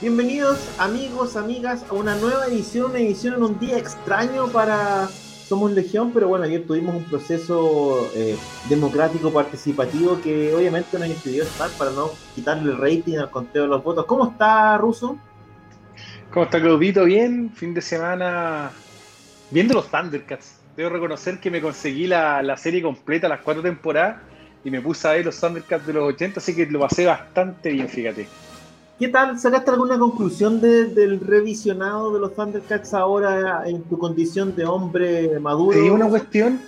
Bienvenidos amigos, amigas, a una nueva edición, una edición en un día extraño para Somos Legión, pero bueno, ayer tuvimos un proceso eh, democrático participativo que obviamente nos impidió estar para no quitarle el rating al conteo de los votos. ¿Cómo está Ruso? ¿Cómo está Claudito? Bien, fin de semana viendo los Thundercats. Debo reconocer que me conseguí la, la serie completa, las cuatro temporadas, y me puse a ver los Thundercats de los 80, así que lo pasé bastante bien, fíjate. ¿Qué tal? ¿Sacaste alguna conclusión del revisionado de los Thundercats ahora en tu condición de hombre maduro? Te una cuestión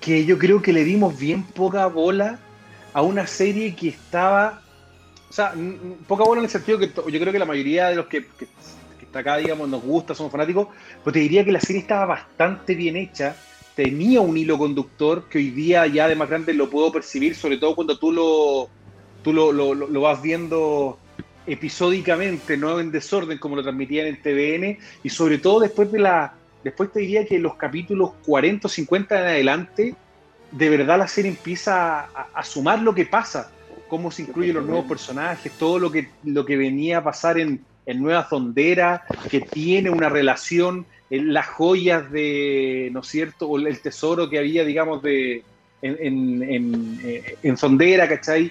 que yo creo que le dimos bien poca bola a una serie que estaba. O sea, poca bola en el sentido que yo creo que la mayoría de los que, que, está acá, digamos, nos gusta, somos fanáticos, pero te diría que la serie estaba bastante bien hecha, tenía un hilo conductor que hoy día ya de más grande lo puedo percibir, sobre todo cuando tú lo, tú lo, lo vas viendo episódicamente, no en desorden como lo transmitían en TVN, y sobre todo después de la. Después te diría que los capítulos 40 o 50 en adelante, de verdad la serie empieza a, sumar lo que pasa, cómo se incluyen los nuevos personajes, todo lo que, lo que venía a pasar en, en Nueva Zondera, que tiene una relación, en las joyas de, ¿no es cierto?, o el tesoro que había, digamos, de, en, en, en, eh, en Sondera, ¿cachai?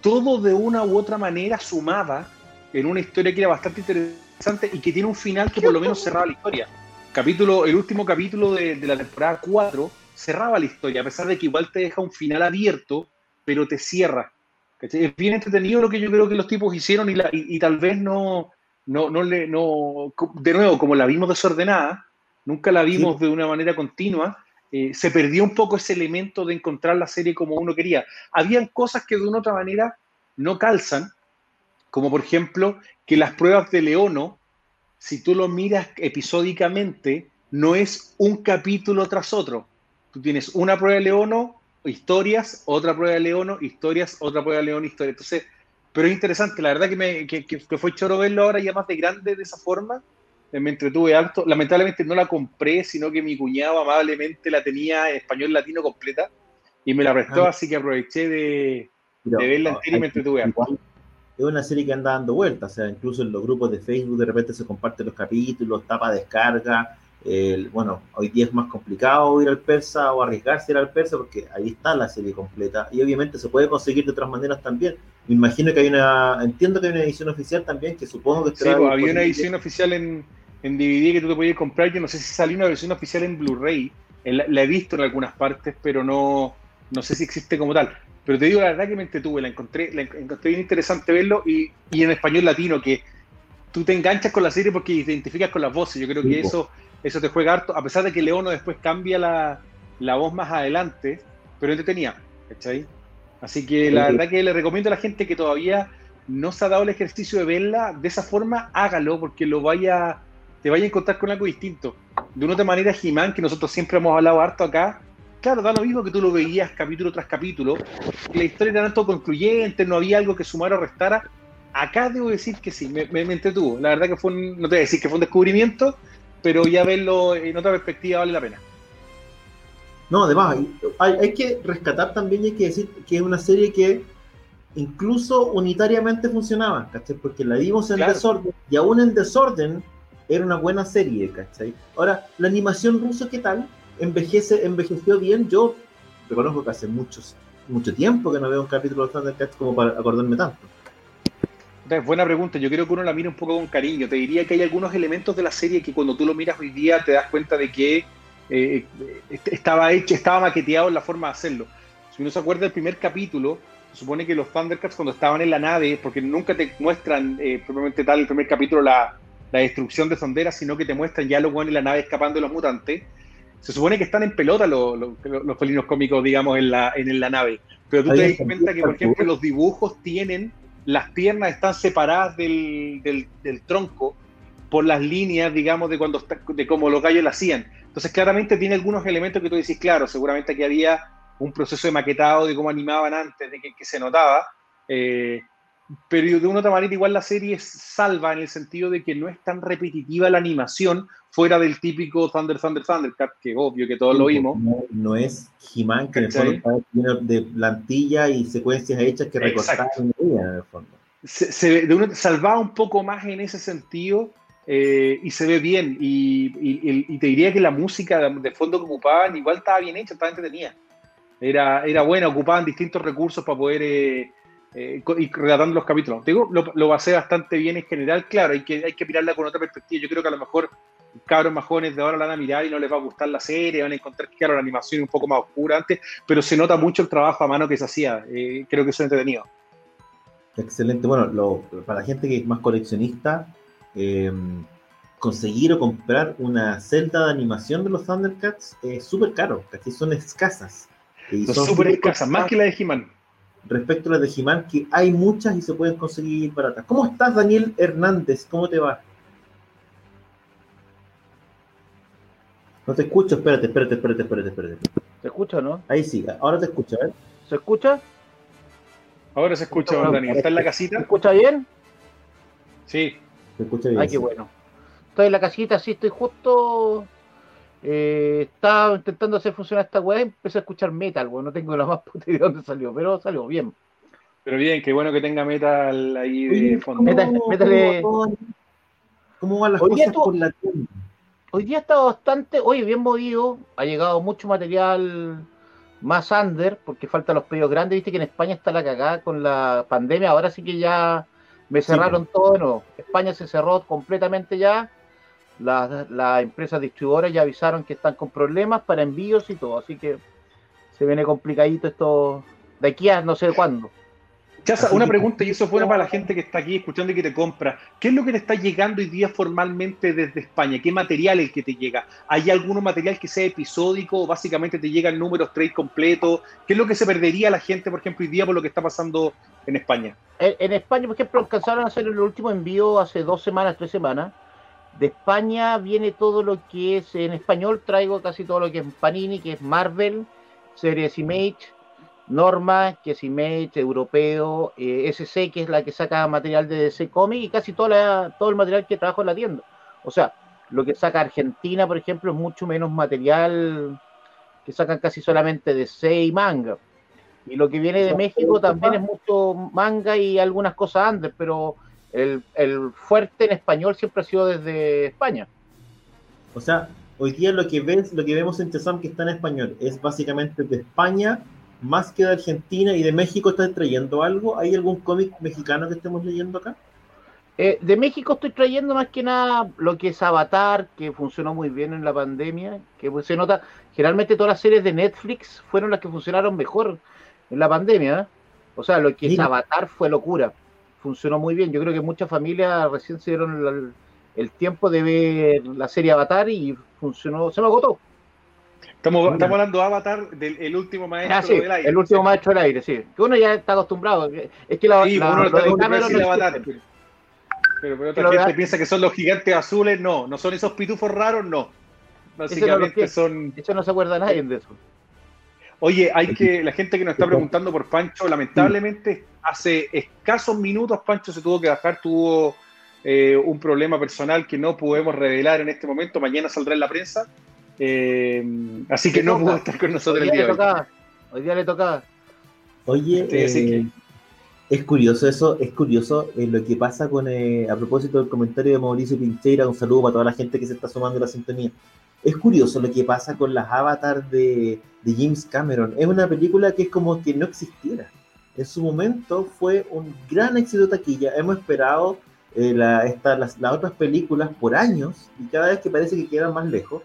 Todo de una u otra manera sumaba en una historia que era bastante interesante y que tiene un final que por lo menos cerraba la historia. Capítulo, el último capítulo de, la temporada 4 cerraba la historia, a pesar de que igual te deja un final abierto, pero te cierra. Es bien entretenido lo que yo creo que los tipos hicieron y, tal vez no, no, no le, no, de nuevo, como la vimos desordenada, nunca la vimos de una manera continua, eh, se perdió un poco ese elemento de encontrar la serie como uno quería. Habían cosas que de una otra manera no calzan, como por ejemplo que las pruebas de Leono, si tú lo miras episódicamente, no es un capítulo tras otro. Tú tienes una prueba de Leono, historias, otra prueba de Leono, historias, otra prueba de Leono, historias. Entonces, pero es interesante, la verdad que, me, que, que fue choro verlo ahora ya más de grande de esa forma, me entretuve alto. Lamentablemente no la compré, sino que mi cuñado amablemente la tenía en español latino completa y me la prestó, ah. así que aproveché de, verla entera y me entretuve alto. Es una serie que anda dando vueltas, o sea, incluso en los grupos de Facebook de repente se comparten los capítulos, tapa descarga. bueno, hoy día es más complicado ir al persa o arriesgarse ir al persa porque ahí está la serie completa y obviamente se puede conseguir de otras maneras también. Me imagino que hay una, entiendo que hay una edición oficial también que supongo que Sí, pues, había una edición oficial en, en DVD que tú te podías comprar. Yo no sé si salió una versión oficial en Blu-ray. La, he visto en algunas partes, pero no, no sé si existe como tal. Pero te digo la verdad que me entretuve, la encontré, la encontré bien interesante verlo y, y, en español latino, que tú te enganchas con la serie porque te identificas con las voces. Yo creo que eso, eso te juega harto, a pesar de que Leono después cambia la, la voz más adelante, pero entretenía, ¿cachai? Así que la verdad que le recomiendo a la gente que todavía no se ha dado el ejercicio de verla de esa forma, hágalo porque lo vaya te vayas a encontrar con algo distinto. De una otra manera, He-Man, que nosotros siempre hemos hablado harto acá, claro, da lo mismo que tú lo veías capítulo tras capítulo, la historia era tanto concluyente, no había algo que sumara o restara. Acá debo decir que sí, me, me, entretuvo. La verdad que fue un, no te voy a decir que fue un descubrimiento, pero ya verlo en otra perspectiva vale la pena. No, además, hay, hay que rescatar también y hay que decir que es una serie que incluso unitariamente funcionaba, ¿cachai? Porque la vimos en desorden y aún en desorden era una buena serie, ¿cachai? Ahora, la animación rusa, ¿qué tal? Envejece, envejeció bien. Yo reconozco que hace muchos, mucho tiempo que no veo un capítulo de Thundercats como para acordarme tanto. buena pregunta. Yo creo que uno la mira un poco con cariño. Te diría que hay algunos elementos de la serie que cuando tú lo miras hoy día te das cuenta de que eh, estaba hecho, estaba maqueteado en la forma de hacerlo. Si uno se acuerda del primer capítulo, se supone que los Thundercats cuando estaban en la nave, porque nunca te muestran eh, propiamente tal el primer capítulo la, la destrucción de Sondera, sino que te muestran ya los buenos y la nave escapando de los mutantes. se supone que están en pelota los, los, felinos cómicos, digamos, en la, en la nave. Pero tú te das cuenta que, por ejemplo, los dibujos tienen, las piernas están separadas del, del, tronco por las líneas, digamos, de cuando de cómo los gallos la hacían. Entonces, claramente tiene algunos elementos que tú decís, claro, seguramente aquí había un proceso de maquetado de cómo animaban antes, de que, que se notaba. Eh, pero de una otra manera igual la serie salva en el sentido de que no es tan repetitiva la animación fuera del típico Thunder, Thunder, Thundercat, que obvio que todos lo vimos. No, es He-Man, que en el fondo está lleno de plantilla y secuencias hechas que recortaban en el fondo. Se, de una, salvaba un poco más en ese sentido eh, y se ve bien. Y, te diría que la música de, fondo que ocupaban igual estaba bien hecha, estaba entretenida. Era, era buena, ocupaban distintos recursos para poder... Eh, eh, y relatando los capítulos. digo, lo, lo pasé bastante bien en general, claro, hay que, hay que mirarla con otra perspectiva. Yo creo que a lo mejor cabros más jóvenes de ahora la van a mirar y no les va a gustar la serie, van a encontrar que la animación un poco más oscura antes, pero se nota mucho el trabajo a mano que se hacía. Eh, creo que eso es entretenido. Excelente. Bueno, para la gente que es más coleccionista, em, conseguir o comprar una celda de animación de los Thundercats es súper caro, que son escasas. son súper escasas, más que la de He-Man respecto a las de Jimán, que hay muchas y se pueden conseguir baratas. ¿Cómo estás, Daniel Hernández? ¿Cómo te va? No te escucho, espérate, espérate, espérate, espérate, espérate. ¿Se escucha no? Ahí sí, ahora te escucho, ¿eh? ¿Se escucha? Ahora se escucha, Daniel. ¿Está en la casita? ¿Se escucha bien? Sí. Se escucha bien. Ay, qué bueno. Estoy en la casita, sí, estoy justo eh, estaba intentando hacer funcionar esta weá y empecé a escuchar metal, weón. No tengo la más puta idea de dónde salió, pero salió bien. Pero bien, qué bueno que tenga metal ahí de fondo. Metal, ¿Cómo, van las cosas por la tienda? Hoy día ha estado bastante, oye, bien movido. Ha llegado mucho material más under, porque faltan los pedidos grandes. Viste que en España está la cagada con la pandemia. Ahora sí que ya me cerraron todo no. España se cerró completamente ya las, empresas distribuidoras ya avisaron que están con problemas para envíos y todo, así que se viene complicadito esto de aquí a no sé cuándo. Chaza, una pregunta, y eso fuera para la gente que está aquí escuchando y que te compra. ¿Qué es lo que te está llegando hoy día formalmente desde España? ¿Qué material es el que te llega? ¿Hay algún material que sea episódico o básicamente te llegan números trade completos? ¿Qué es lo que se perdería la gente, por ejemplo, hoy día por lo que está pasando en España? En, en España, por ejemplo, alcanzaron a hacer el último envío hace dos semanas, tres semanas de España viene todo lo que es en español, traigo casi todo lo que es Panini, que es Marvel, Series Image, Norma, que es Image, Europeo, eh, SC, que es la que saca material de DC Comic, y casi toda todo el material que trabajo en la tienda. O sea, lo que saca Argentina, por ejemplo, es mucho menos material que sacan casi solamente DC y manga. Y lo que viene de México también es mucho manga y algunas cosas antes, pero el, fuerte en español siempre ha sido desde España. O sea, hoy día lo que ves, lo que vemos en Tesam que está en español es básicamente de España más que de Argentina y de México estás trayendo algo. ¿Hay algún cómic mexicano que estemos leyendo acá? Eh, de México estoy trayendo más que nada lo que es Avatar, que funcionó muy bien en la pandemia, que pues, se nota, generalmente todas las series de Netflix fueron las que funcionaron mejor en la pandemia. ¿eh? O sea, lo que es Avatar fue locura funcionó muy bien. Yo creo que muchas familias recién se dieron el, tiempo de ver la serie Avatar y funcionó, se me agotó. Estamos, estamos hablando de Avatar, del último maestro ah, sí, del aire. El último maestro del aire, sí. Que uno ya está acostumbrado. Es que la, sí, la, uno lo no Avatar. Pero, pero otra gente piensa que son los gigantes azules, no. No son esos pitufos raros, no. Básicamente son. Eso no se acuerda nadie de eso. Oye, hay que, la gente que nos está preguntando por Pancho, lamentablemente hace escasos minutos Pancho se tuvo que bajar, tuvo eh, un problema personal que no podemos revelar en este momento, mañana saldrá en la prensa, eh, así que no pudo estar con nosotros el día, de hoy. Hoy día le tocaba. Oye, eh, es curioso eso, es curioso lo que pasa con, a propósito del comentario de Mauricio Pincheira, un saludo para toda la gente que se está sumando a la sintonía. Es curioso lo que pasa con las avatars de, James Cameron. Es una película que es como que no existiera. En su momento fue un gran éxito de taquilla. Hemos esperado eh, las, otras películas por años y cada vez que parece que quedan más lejos.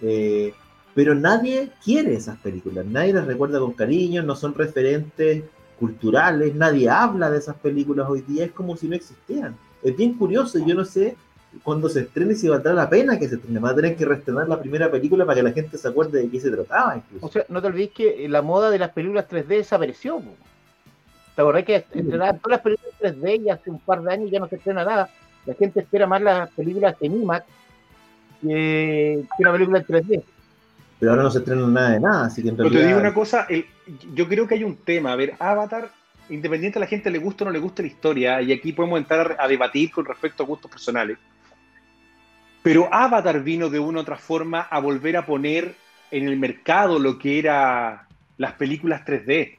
Eh, pero nadie quiere esas películas, nadie las recuerda con cariño, no son referentes culturales, nadie habla de esas películas hoy día, es como si no existieran. Es bien curioso, yo no sé cuando se estrene si valdrá la pena que se estrene. Va a tener que reestrenar la primera película para que la gente se acuerde de qué se trataba. O sea, no te olvides que la moda de las películas 3D desapareció. ¿Te acordás que estrenaban todas las películas 3D y hace un par de años ya no se estrena nada? La gente espera más las películas en IMAX que, una película en 3D. Pero ahora no se estrena nada de nada, así que en realidad... Pero te digo una cosa, yo creo que hay un tema. A ver, Avatar independiente a la gente le guste o no le guste la historia, y aquí podemos entrar a debatir con respecto a gustos personales, pero Avatar vino de una u otra forma a volver a poner en el mercado lo que era las películas 3D.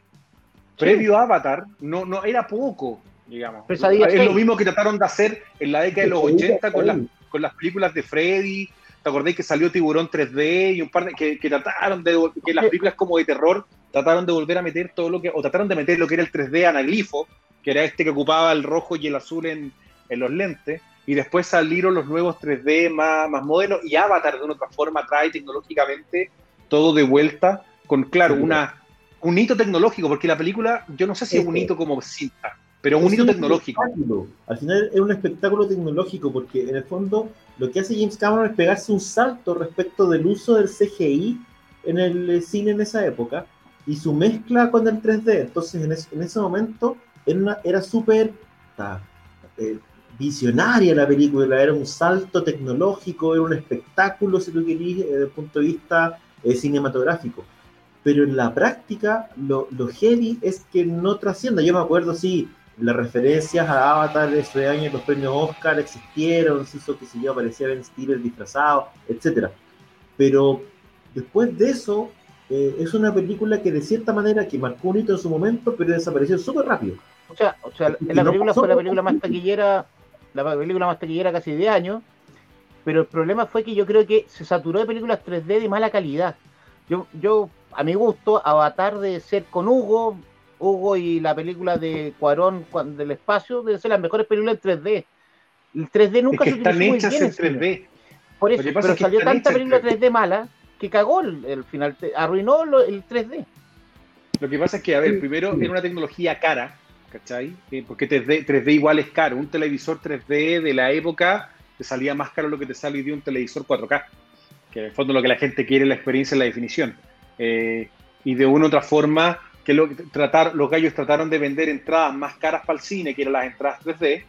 Previo a Avatar no, no era poco, digamos. es lo mismo que trataron de hacer en la década de los 80 con las, con las películas de Freddy. ¿Te acordáis que salió Tiburón 3D y un par de que, que trataron de que las películas como de terror trataron de volver a meter todo lo que, o trataron de meter lo que era el 3D anaglifo, que era este que ocupaba el rojo y el azul en, en los lentes, y después salieron los nuevos 3D más, más modernos, y Avatar de una otra forma trae tecnológicamente todo de vuelta, con, claro, una, un hito tecnológico, porque la película, yo no sé si es un hito como cinta, pero un hito tecnológico. Al final es un espectáculo tecnológico, porque en el fondo lo que hace James Cameron es pegarse un salto respecto del uso del CGI en el cine en esa época, y su mezcla con el 3D. Entonces, en, ese momento era, era súper eh, visionaria la película, era un salto tecnológico, era un espectáculo, si lo querís, eh, desde el punto de vista eh, cinematográfico. Pero en la práctica, lo, lo, heavy es que no trascienda. Yo me acuerdo, sí, las referencias a Avatar de ese año, los premios Oscar existieron, se hizo que se yo, aparecía Ben Stiller disfrazado, etc. Pero después de eso, eh, es una película que de cierta manera que marcó un hito en su momento, pero desapareció súper rápido. O sea, o sea la película fue la película más taquillera, la película más taquillera casi de años, pero el problema fue que yo creo que se saturó de películas 3D de mala calidad. Yo, yo a mi gusto, Avatar de ser con Hugo, Hugo y la película de Cuarón del espacio, deben ser las mejores películas en 3D. El 3D nunca se utilizó muy bien. En 3D. Por eso, pero salió tanta película 3D mala que cagó el, final, arruinó el 3D. Lo que pasa es que, a ver, primero era una tecnología cara, ¿cachai? Eh, porque 3D, 3D igual es caro. Un televisor 3D de la época te salía más caro lo que te sale de un televisor 4K, que en el fondo lo que la gente quiere es la experiencia y la definición. Eh, y de una u otra forma, que lo, tratar, los gallos trataron de vender entradas más caras para el cine, que eran las entradas 3D.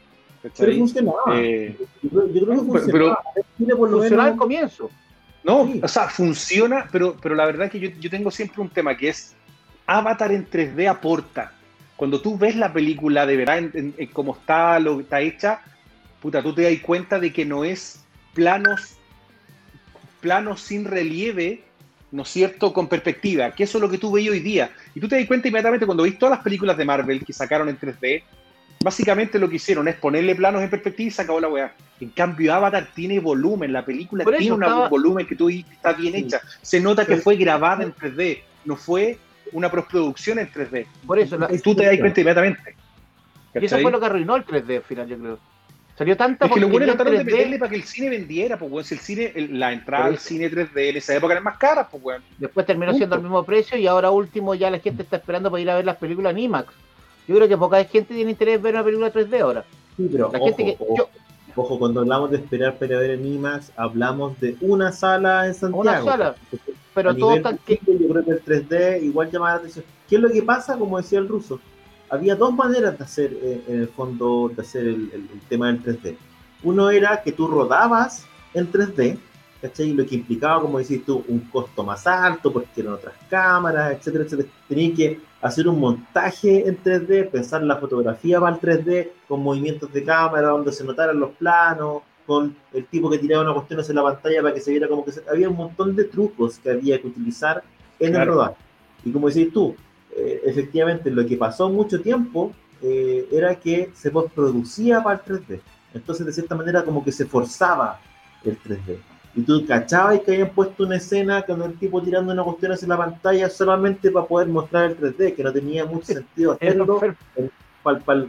Pero funcionaba. Eh, yo, creo que funcionaba. Pero, funcionaba al comienzo. No, o sea, funciona, pero, pero la verdad es que yo, tengo siempre un tema que es Avatar en 3D aporta. Cuando tú ves la película de verdad en, cómo está, lo, está hecha, puta, tú te das cuenta de que no es planos, planos sin relieve, ¿no es cierto?, con perspectiva, que eso es lo que tú ves hoy día. Y tú te das cuenta inmediatamente cuando ves todas las películas de Marvel que sacaron en 3D, básicamente lo que hicieron es ponerle planos en perspectiva y se acabó la weá. En cambio, Avatar tiene volumen, la película tiene un volumen que tú está bien hecha. Se nota que fue grabada en 3D, no fue una postproducción en 3D. Por eso, tú te das cuenta inmediatamente. Y eso fue lo que arruinó el 3D al final, yo creo. Salió tanta Es que lo bueno trataron de meterle para que el cine vendiera, pues, el cine, la entrada al cine 3D en esa época era más cara, pues, bueno. Después terminó siendo el mismo precio y ahora último ya la gente está esperando para ir a ver las películas en IMAX. Yo creo que poca gente tiene interés en ver una película 3D ahora. Sí, pero la ojo, gente que, ojo, cuando hablamos de esperar para ver en IMAX, hablamos de una sala en Santiago. Una sala, pero todo tan que... Yo creo que el 3D igual llama la atención. ¿Qué es lo que pasa? Como decía el ruso, había dos maneras de hacer, eh, en el fondo, de hacer el, el tema del 3D. Uno era que tú rodabas en 3D, ¿cachai? Lo que implicaba, como decís tú, un costo más alto porque eran otras cámaras, etcétera, etcétera. Tenía que hacer un montaje en 3D, pensar la fotografía para el 3D, con movimientos de cámara donde se notaran los planos, con el tipo que tiraba una cuestión hacia la pantalla para que se viera como que se... había un montón de trucos que había que utilizar en el rodaje. Y como decís tú, eh, efectivamente lo que pasó mucho tiempo eh, era que se postproducía para el 3D. Entonces, de cierta manera, como que se forzaba el 3D y tú cachabas que habían puesto una escena con el tipo tirando una cuestión hacia la pantalla solamente para poder mostrar el 3D, que no tenía mucho sentido hacerlo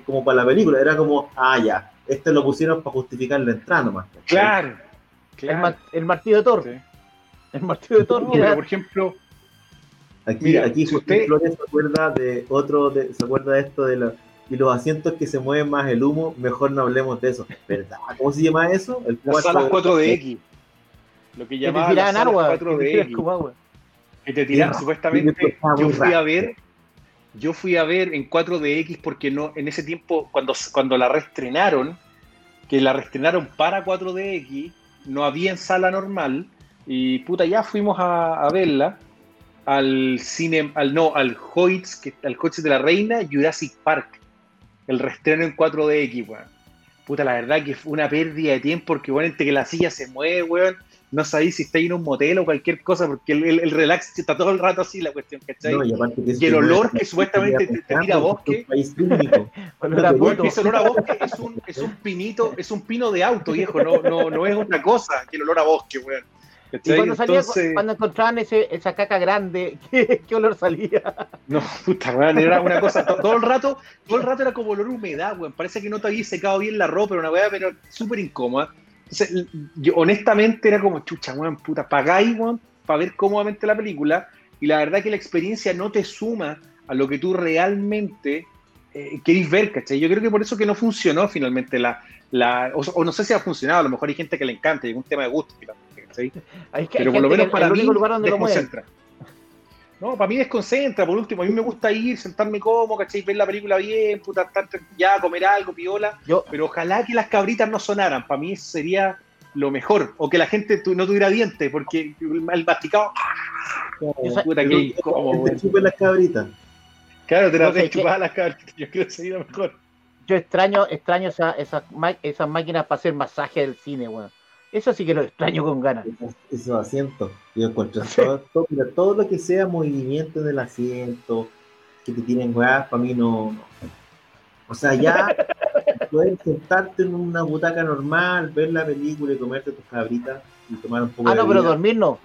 como para la película, era como, ah, ya, este lo pusieron para justificar la entrada nomás. Claro, El, martillo de Thor. El martillo de Thor, mira. por ejemplo, aquí, aquí si usted... Flores se acuerda de otro, de, se acuerda de esto de, y los asientos que se mueven más el humo, mejor no hablemos de eso. ¿Verdad? ¿Cómo se llama eso? El las salas 4DX. Lo que llamaban las salas 4DX. Que te tiran, supuestamente, yo fui a ver, yo fui a ver en 4DX porque no, en ese tiempo, cuando, cuando la reestrenaron, que la reestrenaron para 4DX, no había en sala normal, y puta, ya fuimos a, verla al cine, al no, al Hoyts, que, al coche de la reina, Jurassic Park, el reestreno en 4DX, weón. Puta, la verdad que fue una pérdida de tiempo porque, bueno, entre que la silla se mueve, weón, no sabéis si está en un motel o cualquier cosa, porque el, relax está todo el rato así la cuestión, ¿cachai? y, el olor que supuestamente te, tira bosque, el olor a bosque es un, es un pinito, es un pino de auto, viejo, no, no, no es otra cosa que el olor a bosque, weón. Y cuando, salía, cuando encontraban ese, esa caca grande, ¿qué, ¿qué, olor salía? No, puta, weón, era una cosa, todo, el rato, todo el rato era como olor a humedad, weón. Parece que no te había secado bien la ropa, era una weá, pero súper incómoda. Entonces, yo honestamente era como, chucha, weón, puta, pagáis, weón, para ver cómodamente la película, y la verdad que la experiencia no te suma a lo que tú realmente eh, queréis ver, ¿cachai? Yo creo que por eso que no funcionó finalmente la, la o, no sé si ha funcionado, a lo mejor hay gente que le encanta, y es un tema de gusto, ¿cachai? Pero por lo menos para mí desconcentra. No, para mí desconcentra, por último, a mí me gusta ir, sentarme cómodo, ¿cachai? Ver la película bien, puta, estar ya, comer algo, piola. pero ojalá que las cabritas no sonaran, para mí sería lo mejor. O que la gente no tuviera dientes, porque el masticado. puta, que como, te las cabritas. Claro, te las no, las cabritas, yo creo que sería mejor. Yo extraño, extraño esas, esas máquinas para hacer masaje del cine, weón. Eso sí que lo extraño con ganas. Esos, asientos. Yo encuentro todo, lo que sea movimiento del asiento, que te tienen weas, para mí no, O sea, ya puedes sentarte en una butaca normal, ver la película y comerte tus cabritas y tomar un poco ah, de. Ah, no, pero dormir no.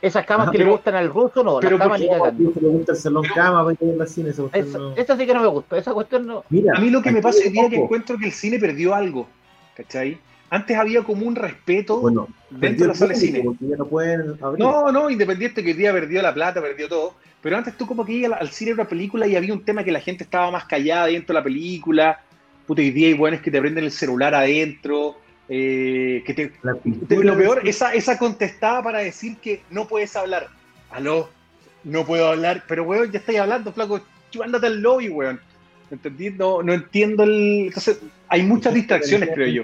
Esas camas que le gustan al ruso, no. Pero las camas ni le gusta el salón cama para ir al cine. Esa, no. esa sí que no me gusta. Esa cuestión no. Mira, a mí lo que me pasa es que encuentro que el cine perdió algo. ¿Cachai? Antes había como un respeto dentro de la sala de cine. No, no, independiente que el día perdió la plata, perdió todo. Pero antes tú como que ibas al cine una película y había un tema que la gente estaba más callada dentro de la película. Puta, y día hay buenos que te prenden el celular adentro. Eh, que te, lo peor, esa, esa contestada para decir que no puedes hablar. Aló, no puedo hablar. Pero, weón, ya estáis hablando, flaco. Ándate al lobby, weón. ¿Entendí? No, no entiendo el... Entonces, hay muchas distracciones, creo yo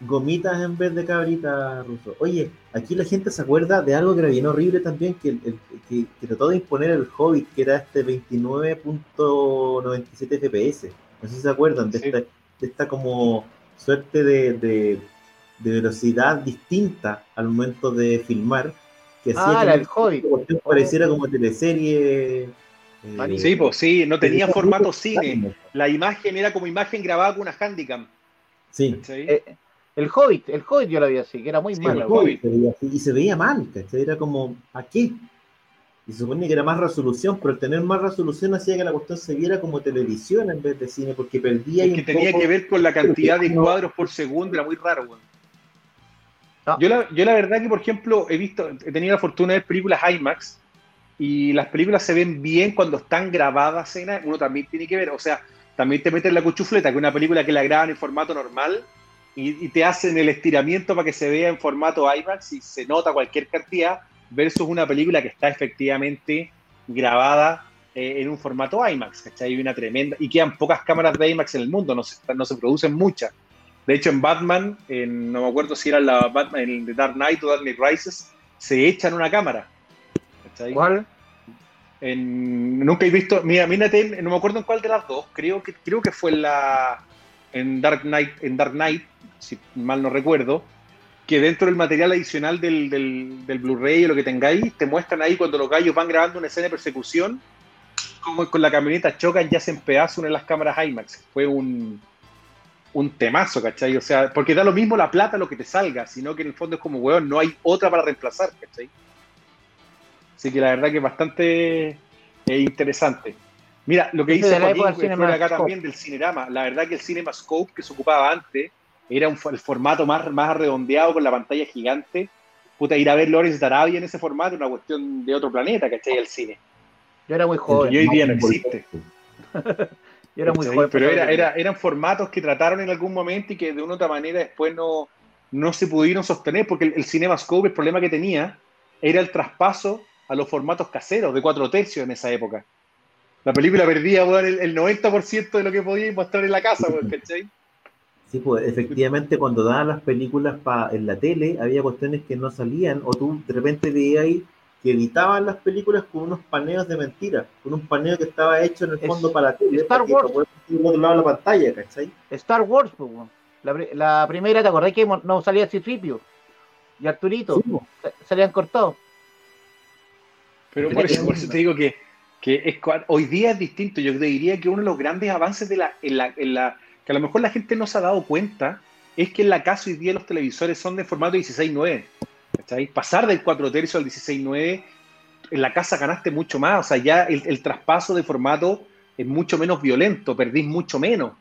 gomitas en vez de cabritas, Ruso. Oye, aquí la gente se acuerda de algo que era bien horrible también, que, el, que, trató de imponer el Hobbit, que era este 29.97 FPS. No sé si se acuerdan de, esta, de esta como suerte de, de, velocidad distinta al momento de filmar. Que ah, el Hobbit. pareciera como teleserie. Eh, sí, pues sí, no tenía formato cine. La imagen era como imagen grabada con una handicam. Sí. Eh, el Hobbit, el Hobbit yo lo vi así, que era muy malo. y se veía mal, ¿cachai? Era como, ¿a qué? Y se supone que era más resolución, pero el tener más resolución hacía que la cuestión se viera como televisión en vez de cine, porque perdía. Es que tenía que ver con la cantidad de cuadros por segundo, era muy raro, güey. Yo, la, yo la verdad que, por ejemplo, he visto, he tenido la fortuna de ver películas IMAX y las películas se ven bien cuando están grabadas en uno también tiene que ver, o sea, también te meten la cuchufleta, que una película que la graban en formato normal y, te hacen el estiramiento para que se vea en formato IMAX y se nota cualquier cantidad, versus una película que está efectivamente grabada eh, en un formato IMAX, ¿cachai? Una tremenda. Y quedan pocas cámaras de IMAX en el mundo, no se, no se producen muchas. De hecho, en Batman, no me acuerdo si era la Batman, en The Dark Knight o Dark Knight Rises, se echan una cámara. ¿cachai? ¿Cuál? nunca he visto, mira, mírate, no me acuerdo en cuál de las dos, creo que, creo que fue la, en Dark Knight, en Dark Knight, si mal no recuerdo, que dentro del material adicional del, del, Blu-ray o lo que tengáis, te muestran ahí cuando los gallos van grabando una escena de persecución, como con la camioneta chocan y hacen pedazos una de las cámaras IMAX. Fue un, un temazo, ¿cachai? O sea, porque da lo mismo la plata lo que te salga, sino que en el fondo es como, weón, no hay otra para reemplazar, ¿cachai? Así que la verdad que es bastante eh, interesante. Mira, lo que dice Joaquín acá también del Cinerama, la verdad que el CinemaScope que se ocupaba antes era un, el formato más, más redondeado con la pantalla gigante. Puta, ir a ver Lawrence de Arabia en ese formato una cuestión de otro planeta, ¿cachai? El cine. Yo era muy joven. Y hoy día no existe. era muy joven. Pero era, eran formatos que trataron en algún momento y que de una u otra manera después no, no se pudieron sostener, porque el, el Scope, el problema que tenía era el traspaso a los formatos caseros de cuatro tercios en esa época. La película perdía el, 90% de lo que podía mostrar en la casa, ¿cachai? Sí, pues efectivamente cuando daban las películas pa, en la tele había cuestiones que no salían o tú de repente veías ahí que editaban las películas con unos paneos de mentira, con un paneo que estaba hecho en el fondo para la tele. Star Wars. otro lado de la pantalla, ¿cachai? Star Wars, pues, la, primera, ¿te acordás que no salía Citripio? Y Arturito, salían cortados. Pero por eso, por eso te digo que, que hoy día es distinto. Yo te diría que uno de los grandes avances de la, que a lo mejor la gente no se ha dado cuenta, es que en la casa hoy día los televisores son de formato 16.9. Pasar del 4 tercios al 16.9, en la casa ganaste mucho más. O sea, ya el, el, traspaso de formato es mucho menos violento, perdís mucho menos.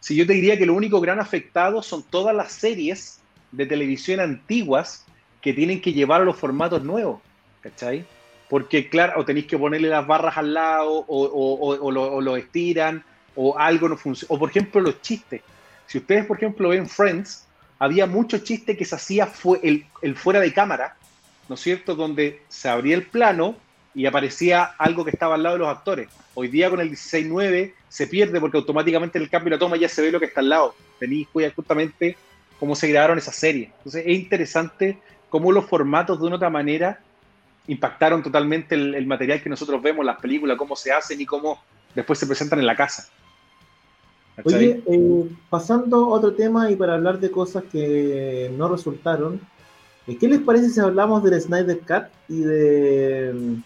Si yo te diría que lo único gran afectado son todas las series de televisión antiguas que tienen que llevar a los formatos nuevos, ¿cachai? Porque, claro, o tenéis que ponerle las barras al lado, o, lo, estiran, o algo no funciona. O, por ejemplo, los chistes. Si ustedes, por ejemplo, ven Friends, había mucho chiste que se hacía fue el, fuera de cámara, ¿no es cierto? Donde se abría el plano y aparecía algo que estaba al lado de los actores. Hoy día con el 16.9 se pierde porque automáticamente en el cambio de la toma ya se ve lo que está al lado. Tenéis justamente cómo se grabaron esas series. Entonces es interesante cómo los formatos de una otra manera impactaron totalmente el, material que nosotros vemos, las películas, cómo se hacen y cómo después se presentan en la casa. Oye, eh, pasando a otro tema y para hablar de cosas que no resultaron, eh, ¿qué les parece si hablamos del Snyder Cut y de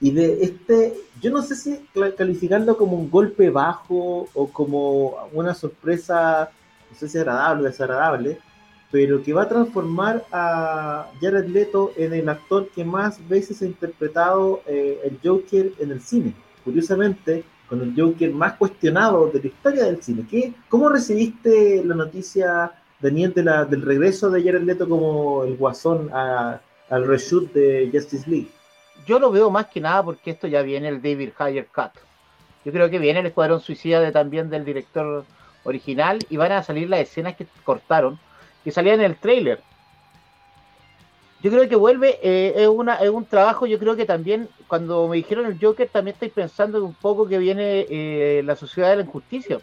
y de este, yo no sé si calificarlo como un golpe bajo o como una sorpresa, no sé si agradable o desagradable, pero que va a transformar a Jared Leto en el actor que más veces ha interpretado eh, el Joker en el cine. Curiosamente, con el Joker más cuestionado de la historia del cine. ¿Qué, ¿Cómo recibiste la noticia, Daniel, de la, del regreso de Jared Leto como el guasón al reshoot de Justice League? yo lo veo más que nada porque esto ya viene el David Higher Cut. Yo creo que viene el Escuadrón Suicida también del director original y van a salir las escenas que cortaron, que salían en el trailer. Yo creo que vuelve, eh, es, una, es un trabajo, yo creo que también, cuando me dijeron el Joker, también estoy pensando un poco que viene eh, la Sociedad de la Injusticia,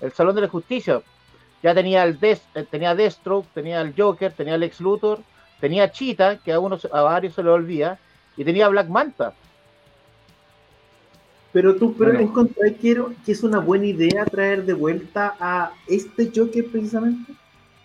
el Salón de la Justicia. Ya tenía el Des, eh, tenía Deathstroke, tenía el Joker, tenía el Ex Luthor, tenía Cheetah, que a, uno, a varios se le olvida, y tenía Black Manta. Pero tú pero bueno. que, que es una buena idea traer de vuelta a este Joker precisamente.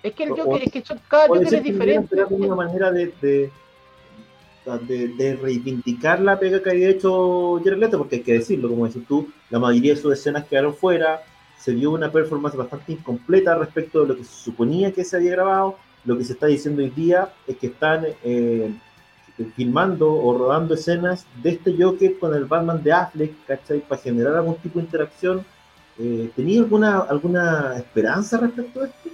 Es que el Joker, es que cada Joker es diferente. una manera de, de, de, reivindicar la pega que había hecho Jared Leto, porque hay que decirlo, como dices tú, la mayoría de sus escenas quedaron fuera, se vio una performance bastante incompleta respecto de lo que se suponía que se había grabado. Lo que se está diciendo hoy día es que están eh, filmando o rodando escenas de este Joker con el Batman de Affleck, ¿cachai? Para generar algún tipo de interacción. Eh, ¿Tenía alguna, alguna esperanza respecto a esto?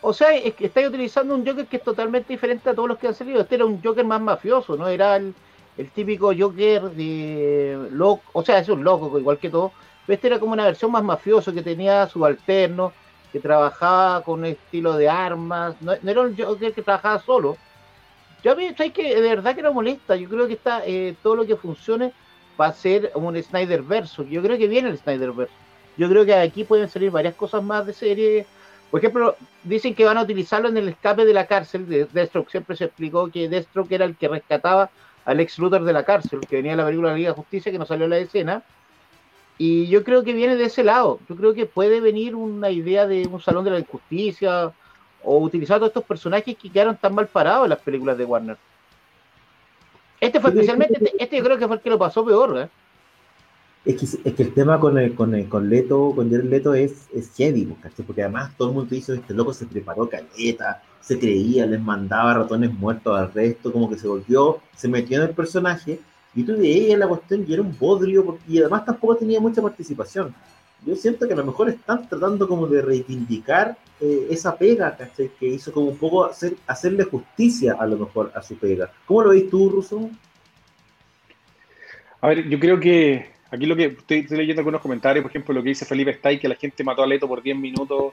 O sea, es que estáis utilizando un Joker que es totalmente diferente a todos los que han salido. Este era un Joker más mafioso, ¿no? Era el, típico Joker de loco, o sea, es un loco igual que todo, pero este era como una versión más mafioso que tenía subalterno, que trabajaba con un estilo de armas, no, era un Joker que trabajaba solo, yo a mí, ¿sabes que De verdad que no molesta. Yo creo que está eh, todo lo que funcione va a ser un Snyder verso. Yo creo que viene el Snyder verso. Yo creo que aquí pueden salir varias cosas más de serie. Por ejemplo, dicen que van a utilizarlo en el escape de la cárcel. De Deathstroke siempre se explicó que Deathstroke era el que rescataba al ex Luthor de la cárcel, que venía de la película de la Liga de Justicia, que no salió en la escena. Y yo creo que viene de ese lado. Yo creo que puede venir una idea de un salón de la injusticia o utilizar todos estos personajes que quedaron tan mal parados en las películas de Warner. Este fue especialmente, este, este, yo creo que fue el que lo pasó peor, ¿eh? Es que, el tema con, el, con, el, con Leto, con Jared Leto es, es heavy, porque además todo el mundo dice, este loco se preparó caleta, se creía, les mandaba ratones muertos al resto, como que se volvió, se metió en el personaje, y tú veías la cuestión y era un bodrio, y además tampoco tenía mucha participación yo siento que a lo mejor están tratando como de reivindicar eh, esa pega, ¿cachai? Que hizo como un poco hacer, hacerle justicia a lo mejor a su pega. ¿Cómo lo veis tú, Russo? A ver, yo creo que Aquí lo que estoy, leyendo algunos comentarios, por ejemplo, lo que dice Felipe Stay, que la gente mató a Leto por 10 minutos.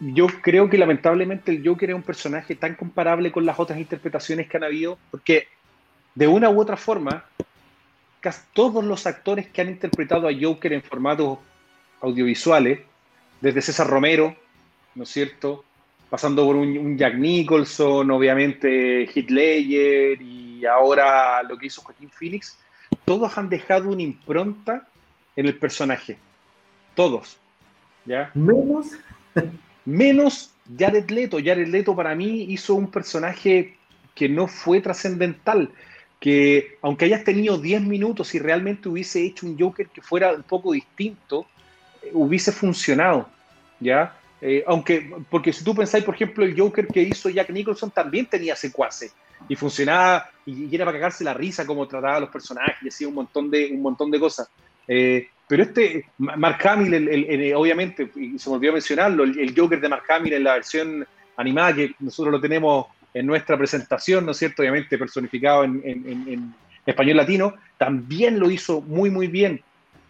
Yo creo que lamentablemente el Joker es un personaje tan comparable con las otras interpretaciones que han habido, porque de una u otra forma, casi todos los actores que han interpretado a Joker en formatos audiovisuales, desde César Romero, ¿no es cierto? Pasando por un, Jack Nicholson, obviamente Heath Ledger y ahora lo que hizo Joaquín Phoenix, todos han dejado una impronta en el personaje. Todos. ¿Ya? Menos. Menos Jared Leto. Jared Leto para mí hizo un personaje que no fue trascendental. Que aunque hayas tenido 10 minutos y realmente hubiese hecho un Joker que fuera un poco distinto, eh, hubiese funcionado. ¿Ya? Eh, aunque, porque si tú pensáis, por ejemplo, el Joker que hizo Jack Nicholson también tenía secuaces y funcionaba y, era para cagarse la risa como trataba a los personajes y hacía un montón de, un montón de cosas. Eh, pero este, Mark Hamill, el, obviamente, y se me olvidó mencionarlo, el, Joker de Mark Hamill en la versión animada que nosotros lo tenemos en nuestra presentación, ¿no es cierto? Obviamente personificado en, en, español latino, también lo hizo muy, muy bien.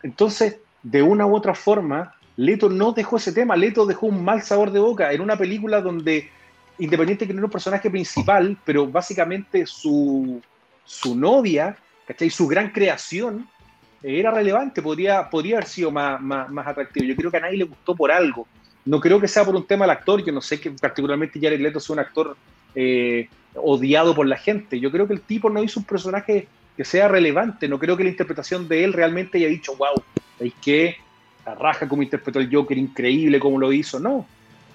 Entonces, de una u otra forma, Leto no dejó ese tema, Leto dejó un mal sabor de boca en una película donde independiente que no era un personaje principal, pero básicamente su, su novia, ¿cachai? Su gran creación era relevante, podría, podría haber sido más, más, atractivo. Yo creo que a nadie le gustó por algo. No creo que sea por un tema del actor, yo no sé que particularmente Jared Leto sea un actor eh, odiado por la gente. Yo creo que el tipo no hizo un personaje que sea relevante, no creo que la interpretación de él realmente haya dicho, wow, es que la raja como interpretó el Joker, increíble como lo hizo, no.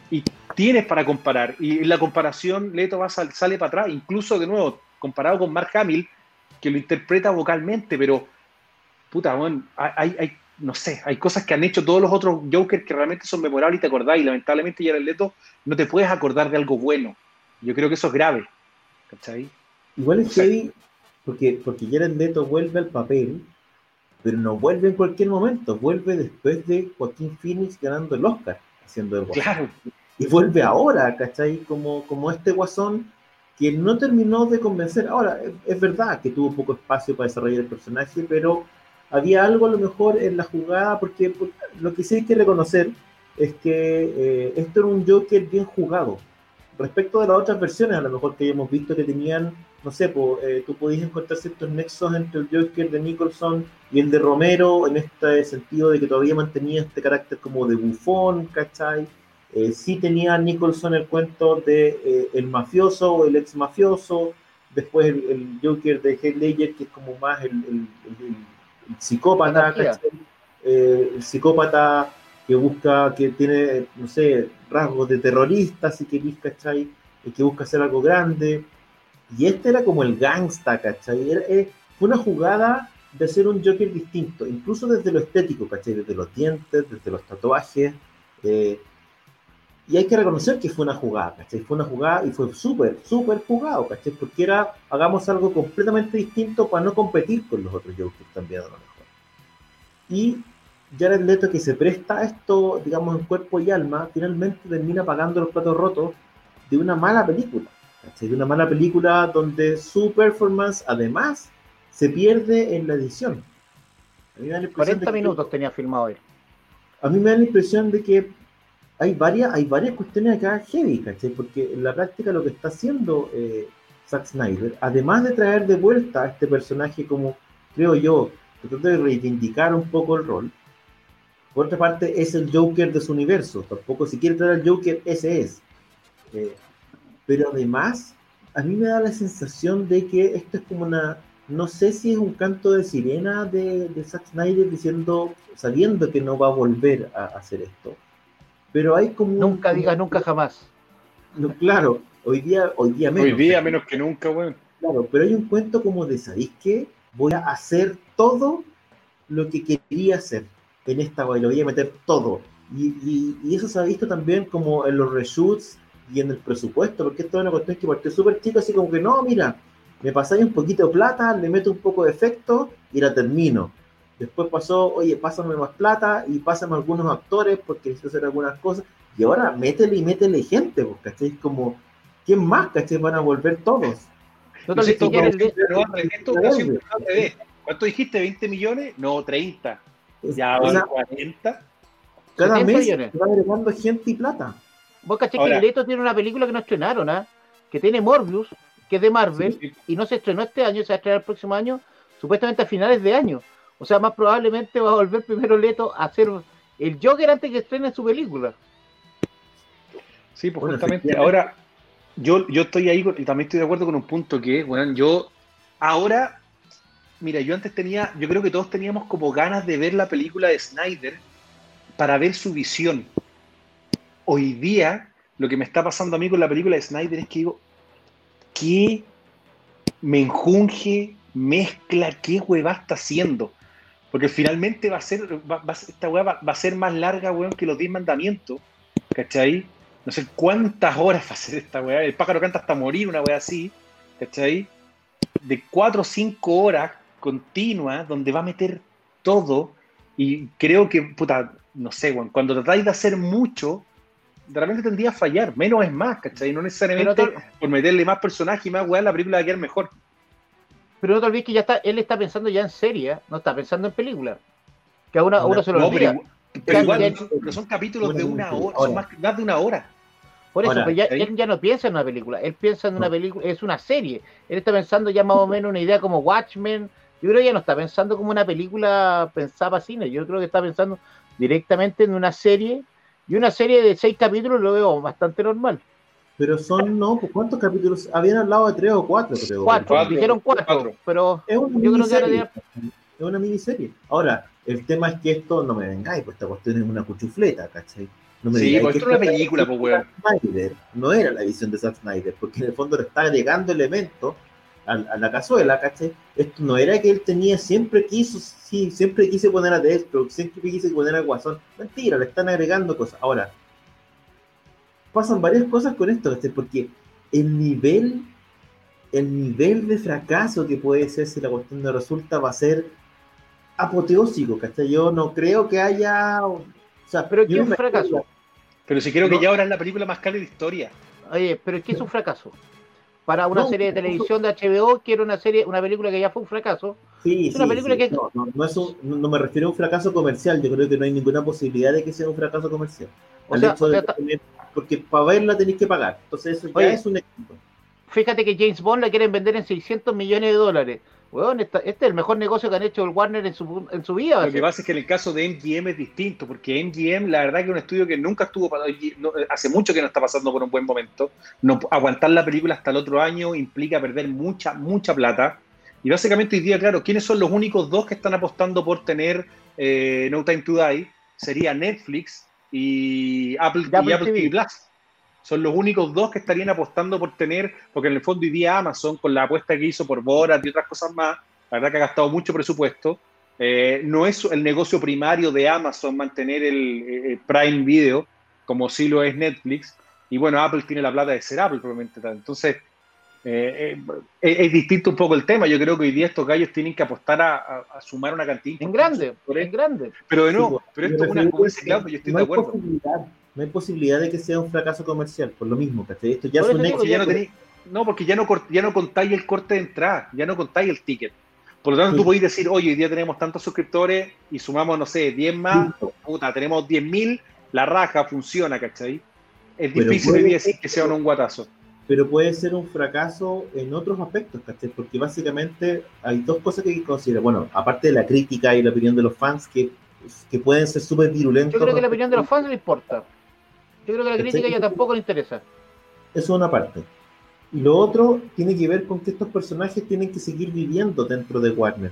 Y tienes para comparar. Y la comparación, Leto va, sale para atrás, incluso de nuevo, comparado con Mark Hamill, que lo interpreta vocalmente, pero puta, bueno, hay, hay, no sé, hay cosas que han hecho todos los otros Jokers que realmente son memorables y te acordás, y lamentablemente el Leto no te puedes acordar de algo bueno. Yo creo que eso es grave. ¿Cachai? Igual es heavy, porque, porque Jared Leto vuelve al papel, pero no vuelve en cualquier momento, vuelve después de Joaquín Phoenix ganando el Oscar, haciendo el Claro, y vuelve ahora, ¿cachai? Como, como este guasón que no terminó de convencer. Ahora, es, verdad que tuvo poco espacio para desarrollar el personaje, pero había algo a lo mejor en la jugada, porque, lo que sí hay que reconocer es que eh, esto era un Joker bien jugado. Respecto de las otras versiones, a lo mejor que hayamos visto que tenían, no sé, eh, tú podías encontrar ciertos nexos entre el Joker de Nicholson y el de Romero, en este sentido de que todavía mantenía este carácter como de bufón, ¿cachai? Eh, sí tenía Nicholson el cuento de eh, el mafioso o el ex mafioso, después el, Joker de Heath Ledger, que es como más el, psicópata, eh, el psicópata que busca, que tiene, no sé, rasgos de terrorista, si queréis, ¿cachai? Y que busca hacer algo grande. Y este era como el gangsta, ¿cachai? fue una jugada de hacer un Joker distinto, incluso desde lo estético, ¿cachai? Desde los dientes, desde los tatuajes. Eh, y hay que reconocer que fue una jugada, ¿cachai? Fue una jugada y fue súper, súper jugado, ¿cachai? Porque era, hagamos algo completamente distinto para no competir con los otros Jokers también a lo mejor. Y Jared Leto que se presta a esto, digamos, en cuerpo y alma, finalmente termina pagando los platos rotos de una mala película, ¿cachai? De una mala película donde su performance, además, se pierde en la edición. 40 minutos tenía filmado él. A mí me da la impresión de que hay varias, hay varias cuestiones acá heavy, ¿cachai? Porque en la práctica lo que está haciendo eh, Zack Snyder, además de traer de vuelta a este personaje como, creo yo, tratando de reivindicar un poco el rol, por otra parte es el Joker de su universo, tampoco si quiere traer al Joker, ese es. Eh, pero además, a mí me da la sensación de que esto es como una, no sé si es un canto de sirena de, de Zack Snyder diciendo, sabiendo que no va a volver a hacer esto pero hay como... Nunca diga nunca jamás. No, claro, hoy día, hoy día menos. Hoy día menos que nunca, bueno. Claro, pero hay un cuento como de, ¿sabéis qué? Voy a hacer todo lo que quería hacer en esta lo voy a meter todo. Y, y, eso se ha visto también como en los reshoots y en el presupuesto, porque esto es una cuestión que partió súper chico, así como que no, mira, me pasáis un poquito de plata, le meto un poco de efecto y la termino. Después pasó, oye, pásame más plata y pásame algunos actores porque necesito hacer algunas cosas. Y ahora métele y métele gente, porque ¿cachai? Es como, ¿quién más, cachai? Van a volver todos. Esto, ¿Cuánto dijiste? ¿20 millones? No, 30. Ya van 40. Cada 70 mes millones. va agregando gente y plata. Vos caché que Leto tiene una película que no estrenaron, ¿ah? Que tiene Morbius, que es de Marvel, Sí, sí. y no se estrenó este año, se va a estrenar el próximo año, supuestamente a finales de año. O sea, más probablemente va a volver primero Leto a hacer el Joker antes que estrene su película. Sí, pues Bueno, justamente. Ahora, yo, yo estoy ahí con- y también estoy de acuerdo con un punto que, bueno, yo ahora, mira, yo antes tenía, yo creo que todos teníamos como ganas de ver la película de Snyder para ver su visión. Hoy día, lo que me está pasando a mí con la película de Snyder es que digo, ¿qué me enjunge, mezcla, qué hueva está haciendo? Porque finalmente va a ser, va, va esta hueá va, va a ser más larga, weón, que los 10 mandamientos, ¿cachai? No sé cuántas horas va a ser esta weá. El pájaro canta hasta morir, una weá así, ¿cachai? De 4 o 5 horas continuas, donde va a meter todo. Y creo que, puta, no sé, weón, cuando tratáis de hacer mucho, de repente tendría a fallar. Menos es más, ¿cachai? No necesariamente por meterle más personajes y más weá, la película va a quedar mejor. Pero no te olvides que ya está, él está pensando ya en serie, no está pensando en película. Que a uno, a uno se lo No, olvida. pero, pero igual, Ya- son, pero son capítulos de una hora, son más, más de una hora. Por eso, pero ya, él ya no piensa en una película, él piensa en una No. película, es una serie. Él está pensando ya más o menos una idea como Watchmen. Yo creo que ya no está pensando como una película pensada para cine, yo creo que está pensando directamente en una serie. Y una serie de seis capítulos lo veo bastante normal. Pero son, no, pues, ¿cuántos capítulos? Habían hablado de tres o cuatro, creo. Cuatro, cuatro, dijeron cuatro, cuatro. pero Es una Yo creo que miniserie. Es una miniserie. Ahora, el tema es que esto, no me vengáis, pues esta cuestión es una cuchufleta, ¿cachai? No me Sí, digáis pues esto es una película, pues, weón. Snyder, no era la visión de Zack Snyder, porque en el fondo le está agregando elementos a, a la cazuela, ¿cachai? Esto no era que él tenía, siempre quiso, sí, siempre quise poner a Deathstroke, siempre quise poner a Guasón. Mentira, le están agregando cosas. Ahora, pasan varias cosas con esto, ¿cachai? Porque el nivel, el nivel de fracaso que puede ser si la cuestión no resulta va a ser apoteósico, ¿cachai? Yo no creo que haya... O sea, Pero ¿qué es un me- fracaso? Pero si creo que ya ahora es la película más cara de la historia. Oye, pero es que es un fracaso. Para una No, serie de televisión de HBO, que era una serie, una película que ya fue un fracaso. Sí, Es una sí, película sí. que- No, no, no es un- no- no me refiero a un fracaso comercial, yo creo que no hay ninguna posibilidad de que sea un fracaso comercial. O Al sea, hecho o de sea, tener- porque para verla tenéis que pagar, entonces eso ya Oye. es un éxito. fíjate que James Bond la quieren vender en 600 millones de dólares. Weón, esta- este es el mejor negocio que han hecho el Warner en su, en su vida. Lo que pasa es que en el caso de MGM es distinto, porque MGM, la verdad que es un estudio que nunca estuvo, para- no, hace mucho que no está pasando por un buen momento. No, aguantar la película hasta el otro año implica perder mucha, mucha plata. Y básicamente hoy día, claro, ¿quiénes son los únicos dos que están apostando por tener eh, No Time to Die? Sería Netflix y Apple, Y Apple y Apple TV. Plus. Son los únicos dos que estarían apostando por tener, porque en el fondo hoy día Amazon, con la apuesta que hizo por Borat y otras cosas más, la verdad que ha gastado mucho presupuesto. Eh, no es el negocio primario de Amazon mantener el eh, Prime Video, como sí lo es Netflix. Y bueno, Apple tiene la plata de ser Apple, probablemente. Entonces, eh, eh, es, es distinto un poco el tema. Yo creo que hoy día estos gallos tienen que apostar a, a- a sumar una cantidad En grande, en grande. Pero de Sí, nuevo, pero esto es una, refiero como a dice que Claudio, yo estoy no de hay acuerdo. Posibilidad, no hay posibilidad de que sea un fracaso comercial, por lo mismo, ¿cachai? Esto ya es un digo, ya no éxito. tenéis- no, porque ya no, ya no contáis el corte de entrada, ya no contáis el ticket. Por lo tanto, Sí. tú podéis decir, oye, hoy día tenemos tantos suscriptores y sumamos, no sé, 10 más, Listo. puta, tenemos 10.000, la raja funciona, ¿cachai? Es Pero difícil puede hoy día decir que sea un guatazo. Pero puede ser un fracaso en otros aspectos, ¿cachai? Porque básicamente hay dos cosas que hay que considerar. Bueno, aparte de la crítica y la opinión de los fans, que, que pueden ser súper virulentos. Yo creo que la opinión de los fans no importa. Yo creo que la ¿Cachai? crítica ya tampoco le interesa. Eso es una parte. Y lo otro tiene que ver con que estos personajes tienen que seguir viviendo dentro de Warner.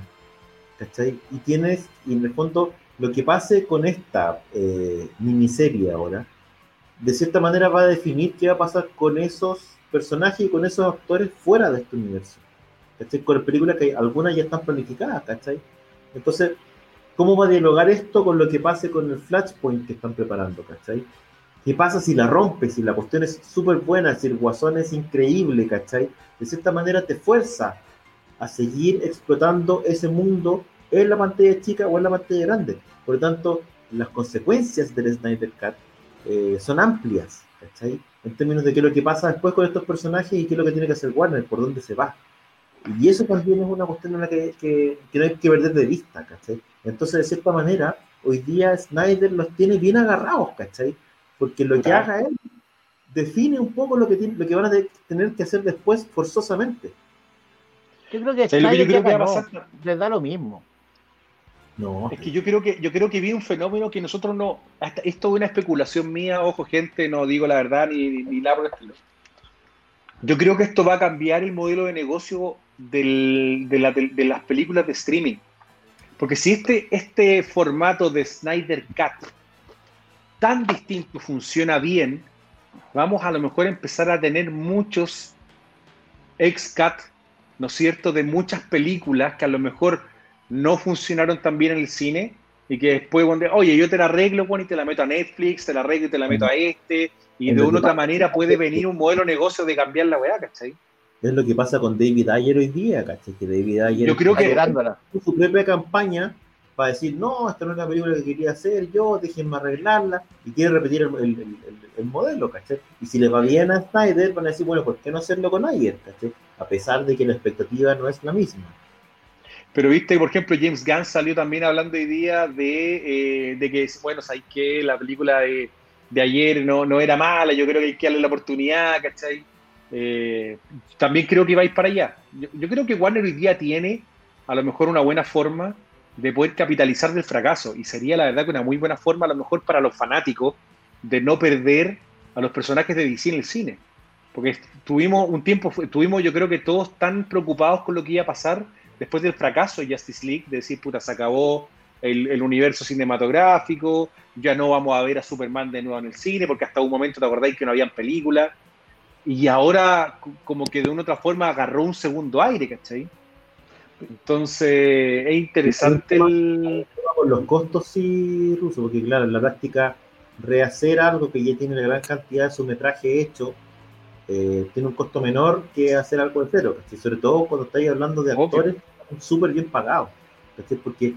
¿Cachai? Y tienes, y en el fondo, lo que pase con esta eh, miniserie ahora, de cierta manera va a definir qué va a pasar con esos personajes y con esos actores fuera de este universo. ¿Cachai? Con películas que algunas ya están planificadas, ¿cachai? Entonces, ¿cómo va a dialogar esto con lo que pase con el Flashpoint que están preparando, ¿cachai? ¿Qué pasa si la rompes, si la cuestión es súper buena, si el guasón es increíble, ¿cachai? De cierta manera te fuerza a seguir explotando ese mundo en la pantalla chica o en la pantalla grande. Por lo tanto, las consecuencias del Snyder Cut eh, son amplias, ¿cachai? En términos de qué es lo que pasa después con estos personajes y qué es lo que tiene que hacer Warner, por dónde se va. Y eso también es una cuestión en la que, que, no hay que perder de vista, ¿cachai? Entonces, de cierta manera, hoy día Snyder los tiene bien agarrados, ¿cachai? Porque lo que haga él define un poco lo que, tiene, lo que van a tener que hacer después forzosamente. Yo creo que Snyder yo creo les da lo mismo. No. Es que yo creo que yo creo que vi un fenómeno que nosotros no. Hasta, esto es una especulación mía, ojo, gente, no digo la verdad ni, ni nada por el estilo. Yo creo que esto va a cambiar el modelo de negocio de, las películas de streaming. Porque si este, este formato de Snyder Cut tan distinto funciona bien, vamos a lo mejor empezar a tener muchos ex-cut, ¿no es cierto?, de muchas películas que a lo mejor no funcionaron tan bien en el cine y que después, oye, yo te la arreglo, bueno, y te la meto a Netflix, te la arreglo y te la meto a este, y de una u otra manera puede venir un modelo de negocio de cambiar la weá, ¿cachai? Es lo que pasa con David Ayer hoy día, ¿cachai? Que David Ayer yo creo que su propia campaña para decir, no, esta no es la película que quería hacer yo, déjenme arreglarla, y quiere repetir el, modelo, ¿cachai? Y si le va bien a Snyder, van a decir, bueno, ¿por qué no hacerlo con Ayer, ¿cachai? A pesar de que la expectativa no es la misma. Pero viste, por ejemplo, James Gunn salió también hablando hoy día de, eh, que, bueno, sabes que la película de, ayer no, no era mala, yo creo que hay que darle la oportunidad, ¿cachai? Eh, también creo que vais para allá. Yo, creo que Warner hoy día tiene a lo mejor una buena forma de poder capitalizar del fracaso y sería la verdad que una muy buena forma a lo mejor para los fanáticos de no perder a los personajes de DC en el cine. Porque tuvimos un tiempo, tuvimos yo creo que todos tan preocupados con lo que iba a pasar después del fracaso de Justice League, de decir, puta, se acabó el, el, universo cinematográfico, ya no vamos a ver a Superman de nuevo en el cine, porque hasta un momento te acordáis que no habían películas y ahora como que de una otra forma agarró un segundo aire, ¿cachai? Entonces es interesante el... Con los costos sí, Ruso, porque claro, en la práctica rehacer algo que ya tiene una gran cantidad de su metraje hecho eh, tiene un costo menor que hacer algo de cero, ¿cachai? Sobre todo cuando estáis hablando de actores súper bien pagados, ¿cachai? Porque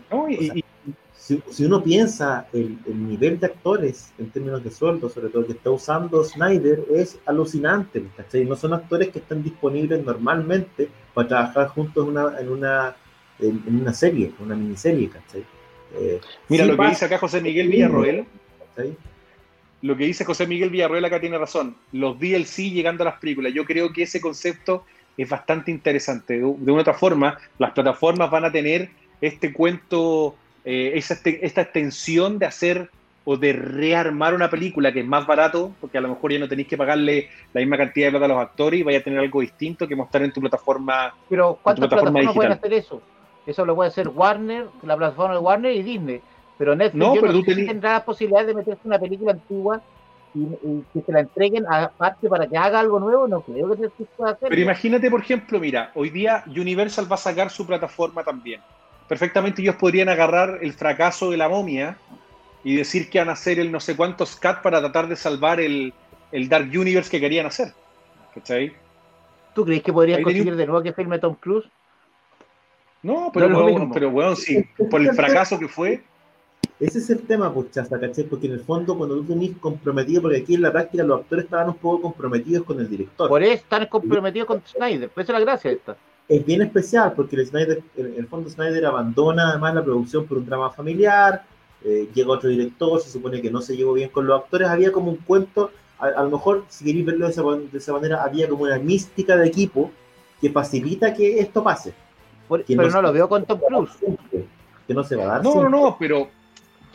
si, uno piensa el, el, nivel de actores en términos de sueldo, sobre todo que está usando Snyder, es alucinante, ¿cachai? No son actores que están disponibles normalmente para trabajar juntos en una, en una, en, una serie, una miniserie, ¿cachai? Eh, Mira, lo que dice acá José Miguel Villarroel, lo que dice José Miguel Villarroel acá tiene razón, los DLC llegando a las películas, yo creo que ese concepto es bastante interesante. De, una otra forma, las plataformas van a tener este cuento eh, esta extensión de hacer o de rearmar una película que es más barato, porque a lo mejor ya no tenéis que pagarle la misma cantidad de plata a los actores y vaya a tener algo distinto que mostrar en tu plataforma. Pero ¿cuántas plataformas pueden hacer eso? Eso lo puede hacer Warner, la plataforma de Warner y Disney. Pero Netflix no, pero tú tendrá la posibilidad de meterse una película antigua y, que se la entreguen aparte para que haga algo nuevo, no creo que Netflix pueda hacer. Pero imagínate, por ejemplo, mira, hoy día Universal va a sacar su plataforma también perfectamente ellos podrían agarrar el fracaso de la momia y decir que van a hacer el no sé cuántos cat para tratar de salvar el, Dark Universe que querían hacer. ¿Cachai? ¿Tú crees que podrías conseguir de nuevo que filme Tom Cruise? No, pero, bueno, sí, por el fracaso que fue. Ese es el tema, Puchaza, ¿cachai? Porque en el fondo, cuando tú tenés comprometido, porque aquí en la práctica los actores estaban un poco comprometidos con el director. Por eso están comprometidos con Snyder, por eso es la gracia esta es bien especial porque el, Snyder, el, fondo Snyder abandona además la producción por un drama familiar, eh, llega otro director, se supone que no se llevó bien con los actores, había como un cuento, a, lo mejor si queréis verlo de esa, manera, había como una mística de equipo que facilita que esto pase. pero no, lo veo con Tom Cruise. que no se va a dar. No, no, no, pero,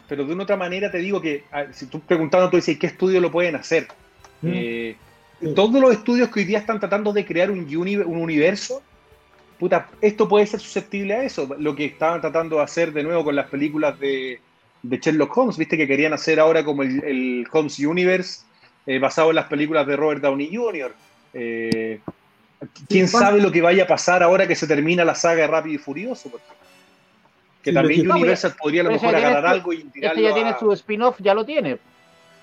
pero de una otra manera te digo que si tú preguntando, tú dices, ¿qué estudio lo pueden hacer? Mm. Eh, todos los estudios que hoy día están tratando de crear un, un universo puta, esto puede ser susceptible a eso, lo que estaban tratando de hacer de nuevo con las películas de, Sherlock Holmes, viste que querían hacer ahora como el, Holmes Universe eh, basado en las películas de Robert Downey Jr. Eh, ¿Quién sabe lo que vaya a pasar ahora que se termina la saga de Rápido y Furioso? Que también Universal podría a lo mejor agarrar algo y tirarlo ya tiene su spin-off, ya lo tiene.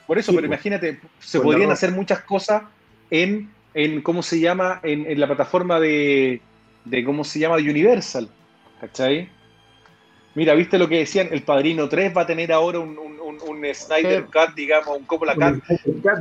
Por eso, pero imagínate, se podrían hacer muchas cosas en, en, ¿cómo se llama? en la plataforma de, de cómo se llama de Universal. ¿Cachai? Mira, ¿viste lo que decían? El Padrino 3 va a tener ahora un, un, un, Snyder Cut, digamos, un Coppola Cut.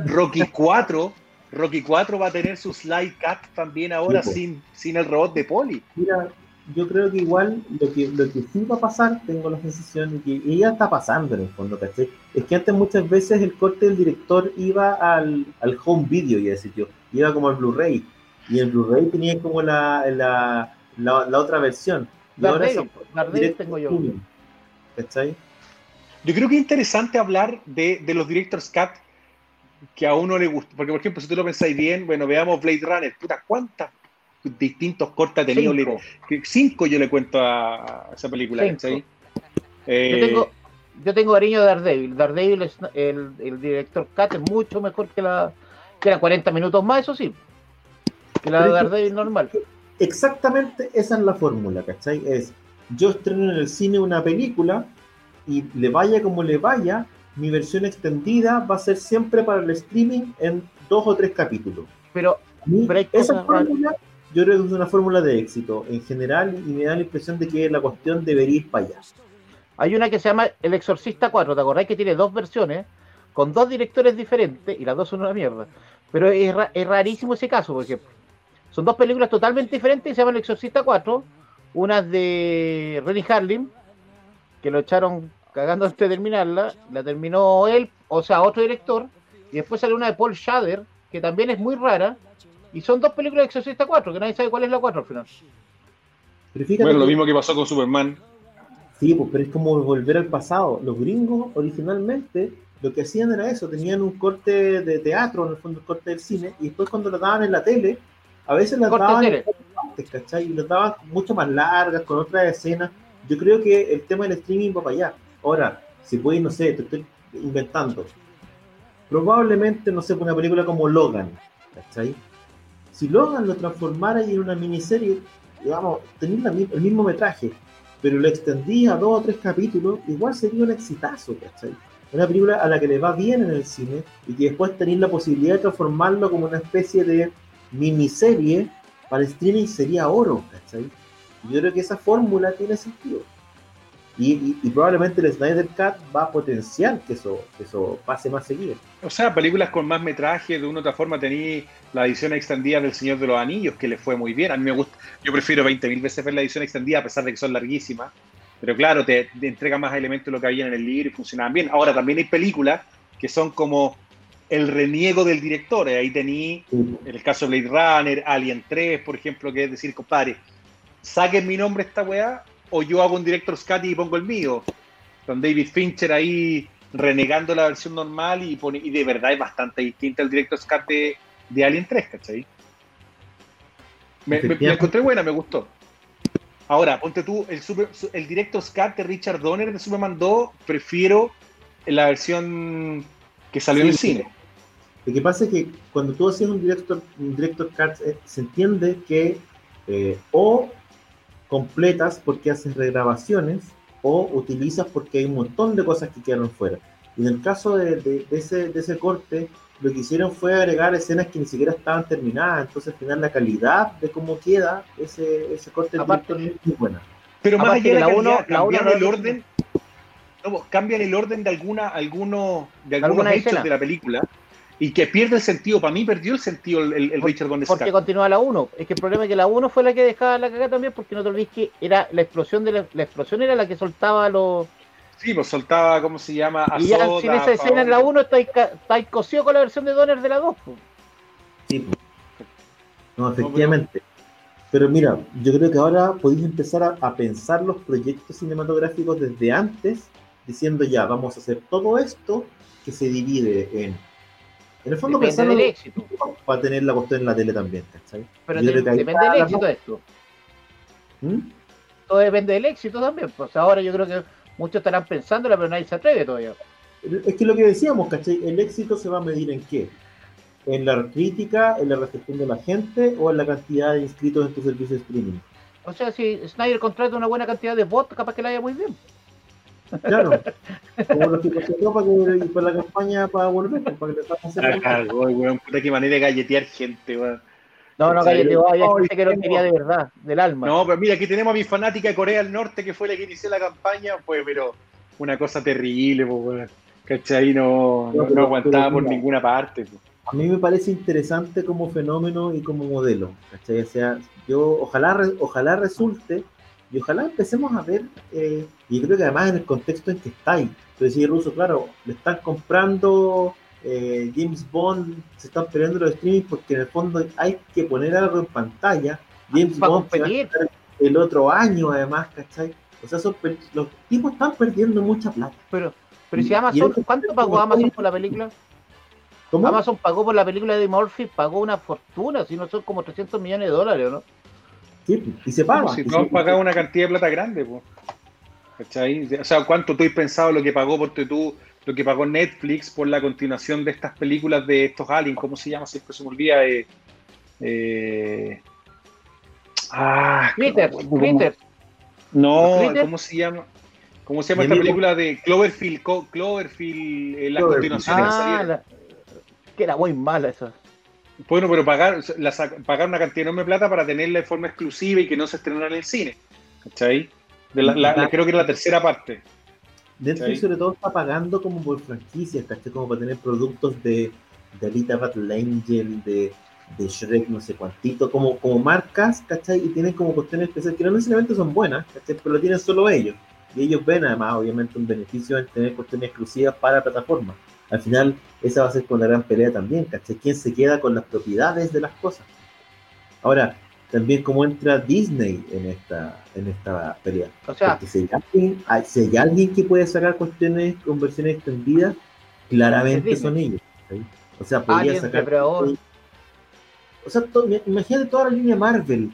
Rocky 4 Rocky 4 va a tener su slide cut también ahora sin, sin el robot de Poli. Mira, yo creo que igual lo que, lo que sí va a pasar, tengo la sensación de que ella está pasando en el fondo, ¿cachai? Es que antes muchas veces el corte del director iba al, al home video, ya decir yo, iba como al Blu-ray, y el Blu-ray tenía como la, la, la, otra versión. Y ahora tengo yo. ¿Cachai? Yo creo que es interesante hablar de, de los directors cut que a uno le gusta, porque por ejemplo, si tú lo pensáis bien, bueno, veamos Blade Runner, puta, ¿cuántas distintos cortes ha tenido. Cinco. cinco yo le cuento a, esa película. Eh, yo, tengo, yo tengo cariño de Daredevil. Daredevil, es, el, el director Cat es mucho mejor que la que era 40 minutos más, eso sí. Que la de Daredevil normal. Exactamente esa es la fórmula, ¿cachai? Es yo estreno en el cine una película y le vaya como le vaya, mi versión extendida va a ser siempre para el streaming en dos o tres capítulos. Pero, esa fórmula yo creo que es una fórmula de éxito en general y me da la impresión de que la cuestión debería ir para allá. Hay una que se llama El Exorcista 4, ¿te acordáis que tiene dos versiones con dos directores diferentes y las dos son una mierda? Pero es, rarísimo ese caso, porque son dos películas totalmente diferentes y se llama El Exorcista 4, una de Renny Harlin, que lo echaron cagando antes de terminarla, la terminó él, o sea, otro director, y después sale una de Paul Schrader, que también es muy rara, y son dos películas de Exorcista 4, que nadie sabe cuál es la 4 al final. bueno, lo mismo que pasó con Superman. Sí, pues, pero es como volver al pasado. Los gringos originalmente lo que hacían era eso, tenían un corte de teatro, en el fondo el corte del cine, y después cuando lo daban en la tele, a veces lo daban antes, ¿cachai? Y lo daban mucho más largas, con otras escenas. Yo creo que el tema del streaming va para allá. Ahora, si puede, no sé, te estoy inventando. Probablemente, no sé, una película como Logan, ¿cachai? Si Logan lo transformara en una miniserie, digamos, tenía el mismo metraje, pero lo extendía a dos o tres capítulos, igual sería un exitazo, ¿cachai? Una película a la que le va bien en el cine y que después tenéis la posibilidad de transformarlo como una especie de miniserie para el streaming sería oro, ¿cachai? Yo creo que esa fórmula tiene sentido. Y, probablemente el Snyder Cut va a potenciar que eso, eso pase más seguido. O sea, películas con más metraje, de una u otra forma tení la edición extendida del Señor de los Anillos, que le fue muy bien. A mí me gusta, yo prefiero 20.000 veces ver la edición extendida, a pesar de que son larguísimas. Pero claro, te, entrega más elementos de lo que había en el libro y funcionaban bien. Ahora, también hay películas que son como el reniego del director. Ahí tení el caso de Blade Runner, Alien 3, por ejemplo, que es decir, compadre, saquen mi nombre esta weá o yo hago un director cut y pongo el mío. Con David Fincher ahí renegando la versión normal y, pone, y de verdad es bastante distinta el director cut de, Alien 3, ¿cachai? Me, encontré buena, me gustó. Ahora, ponte tú, el, super, el cut de Richard Donner de Superman 2, prefiero la versión que salió en el cine. Lo que pasa es que cuando tú haces un director, un director cut, eh, se entiende que eh, o completas porque haces regrabaciones o utilizas porque hay un montón de cosas que quedaron fuera. Y en el caso de, ese, de ese corte, lo que hicieron fue agregar escenas que ni siquiera estaban terminadas, entonces al final la calidad de cómo queda ese, ese corte Aparte, es muy buena. Pero más allá de la, uno, el orden, cambian el orden de alguna, alguno, de algunos hechos de la película y que pierde el sentido. Para mí perdió el sentido el, el Richard Donner. Porque continúa la 1. Es que el problema es que la 1 fue la que dejaba la cagada también, porque no te olvides que era la explosión de la, explosión era la que soltaba los. Sí, pues soltaba, ¿cómo se llama? y ya sin esa escena en la 1 está ahí cosido con la versión de Donner de la 2. Sí, no, efectivamente. Pero mira, yo creo que ahora podéis empezar a, a, pensar los proyectos cinematográficos desde antes, diciendo ya, vamos a hacer todo esto que se divide en en el fondo, depende del éxito. Va a tener la cuestión en la tele también, ¿cachai? Pero depende del éxito de esto. ¿Mm? Todo depende del éxito también. Pues ahora yo creo que muchos estarán pensándola, pero nadie se atreve todavía. Es que lo que decíamos, ¿cachai? El éxito se va a medir en qué? ¿En la crítica, en la recepción de la gente o en la cantidad de inscritos en tu servicio de streaming? O sea, si Snyder contrata una buena cantidad de bots, capaz que la haya muy bien. Claro. Como los que pasó para, que, para la campaña para volver, pues, para que le ah, weón, puta que manera de galletear gente, weón. No, no, galleteó, había gente que lo quería de verdad, del alma. No, pero mira, aquí tenemos a mi fanática de Corea del Norte, que fue la que inició la campaña, pues, pero una cosa terrible, pues, weón. ¿Cachai? No, no, no, aguantaba por ninguna parte. Pues. a mí me parece interesante como fenómeno y como modelo. ¿cachai? O sea, yo ojalá, ojalá resulte y ojalá empecemos a ver, eh, y creo que además en el contexto en que estáis, entonces sí, Ruso, claro, le están comprando eh, James Bond, se están peleando los streaming porque en el fondo hay que poner algo en pantalla. James Bond el otro año además, ¿cachai? O sea, los tipos están perdiendo mucha plata. Pero, pero si Amazon, ¿cuánto pagó Amazon por la película? Amazon pagó por la película de Murphy, pagó una fortuna, si no son como 300 millones de dólares, ¿no? Sí, y se paga. si no han pagado una cantidad de plata grande, pues. ¿Cachai? O sea, ¿cuánto tú has pensado lo que pagó porque tú, lo que pagó Netflix por la continuación de estas películas de estos aliens? ¿Cómo se llama? Siempre se me olvida. Eh, eh... Ah, Twitter, Twitter. No, ¿cómo se llama? ¿Cómo se llama esta película de Cloverfield? Cloverfield, eh, la continuación ah, que era muy mala esa. Bueno, pero pagar, pagar una cantidad enorme de plata para tenerla de forma exclusiva y que no se estrenara en el cine. ¿Cachai? Creo que era la tercera parte. Netflix sobre todo está pagando como por franquicias, ¿cachai? Como para tener productos de, de Alita Battle Angel, de, de Shrek, no sé cuántito, como, como marcas, ¿cachai? Y tienen como cuestiones especiales que no necesariamente son buenas, ¿cachai? Pero lo tienen solo ellos. Y ellos ven además, obviamente, un beneficio en tener cuestiones exclusivas para plataformas. Al final, esa va a ser con la gran pelea también, ¿cachai? ¿Quién se queda con las propiedades de las cosas? Ahora, también cómo entra Disney en esta, en esta pelea. O sea, Porque si hay, alguien, que puede sacar cuestiones con versiones extendidas, claramente son ellos. O sea, podría sacar. O sea, imagínate toda la línea Marvel.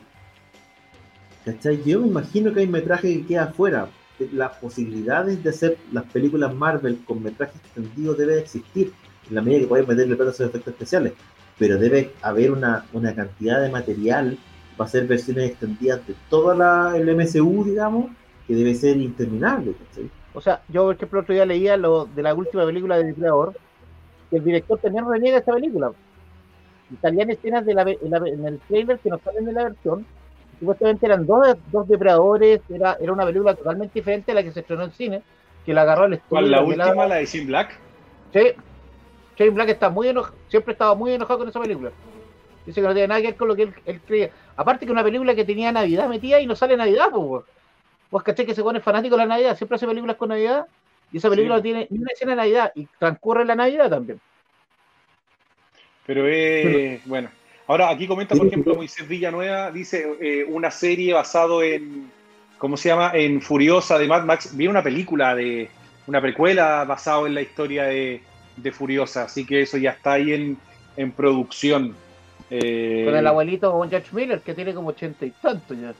¿Cachai? Yo me imagino que hay metraje que queda afuera. Las posibilidades de hacer las películas Marvel con metraje extendido debe existir, en la medida que puedes meterle plata a esos efectos especiales. Pero debe haber una, una cantidad de material va a ser versiones extendidas de toda la, el MCU, digamos, que debe ser interminable. O sea, yo, por ejemplo, el otro día leía lo de la última película de Depredador, que el director también reniega esta película. Y salían escenas de la, en, el trailer que nos salen de la versión, supuestamente eran dos, dos depredadores, era, era una película totalmente diferente a la que se estrenó en cine, que la agarró el estudio. ¿La última, la, de Shane Black? Sí, Shane Black está muy enojado, siempre estaba muy enojado con esa película. Dice que no tiene nada que ver con lo que él, creía. Aparte que una película que tenía Navidad metida y no sale Navidad, pues. Vos caché que se pone fanático de la Navidad, siempre hace películas con Navidad y esa película no tiene ni una escena de Navidad y transcurre la Navidad también. Pero es, bueno. Ahora aquí comenta, por ejemplo, Moisés Villanueva, dice eh, una serie basado en, ¿cómo se llama? En Furiosa de Mad Max. Vi una película de, una precuela basado en la historia de, Furiosa, así que eso ya está ahí en, en producción. Eh, con el abuelito con George Miller, que tiene como ochenta y tanto ya.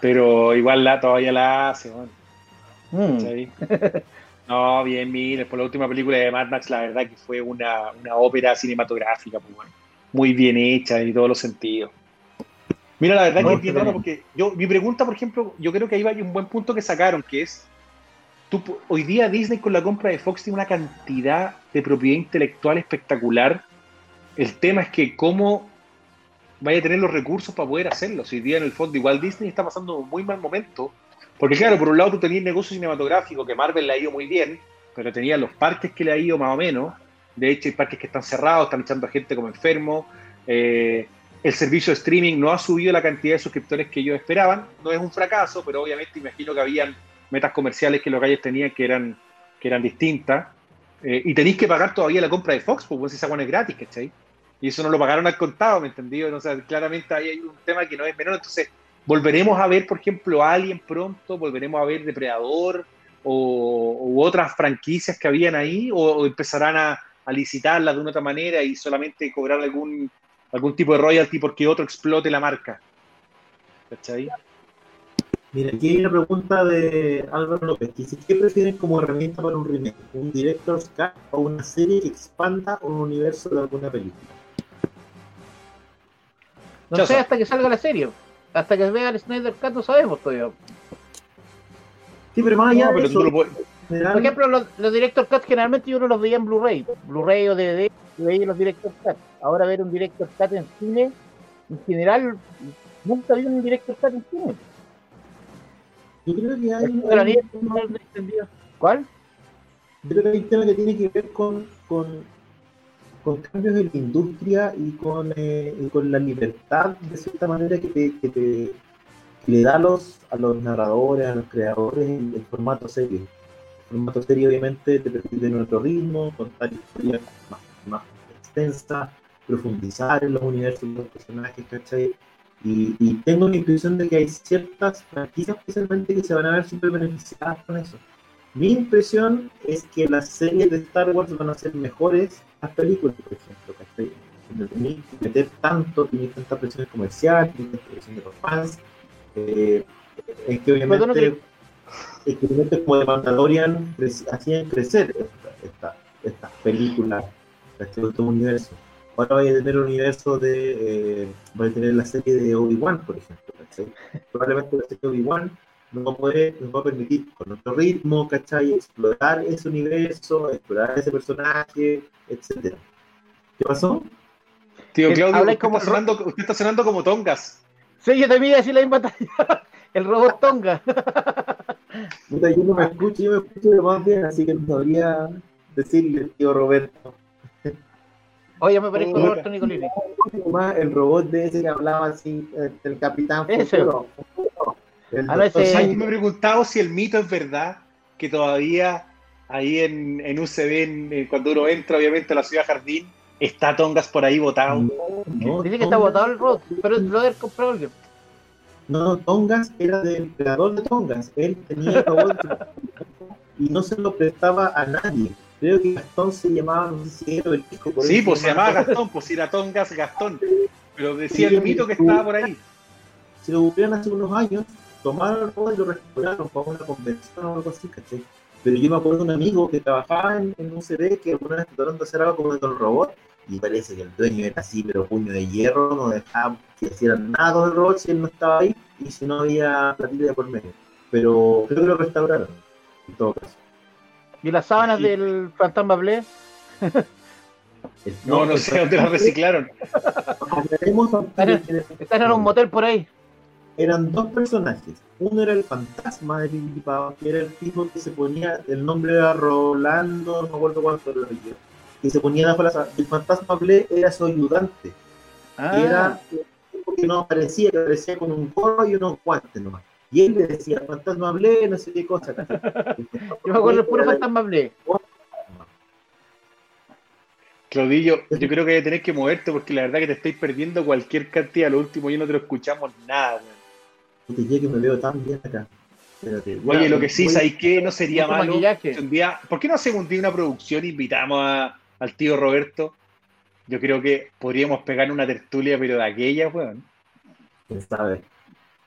Pero igual la todavía la hace, mm. no, bien, Miller, por la última película de Mad Max, la verdad que fue una, ópera cinematográfica, pues, muy bien hecha en todos los sentidos. Mira, la verdad que entiendo, porque yo, mi pregunta, por ejemplo, yo creo que ahí hay un buen punto que sacaron, que es, tú, hoy día Disney con la compra de Fox tiene una cantidad de propiedad intelectual espectacular el tema es que cómo vaya a tener los recursos para poder hacerlo. Si día en el fondo igual Disney está pasando un muy mal momento, porque claro, por un lado tú tenías negocio cinematográfico que Marvel le ha ido muy bien, pero tenía los parques que le ha ido más o menos. De hecho, hay parques que están cerrados, están echando a gente como enfermo. Eh, el servicio de streaming no ha subido la cantidad de suscriptores que ellos esperaban. No es un fracaso, pero obviamente imagino que habían metas comerciales que los gallos tenían que eran, que eran distintas. Eh, y tenéis que pagar todavía la compra de Fox, porque esa bueno es gratis, ¿cachai? Y eso no lo pagaron al contado, ¿me entendí? O sea, claramente ahí hay un tema que no es menor, entonces volveremos a ver, por ejemplo, Alien pronto, volveremos a ver Depredador o, otras franquicias que habían ahí, o, empezarán a, a licitarlas de una otra manera y solamente cobrar algún, algún tipo de royalty porque otro explote la marca. ¿Cachai? Mira, aquí hay una pregunta de Álvaro López. Dice, ¿qué prefieren como herramienta para un remake? ¿Un director's cut o una serie que expanda un universo de alguna película? No sé hasta que salga la serie. Hasta que vea el Snyder Cut no sabemos todavía. Sí, pero más allá de eso, Por ejemplo, los, los Director Cut generalmente yo no los veía en Blu-ray. Blu-ray o DVD, yo veía los Director Cut. Ahora ver un Director Cut en cine, en general, nunca vi un Director Cut en cine. Yo creo que hay... ¿Cuál? Yo creo que hay un tema que tiene que ver con, con con cambios en la industria y con, eh, y con la libertad, de cierta manera, que, te, que, te, le da a los, a los narradores, a los creadores, el, formato serie. El formato serie, obviamente, te permite nuestro ritmo, contar historias más, más extensas, profundizar en los universos de los personajes, ¿cachai? Y, y, tengo la impresión de que hay ciertas franquicias, especialmente, que se van a ver súper beneficiadas con eso. Mi impresión es que las series de Star Wars van a ser mejores las películas, por ejemplo, que tenéis que meter tanto, tenéis tanta presión comercial, tenéis presión de los fans, eh, es que obviamente, es que obviamente como de Mandalorian hacían crecer estas esta, películas, este otro universo. Ahora voy a tener el universo de, eh, voy a tener la serie de Obi-Wan, por ejemplo, Probablemente la serie de Obi-Wan nos va, a poder, nos va a permitir con nuestro ritmo, ¿cachai? Explorar ese universo, explorar ese personaje, etcétera. ¿Qué pasó? Tío Claudio, usted, como... está sonando, usted está sonando como Tongas. Sí, yo también así la misma El robot Tonga. yo no me escucho, yo me escucho de más bien, así que no sabría decirle, tío Roberto. Oye, me parezco a Roberto Nicolini. El robot de ese que hablaba así, el capitán. Ese. Futuro. A veces... me he preguntado si el mito es verdad, que todavía ahí en, en UCB, eh, cuando uno entra, obviamente, a la ciudad jardín, está Tongas por ahí votado. No, Dice que está votado el robot, pero lo debe comprar alguien. No, Tongas era del creador de Tongas. Él tenía el robot y no se lo prestaba a nadie. Creo que Gastón se llamaba, no sé si era el hijo. sí, pues se llamaba Gastón, pues era Tongas Gastón. Pero decía el mito que estaba por ahí. Se lo ocurrieron hace unos años, tomaron el robot y lo recuperaron para una convención o algo así, ¿cachai? Pero yo me acuerdo de un amigo que trabajaba en, un CD que alguna vez trataron de hacer algo como el robot y parece que el dueño era así, pero puño de hierro, no dejaba que hicieran nada con el robot si él no estaba ahí y si no había platilla por medio. Pero creo que lo restauraron, en todo caso. ¿Y las sábanas del fantasma Blé? no, no sé dónde las reciclaron. Están en un motel por ahí eran dos personajes. Uno era el fantasma de Billy que era el tipo que se ponía, el nombre era Rolando, no me acuerdo cuánto era el que se ponía la plaza. El fantasma Ble era su ayudante. Ah. Era que no aparecía, que aparecía con un gorro y unos guantes nomás. Y él le decía, fantasma Ble, no sé qué cosa. Yo me acuerdo el puro fantasma Ble. Claudillo, yo creo que tenés que moverte porque la verdad que te estáis perdiendo cualquier cantidad. Lo último y no te lo escuchamos nada, te que me veo tan bien acá. Oye, lo que sí, ¿sabes qué? No sería malo. Un día, ¿Por qué no hacemos un día una producción y invitamos a, al tío Roberto? Yo creo que podríamos pegar una tertulia, pero de aquella, weón. ¿Quién sabe?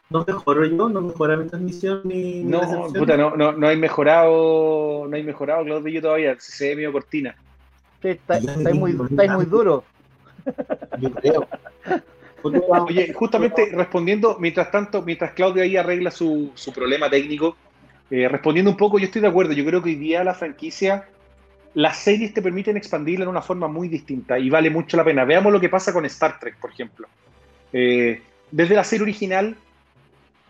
No mejoró yo, no mejoró mi transmisión ni. No, puta, no, no, no hay mejorado, no hay mejorado, Claudio, todavía, se ve medio cortina. está, está, muy, está muy duro. Yo creo. Oye, justamente respondiendo, mientras tanto, mientras Claudio ahí arregla su, problema técnico, eh, respondiendo un poco, yo estoy de acuerdo, yo creo que hoy día la franquicia, las series te permiten expandirla en una forma muy distinta y vale mucho la pena. Veamos lo que pasa con Star Trek, por ejemplo. Eh, desde la serie original,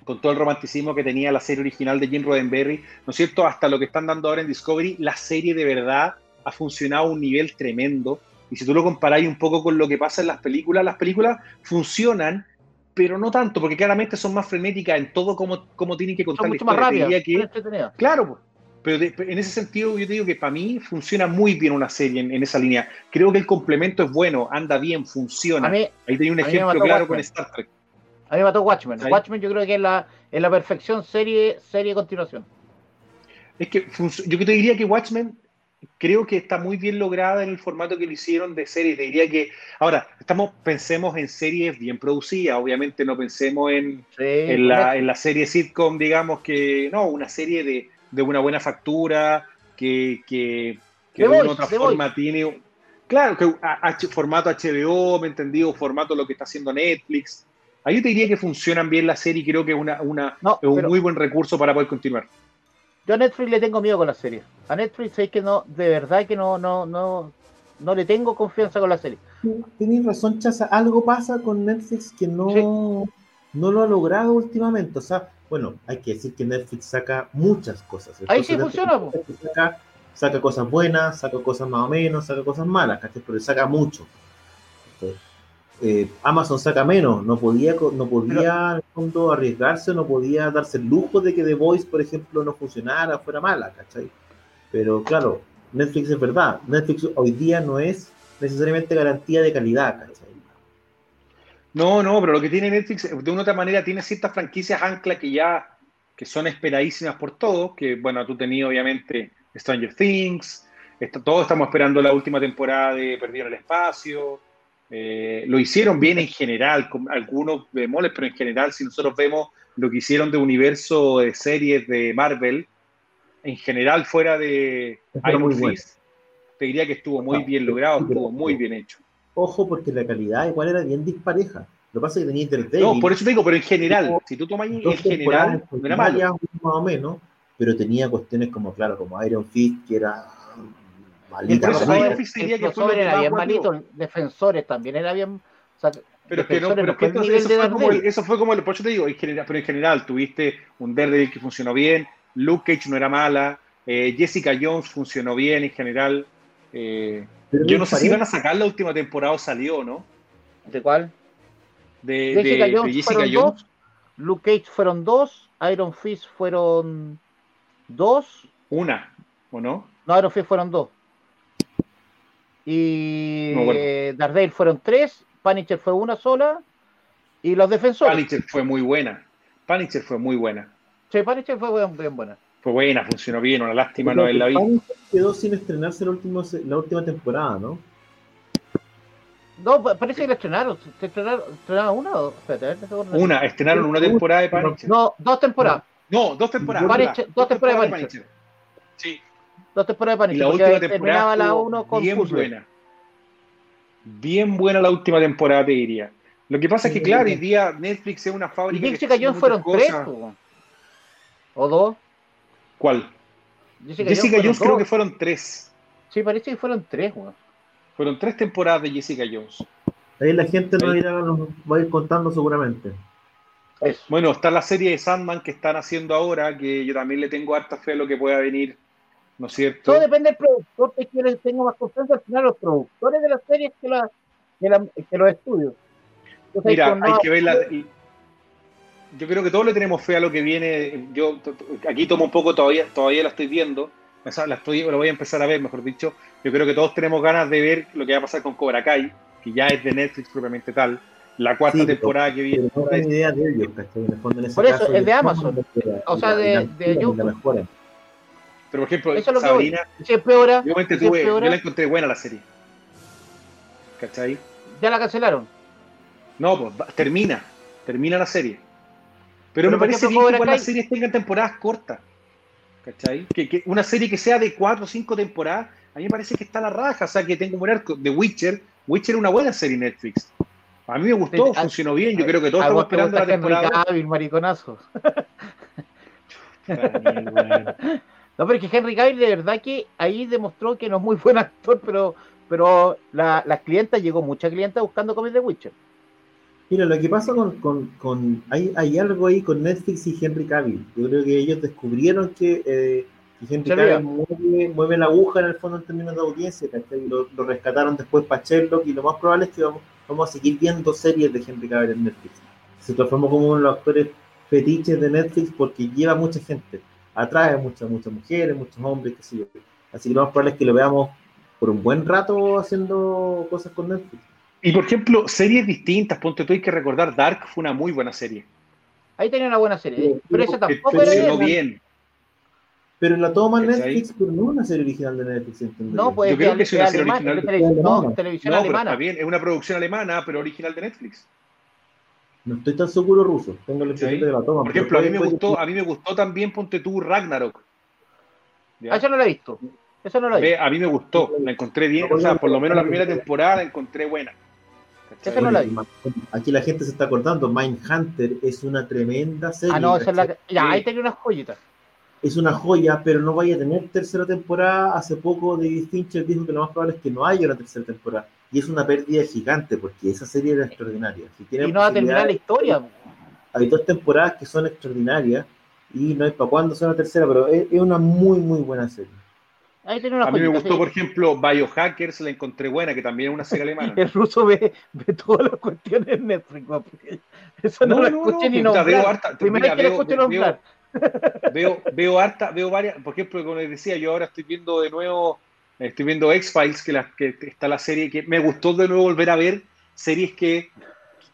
con todo el romanticismo que tenía la serie original de Jim Roddenberry, ¿no es cierto? Hasta lo que están dando ahora en Discovery, la serie de verdad ha funcionado a un nivel tremendo. Y si tú lo comparáis un poco con lo que pasa en las películas, las películas funcionan, pero no tanto, porque claramente son más frenéticas en todo como, como tienen que contar mucho más rápidas. claro, pero en ese sentido yo te digo que para mí funciona muy bien una serie en, esa línea. Creo que el complemento es bueno, anda bien, funciona. Ahí tenía un ejemplo claro con Star Trek. A mí me mató Watchmen. Watchmen yo creo que es la, en la perfección serie, serie continuación. Es que yo te diría que Watchmen creo que está muy bien lograda en el formato que lo hicieron de series. diría que, ahora, estamos, pensemos en series bien producidas, obviamente no pensemos en, en, la, serie sitcom, digamos que, no, una serie de, de una buena factura, que, que, de, alguna otra forma tiene, claro, que formato HBO, me entendido, formato lo que está haciendo Netflix. Ahí te diría que funcionan bien las series y creo que es, una, una, un muy buen recurso para poder continuar. Yo a Netflix le tengo miedo con la serie. A Netflix es que no, de verdad que no, no, no, no le tengo confianza con la serie. Tienes razón, Chaza. Algo pasa con Netflix que no, no lo ha logrado últimamente. O sea, bueno, hay que decir que Netflix saca muchas cosas. Ahí sí funciona. Saca saca cosas buenas, saca cosas más o menos, saca cosas malas, ¿cachai? Pero saca mucho. Eh, Amazon saca menos, no podía, no podía en el fondo arriesgarse, no podía darse el lujo de que The Voice, por ejemplo, no funcionara, fuera mala, ¿cachai? Pero claro, Netflix es verdad, Netflix hoy día no es necesariamente garantía de calidad, ¿cachai? No, no, pero lo que tiene Netflix, de una u otra manera, tiene ciertas franquicias ancla que ya que son esperadísimas por todos, que bueno, tú tenías obviamente Stranger Things, todos estamos esperando la última temporada de Perdido en el Espacio, eh, lo hicieron bien en general, con algunos bemoles, pero en general, si nosotros vemos lo que hicieron de universo de series de Marvel, en general, fuera de Iron Fist, te diría que estuvo muy bien logrado, estuvo muy bien hecho. Ojo, porque la calidad igual era bien dispareja. Lo que pasa es que tenía Daredevil. No, por eso te digo, pero en general, si tú tomas en general, no era malo. Más o menos, pero tenía cuestiones como, claro, como Iron Fist, que era Malita, era bien malito, defensores también era bien. pero es que no, pero eso, fue como el, eso fue como el, por eso te digo, en general, pero en general tuviste un Daredevil que funcionó bien, Luke Cage no era mala, eh, Jessica Jones funcionó bien en general. Eh, yo no sé si van a sacar la última temporada o salió, ¿no? ¿De cuál? De Jessica, de, Jones, Jessica Jones. Dos, Luke Cage fueron dos, Iron Fist fueron dos. Una, ¿o no? No, Iron Fist fueron dos. Y no, fueron tres, Punisher fue una sola. Y los defensores. Punisher fue muy buena. Punisher fue muy buena. Sí, Punisher fue bien, buena. Fue buena, funcionó bien, una lástima no en la vida. quedó sin estrenarse la última, la última temporada, ¿no? No, parece que la estrenaron. estrenaron, estrenaron una o espérate, Una, estrenaron una temporada de Punisher. No, dos temporadas. No, dos temporadas. dos temporadas de Punisher. Sí, dos temporadas de Punisher. Y la última temporada la uno con bien buena. Bien buena la última temporada, te diría. Lo que pasa es que, claro, hoy día Netflix es una fábrica. ¿Y Jessica Jones fueron tres? ¿O dos? ¿Cuál? Jessica, Jones, creo que fueron tres. Sí, parece que fueron tres, weón. Fueron tres temporadas de Jessica Jones. Ahí la gente nos, irá, nos va a ir contando seguramente. Bueno, está la serie de Sandman que están haciendo ahora, que yo también le tengo harta fe a lo que pueda venir ¿no es cierto? Todo depende del productor, que tengo más confianza al final los productores de las series que, la, que, los estudios. Mira, hay que verla. Yo creo que todos le tenemos fe a lo que viene. Yo aquí tomo un poco todavía, todavía la estoy viendo. La estoy, lo voy a empezar a ver, mejor dicho. Yo creo que todos tenemos ganas de ver lo que va a pasar con Cobra Kai, que ya es de Netflix propiamente tal. La cuarta temporada que viene. No idea de ellos, Por eso, es de Amazon. O sea, de, de YouTube. Pero por ejemplo, Eso Sabrina, yo, tuve, yo la encontré buena la serie. ¿Cachai? ¿Ya la cancelaron? No, pues termina, termina la serie. Pero, me parece bien que las series tengan temporadas cortas. ¿Cachai? Que, una serie que sea de cuatro o cinco temporadas, a mí me parece que está la raja. O sea, que tengo un arco de Witcher. Witcher es una buena serie Netflix. A mí me gustó, funcionó bien. Yo creo que todos estamos esperando la temporada. mariconazo. No, pero es que Henry Cavill de verdad que ahí demostró que no es muy buen actor, pero, pero la, las clientas, llegó mucha clienta buscando cómics de Witcher. Mira, lo que pasa con, con, con hay, hay, algo ahí con Netflix y Henry Cavill. Yo creo que ellos descubrieron que, eh, Henry Cavill mueve, mueve, la aguja en el fondo en términos de audiencia, lo, lo, rescataron después para Sherlock y lo más probable es que vamos, vamos a seguir viendo series de Henry Cavill en Netflix. Se transformó como uno de los actores fetiches de Netflix porque lleva mucha gente atrae muchas, muchas mujeres, muchos hombres, qué sé yo. Así que lo más probable es que lo veamos por un buen rato haciendo cosas con Netflix. Y por ejemplo, series distintas, ponte tú, hay que recordar, Dark fue una muy buena serie. Ahí tenía una buena serie, pero esa tampoco funcionó bien. Pero la toma Netflix, pero no una serie original de Netflix. No, pues yo creo que es una serie original de No, televisión no, alemana. Pero está bien, es una producción alemana, pero original de Netflix. No estoy tan seguro ruso. Tengo el de la toma. Por ejemplo, a mí, me gustó, a mí me gustó también, ponte tú, Ragnarok. Ah, eso no lo he visto. Eso no lo he visto. A mí me gustó, la encontré bien. O sea, por lo menos la primera temporada la encontré buena. Eso no la vi. Aquí la gente se está acordando. Mindhunter es una tremenda serie. Ah, no, esa es la. Ya, ahí tenía unas joyitas. Es una joya, pero no vaya a tener tercera temporada. Hace poco David Fincher dijo que lo más probable es que no haya una tercera temporada y es una pérdida gigante porque esa serie era extraordinaria. y no va a terminar la historia. Hay dos temporadas que son extraordinarias y no es para cuándo sea la tercera, pero es, una muy, muy buena serie. Ahí tiene una A mí me gustó, por ejemplo, Biohackers, la encontré buena, que también es una serie alemana. El ruso ve, ve todas las cuestiones en Netflix, Eso no, lo escuché ni nombrar. Veo harta, Primera vez que lo escuché nombrar. Veo, veo harta, veo varias, por ejemplo, como les decía, yo ahora estoy viendo de nuevo, estoy viendo X-Files, que, que está la serie, que me gustó de nuevo volver a ver series que,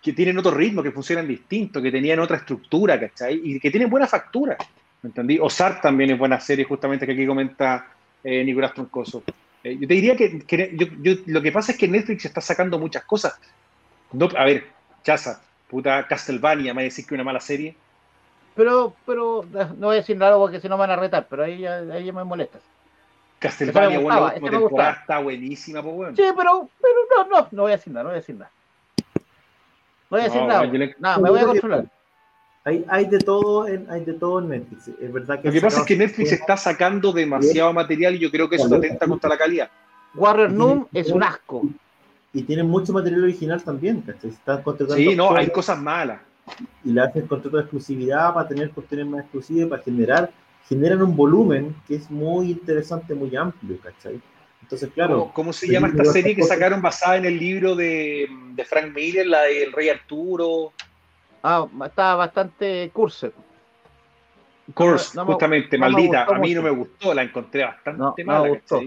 que tienen otro ritmo, que funcionan distinto, que tenían otra estructura, ¿cachai? Y que tienen buena factura, ¿me entendí? Ozark también es buena serie, justamente, que aquí comenta eh, Nicolás Troncoso. Eh, yo te diría que, lo que pasa es que Netflix está sacando muchas cosas. A ver, Chaza, puta Castlevania, me va a decir que una mala serie. Pero, pero, no voy a decir nada porque si no van a retar, pero ahí, ahí me molesta. Castlevania, bueno, la temporada está buenísima, pues bueno. Sí, pero, pero no, no, no voy a decir nada, no voy a decir nada. No voy a decir nada. Nada, me voy a controlar. Hay, hay, de todo en, hay de todo en Netflix. Es verdad que Lo que pasa es que Netflix está sacando demasiado material y yo creo que eso atenta contra la calidad. Warrior Noom es un asco. Y tienen mucho material original también, ¿cachai? sí, no, hay cosas malas. Y le hacen contrato de exclusividad para tener cuestiones más exclusivas, para generar, generan un volumen que es muy interesante, muy amplio, ¿cachai? Entonces, claro. ¿Cómo, se llama esta serie que sacaron basada en el libro de, de Frank Miller, la del Rey Arturo? Ah, está bastante curse. Curse, justamente, maldita. a mí no me gustó, la encontré bastante mala. Me gustó.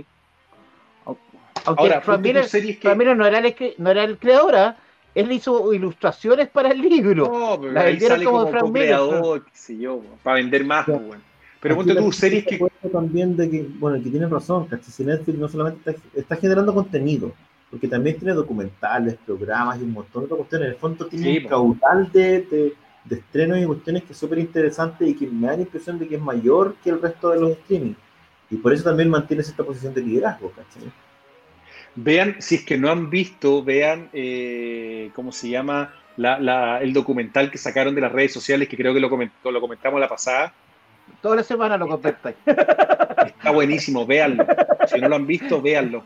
Aunque Ahora, Frank Miller, que... no, era el, no era el creador, ¿ah? él hizo ilustraciones para el libro. No, pero la ahí sale como, como creador, qué sé yo, para vender más, pues, bueno. Pero ponte tú, series que... También de que, bueno, que tiene razón, ¿cachai? Si Netflix no solamente está, está generando contenido, porque también tiene documentales, programas y un montón de cuestiones. En el fondo tiene un caudal de, de, de, estrenos y cuestiones que es súper interesante y que me da la impresión de que es mayor que el resto de los streaming. Y por eso también mantiene esta posición de liderazgo, ¿cachai? Vean, si es que no han visto, vean, eh, ¿cómo se llama? La, la, el documental que sacaron de las redes sociales, que creo que lo, comentó, lo comentamos la pasada. Toda la semana lo comentáis. Está buenísimo, véanlo. Si no lo han visto, véanlo.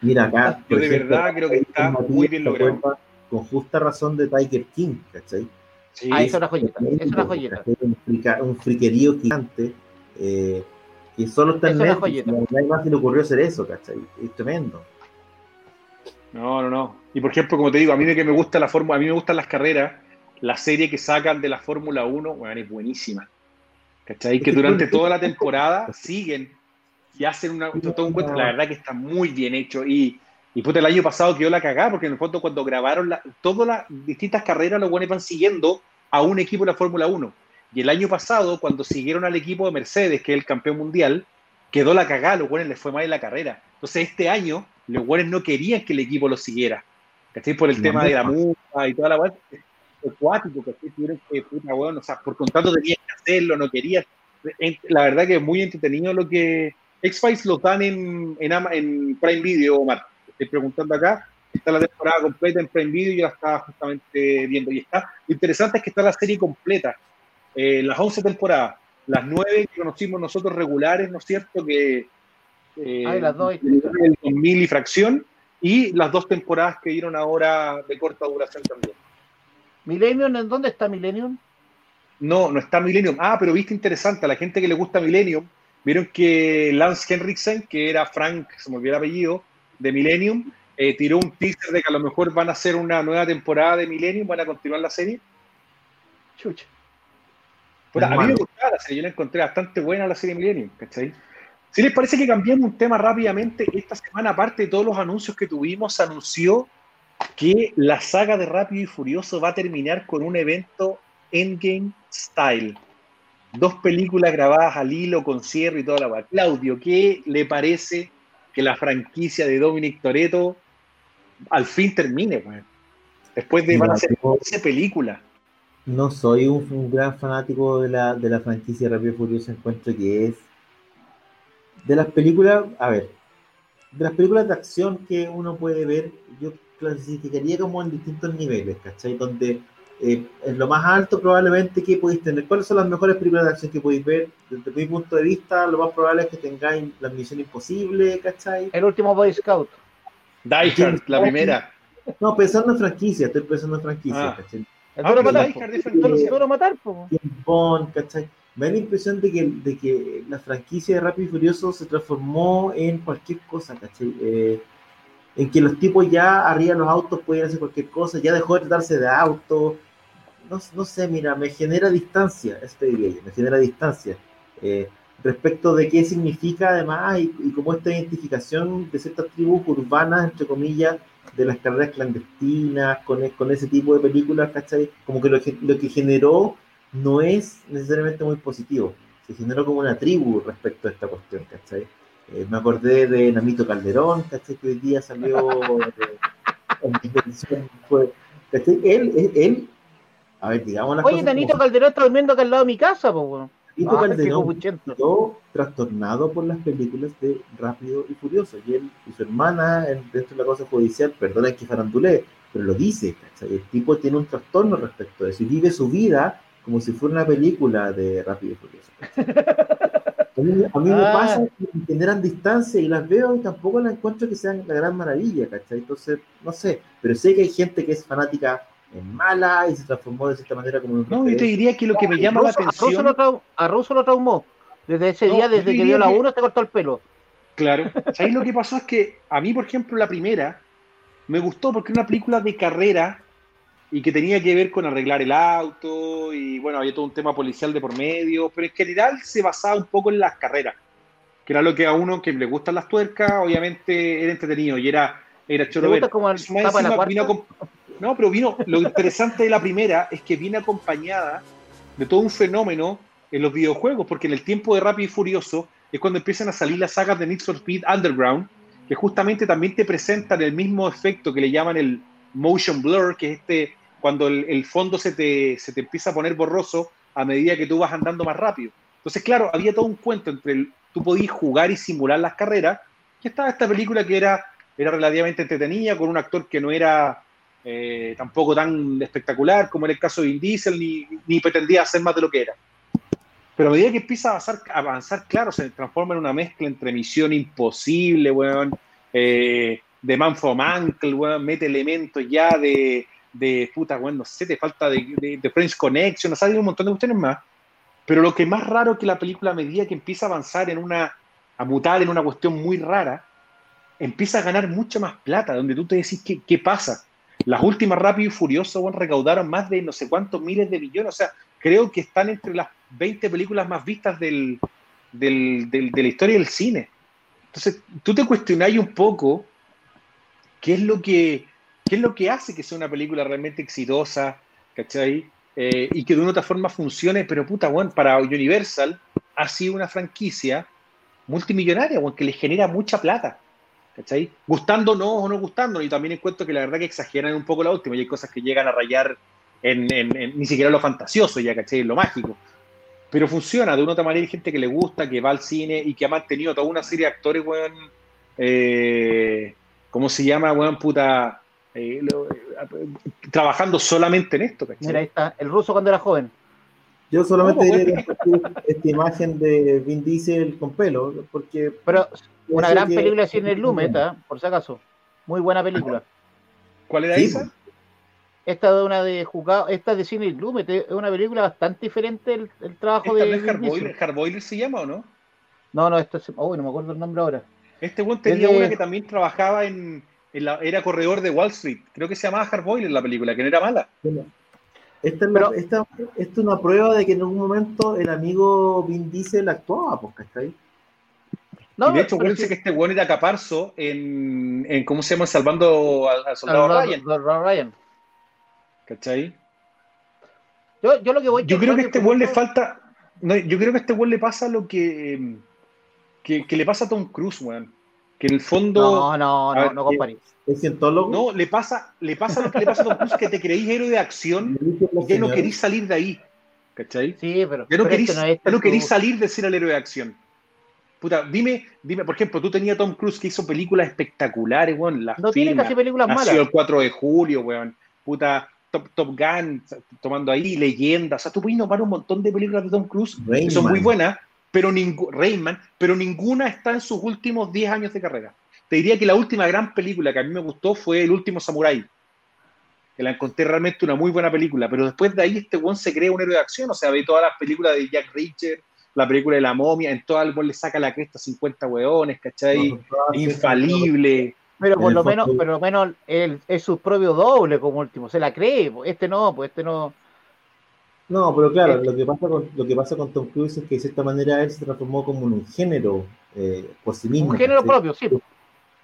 Mira acá. Yo de verdad creo que está muy bien logrado. Con justa razón de Tiger King, ¿cachai? Sí, ah, es una joyita. Es una joyita. Un, friquerío gigante eh, que solo está en Netflix. No hay más que le ocurrió hacer eso, ¿cachai? Es tremendo. No, no, no. Y por ejemplo, como te digo, a mí que me gusta la fórmula, a mí me gustan las carreras, la serie que sacan de la Fórmula 1, bueno, es buenísima. ¿Cachai? Que durante toda la temporada siguen y hacen una, todo un cuento. La verdad que está muy bien hecho. Y, y puta, el año pasado quedó la cagada, porque en el fondo cuando grabaron todas las distintas carreras, los buenos iban siguiendo a un equipo de la Fórmula 1. Y el año pasado, cuando siguieron al equipo de Mercedes, que es el campeón mundial, quedó la cagada, los buenos les fue mal en la carrera. Entonces este año, los buenos no querían que el equipo lo siguiera. ¿Cachai? Por el tema de la multa y toda la. Acuático, ¿cachai? Tuvieron que, puta, bueno, o sea, por contrato tenían que hacerlo, no querían. La verdad que es muy entretenido lo que, X-Files lo dan en, en, Prime Video, Omar. Estoy preguntando acá. Está la temporada completa en Prime Video y yo la estaba justamente viendo. Y está. Lo interesante es que está la serie completa. Eh, las 11 temporadas. Las 9 que conocimos nosotros regulares, ¿no es cierto? Que. Eh, Ay, las dos. El 2000 y fracción. Y las dos temporadas que dieron ahora de corta duración también. ¿Millennium? ¿En dónde está Millennium? No, no está Millennium. Ah, pero viste interesante. A la gente que le gusta Millennium Vieron que Lance Henriksen, que era Frank, se me olvidó el apellido, de Millennium, eh, tiró un teaser de que a lo mejor van a hacer una nueva temporada de Millennium, van a continuar la serie. Chucha. a mí me gustaba la serie, yo la encontré bastante buena la serie Millennium, ¿cachai? Si les parece que cambiamos un tema rápidamente, esta semana, aparte de todos los anuncios que tuvimos, se anunció que la saga de Rápido y Furioso va a terminar con un evento Endgame Style dos películas grabadas al hilo con cierre y toda la. Claudio, ¿qué le parece que la franquicia de Dominic Toretto al fin termine, Después de van a hacer 11 películas. No soy un, gran fanático de la, de la franquicia Rápido y Furioso, encuentro que es de las películas, a ver, de las películas de acción que uno puede ver, yo clasificaría como en distintos niveles, ¿cachai? Donde eh, en lo más alto probablemente que podéis tener. ¿Cuáles son las mejores películas de acción que podéis ver? Desde mi punto de vista, lo más probable es que tengáis la misión imposible, ¿cachai? El último Boy Scout. Die Hard, la primera. No, pensando en franquicia, estoy pensando en franquicia, ah. ¿cachai? El ah, matar, Bond, ¿cachai? me da la impresión de que, de que la franquicia de Rápido y Furioso se transformó en cualquier cosa, ¿cachai? Eh, en que los tipos ya arriba los autos pueden hacer cualquier cosa, ya dejó de tratarse de autos, no, sé, mira, me genera distancia, este diría me genera distancia. Eh, respecto de qué significa además y, y cómo esta identificación de ciertas tribus urbanas, entre comillas, de las carreras clandestinas, con, con ese tipo de películas, ¿cachai? Como que lo, lo que generó no es necesariamente muy positivo. Se generó como una tribu respecto a esta cuestión, ¿cachai? Eh, me acordé de Namito Calderón, ¿cachai? Que hoy día salió en fue. Él, él, a ver, digamos las Oye, Nanito Calderón está durmiendo acá al lado de mi casa, pues, bueno. Tito ah, Calderón quedó trastornado por las películas de Rápido y Furioso. Y él y su hermana, dentro de la cosa judicial, perdona que farandulé, pero lo dice. ¿cachai? El tipo tiene un trastorno respecto a eso y vive su vida como si fuera una película de Rápido y Furioso. A mí, a mí me ah. pasa que me generan distancia y las veo y tampoco las encuentro que sean la gran maravilla, ¿cachai? Entonces, no sé, pero sé que hay gente que es fanática en mala y se transformó de cierta manera como un No, yo te diría que lo que me llama la atención. A Russo, lo, traumó. Desde ese día, desde que vio la 1, te cortó el pelo. Claro. ¿Sabéis lo que pasó? Es que a mí, por ejemplo, la primera me gustó porque era una película de carrera y que tenía que ver con arreglar el auto y bueno, había todo un tema policial de por medio, pero en general se basaba un poco en las carreras, que era lo que a uno que le gustan las tuercas, obviamente era entretenido y era, era choro ver. Como no, pero vino, lo interesante de la primera es que viene acompañada de todo un fenómeno en los videojuegos, porque en el tiempo de Rápido y Furioso es cuando empiezan a salir las sagas de Need for Speed Underground, que justamente también te presentan el mismo efecto que le llaman el motion blur, que es este cuando el, fondo se te, se te, empieza a poner borroso a medida que tú vas andando más rápido. Entonces, claro, había todo un cuento entre el, tú podías jugar y simular las carreras, y estaba esta película que era, era relativamente entretenida, con un actor que no era eh, tampoco tan espectacular como en el caso de Vin Diesel, ni, ni, pretendía hacer más de lo que era. Pero a medida que empieza a avanzar, avanzar claro, se transforma en una mezcla entre Misión Imposible, weón, eh, de Man from Uncle, weón, mete elementos ya de, de puta, weón, no sé, te falta de, de, French Connection, o sea, hay un montón de cuestiones más. Pero lo que más raro que la película, a medida que empieza a avanzar en una, a mutar en una cuestión muy rara, empieza a ganar mucha más plata, donde tú te decís, ¿qué, qué pasa? Las últimas Rápido y Furioso recaudaron más de no sé cuántos miles de millones. O sea, creo que están entre las 20 películas más vistas del, del, de la historia del cine. Entonces, tú te cuestionáis un poco qué es lo que, qué es lo que hace que sea una película realmente exitosa, ¿cachai? Eh, y que de una otra forma funcione, pero puta, bueno, para Universal ha sido una franquicia multimillonaria, bueno, que le genera mucha plata. ¿cachai? Gustándonos o no gustándonos. Y también encuentro que la verdad que exageran un poco la última y hay cosas que llegan a rayar en, ni siquiera lo fantasioso ya, ¿cachai? En lo mágico. Pero funciona, de una otra manera hay gente que le gusta, que va al cine y que ha mantenido toda una serie de actores, weón, eh, ¿cómo se llama, weón, puta? Eh, eh, trabajando solamente en esto, ¿cachai? Mira, ahí está, el ruso cuando era joven. Yo solamente diré esta imagen de Vin Diesel con pelo, porque... Pero una gran película de Cine Lumet, por si acaso. Muy buena película. ¿Cuál era esa? Esta de una de jugado, esta de Cine Lumet, es una película bastante diferente el, el trabajo ¿Esta de. ¿Es Hardboiler, se llama o no? No, no, esto es. Oh, no me acuerdo el nombre ahora. Este buen tenía una que también trabajaba en, era corredor de Wall Street. Creo que se llamaba Hardboiler la película, que no era mala. Esta es, esta, es una prueba de que en algún momento el amigo Vin Diesel actuaba, porque está ahí y de hecho, acuérdense que este weón era caparzo en, en, ¿cómo se llama? Salvando al, soldado Ryan. Ryan. ¿Cachai? Yo, yo, lo que voy Yo creo que a este weón le falta. No, yo creo que a este weón le pasa lo que, que, que, le pasa a Tom Cruise, weón. Que en el fondo. No, no, no, no comparís. ¿Es cientólogo? No, le pasa, le pasa lo que le pasa a Tom Cruise, que te creís héroe de acción y ya no querís salir de ahí. ¿Cachai? Sí, pero. Ya no, querís, no, ya no querís salir de ser el héroe de acción. Puta, dime, dime, por ejemplo, tú tenías Tom Cruise que hizo películas espectaculares, weón. Las no tiene casi películas malas. el 4 de julio, weón. Puta, Top, Top Gun, tomando ahí leyendas. O sea, tú puedes nombrar un montón de películas de Tom Cruise que son muy buenas, pero Rayman, pero ninguna está en sus últimos 10 años de carrera. Te diría que la última gran película que a mí me gustó fue El último Samurai. que la encontré realmente una muy buena película, pero después de ahí este weón se crea un héroe de acción, o sea, ve todas las películas de Jack Reacher, la película de la momia, en todo el le saca la cresta a 50 weones, ¿cachai? Infalible. Pero por lo menos, pero lo menos él es su propio doble como último, se la cree, este no, pues este no. No, pero claro, este lo que pasa con lo que pasa con Tom Cruise es que de cierta manera él se transformó como en un género eh, por sí mismo. Un género propio, sí.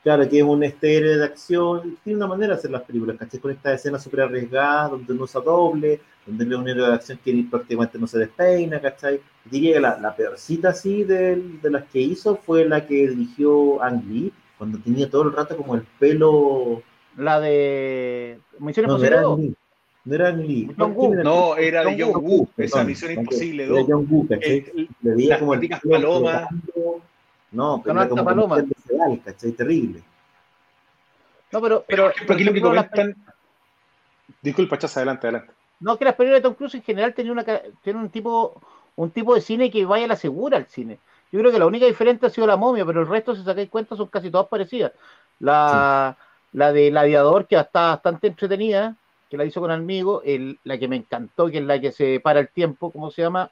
Claro, que es un estéreo de acción, tiene una manera de hacer las películas, ¿cachai? Con esta escena súper arriesgada, donde no usa doble, donde es un héroe de acción que prácticamente no se despeina, ¿cachai? Diría que la, la peorcita así de, de, las que hizo fue la que dirigió Ang Lee, cuando tenía todo el rato como el pelo. La de Misión no, Imposible. No era Ang Lee. No era. No, era de John Woo, esa Misión Imposible 2. Era John Woo, ¿cachai? Le veía como el palomas. No, pero era como paloma. Sedal, ¿cachai? Terrible. No, pero, pero, pero aquí lo que comentan. Disculpa, chas, adelante, adelante. No, que las películas de Tom Cruise en general tienen, una, tienen un tipo un tipo de cine que vaya a la segura al cine. Yo creo que la única diferente ha sido la momia, pero el resto, si sacáis cuenta, son casi todas parecidas. La, sí. la del aviador, que está bastante entretenida, que la hizo con amigo, el, la que me encantó, que es la que se para el tiempo, ¿cómo se llama?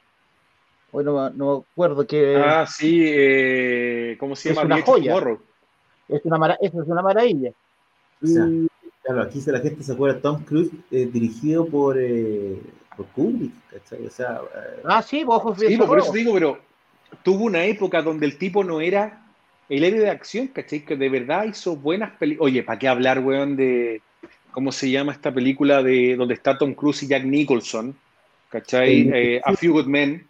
Bueno, no me acuerdo que. Ah, sí, eh, ¿cómo se llama? Es una joya. Es una, mara es una maravilla. O sea, y... claro, aquí la gente se acuerda Tom Cruise eh, dirigido por, eh, por Kubrick, ¿cachai? O sea, eh, ah, sí, vos sí, por eso digo, pero tuvo una época donde el tipo no era el héroe de acción, ¿cachai? Que de verdad hizo buenas películas. Oye, ¿para qué hablar, weón, de cómo se llama esta película de donde está Tom Cruise y Jack Nicholson? ¿Cachai? Eh, A Few Good Men.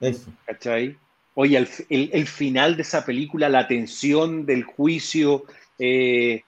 Eso. ¿Cachai? Oye, el, el, el, final de esa película, la tensión del juicio, eh,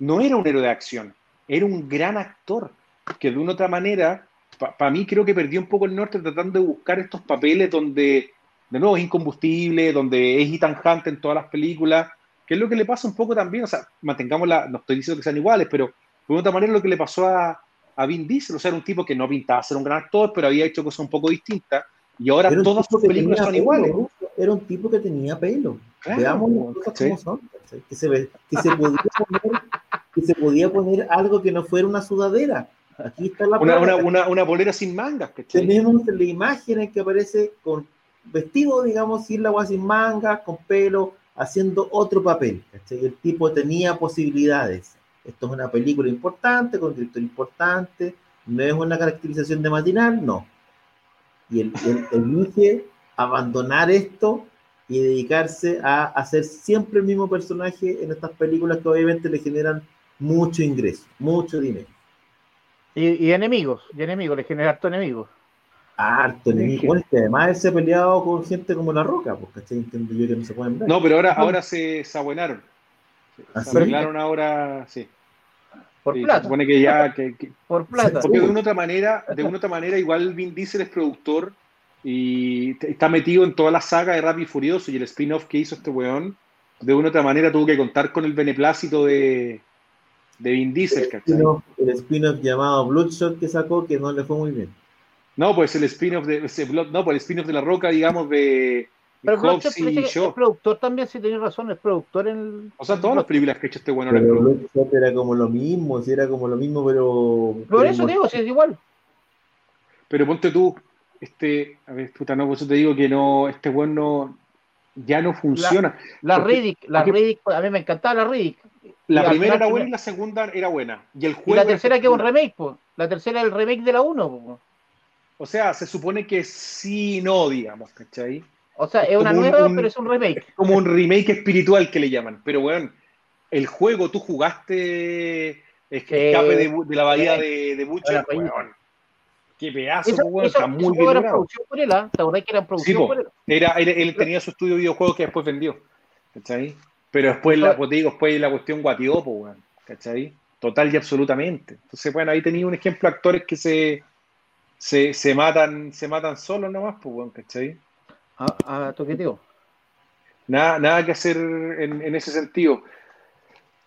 no era un héroe de acción, era un gran actor que de una otra manera, para pa mí creo que perdió un poco el norte tratando de buscar estos papeles donde, de nuevo, es incombustible, donde es Ethan Hunt en todas las películas, que es lo que le pasa un poco también, o sea, mantengamos la, no estoy diciendo que sean iguales, pero de otra manera lo que le pasó a, a Vin Diesel, o sea, era un tipo que no pintaba ser un gran actor, pero había hecho cosas un poco distintas, y ahora todas sus películas son pelo, iguales. Era un tipo que tenía pelo. Claro, Veamos las cosas ¿sí? como son. Que se, que, se podía poner, que se podía poner algo que no fuera una sudadera. Aquí está la una, una, una, una, bolera sin mangas. Tenemos la imagen en que aparece con vestido, digamos, sin la agua sin mangas, con pelo, haciendo otro papel. El tipo tenía posibilidades. Esto es una película importante, con un director importante, no es una caracterización de matinal, no. Y él, él elige abandonar esto y dedicarse a hacer siempre el mismo personaje en estas películas que obviamente le generan mucho ingreso, mucho dinero. Y, y enemigos, y enemigos, le genera harto enemigos. Harto enemigo. Bueno, es que además él se ha peleado con gente como La Roca, ¿cachai? Entiendo yo que no se pueden ver. No, pero ahora, ahora se, se abuenaron. ¿Ah, Se arreglaron ahora, sí. Por Sí, plata. Se supone que ya. Que, que- Por plata. porque de una otra manera, de una otra manera, igual Vin Diesel es productor y está metido en toda la saga de Rápido y Furioso y el spin-off que hizo este weón. De una otra manera tuvo que contar con el beneplácito de, de Vin Diesel, ¿cachai? spin-off- el spin-off llamado Bloodshot que sacó que no le fue muy bien. No, pues el spin-off de. ese No, pues el spin-off de la roca, digamos, de Pero Bloodshot y es productor también, si tenés razón, es productor en el... O sea, todas las películas que ha hecho este es Pero. Bloodshot era como lo mismo, si era como lo mismo, pero. Por pero eso digo, si es igual. Pero ponte tú, este, a ver, puta, no, por eso te digo que no, este weón no, ya no funciona. La Porque- Riddick, la porque- Riddick, a mí me encantaba la Riddick. La primera era buena y la segunda era buena. Y el la tercera que es un remake, pues. La tercera es el remake de la 1, po. O sea, se supone que sí y no, digamos, ¿cachai? O sea, es una Como un- nueva, un- pero es un remake. Como un remake espiritual que le llaman. Pero, weón, el juego, tú jugaste es- escape de, de la bahía de, de Butcher, weón. Qué pedazo, Eso, weón, eso, está muy bien era producción por él, ¿ah? ¿Te acordás que era producción Sí, po. por él? Era, era- él tenía su estudio de videojuegos que después vendió. ¿Cachai? Pero después, la, pues te digo, después la cuestión guatió, weón. ¿Cachai? Total y absolutamente. Entonces, bueno, ahí tenía un ejemplo de actores que se, se, se matan, se matan solos nomás, pues, weón, ¿cachai? Ah, ah, toqueteo. Nada, nada que hacer en, en ese sentido.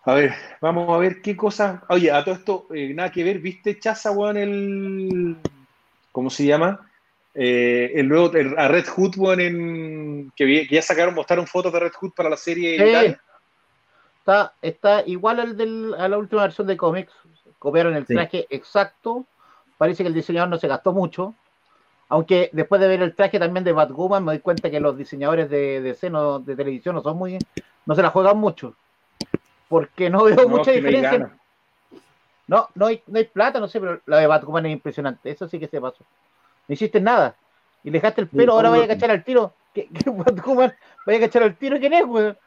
A ver, vamos a ver qué cosas. Oye, a todo esto, eh, nada que ver, ¿viste Chaza, weón, el. ¿Cómo se llama? Eh, el nuevo, el- a Red Hood, weón, en, que, vi- que ya sacaron, mostraron fotos de Red Hood para la serie Sí. y tal. Está, está igual al del, a la última versión de cómics. copiaron el traje exacto. Parece que el diseñador no se gastó mucho. Aunque después de ver el traje también de Batwoman me doy cuenta que los diseñadores de, de seno de televisión no son muy, no se la juegan mucho. Porque no veo mucha diferencia. No, no hay, no hay plata, no sé, pero la de Batwoman es impresionante. Eso sí que se pasó. No hiciste nada. Y le dejaste el pelo, ahora vaya a cachar al tiro. ¿Qué, qué Batwoman? Vaya a cachar al tiro, ¿quién es, weón?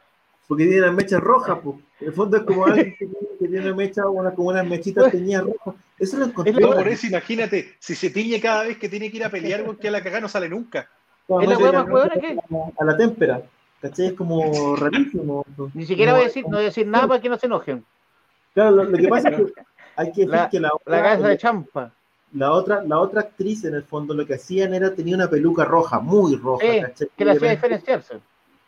Porque tiene las mechas rojas, pues. En el fondo es como alguien que tiene, mechas, una, como unas mechitas teñidas rojas. Eso lo encontré. No, por eso imagínate, si se tiñe cada vez que tiene que ir a pelear, porque a la cagada no sale nunca. ¿Es la hueá más hueona que? A la témpera. ¿Cachai? Es como rarísimo. Ni siquiera voy a decir, no voy a decir nada para que no se enojen. Claro, lo, lo que pasa es que hay que decir La, que la la casa de champa. la otra, la otra actriz en el fondo lo que hacían era tenía una peluca roja, muy roja, ¿cachai? que le hacía diferenciarse.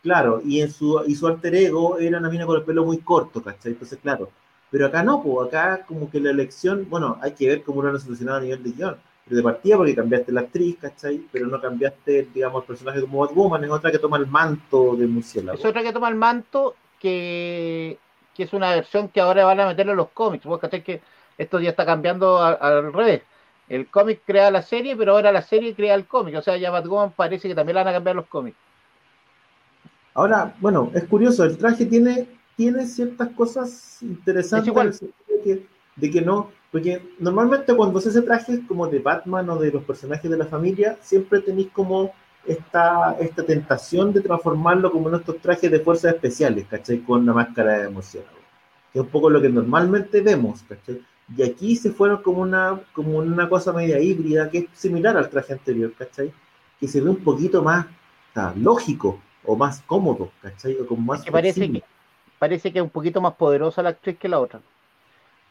Claro, y en su, y su alter ego era una mina con el pelo muy corto, ¿cachai? Entonces, claro. Pero acá no, pues acá como que la elección, bueno, hay que ver cómo lo han solucionado a nivel de guion. Pero de partida porque cambiaste la actriz, ¿cachai? Pero no cambiaste, digamos, el personaje como Batwoman, es otra que toma el manto de murciélago. Es otra que toma el manto que, que es una versión que ahora van a meterlo en los cómics. Vos cachai que esto ya está cambiando a- al revés. El cómic crea la serie, pero ahora la serie crea el cómic. O sea, ya Batwoman parece que también la van a cambiar los cómics. Ahora, bueno, es curioso, el traje tiene, tiene ciertas cosas interesantes Es igual. de que, de que no, porque normalmente cuando se hace trajes como de Batman o de los personajes de la familia, siempre tenéis como esta, esta tentación de transformarlo como en estos trajes de fuerzas especiales, ¿cachai? Con una máscara de murciélago. Que es un poco lo que normalmente vemos, ¿cachai? Y aquí se fueron como una, como una cosa media híbrida que es similar al traje anterior, ¿cachai? Que se ve un poquito más lógico o más cómodo, ¿cachai? O con más Que parece que, parece que es un poquito más poderosa la actriz que la otra.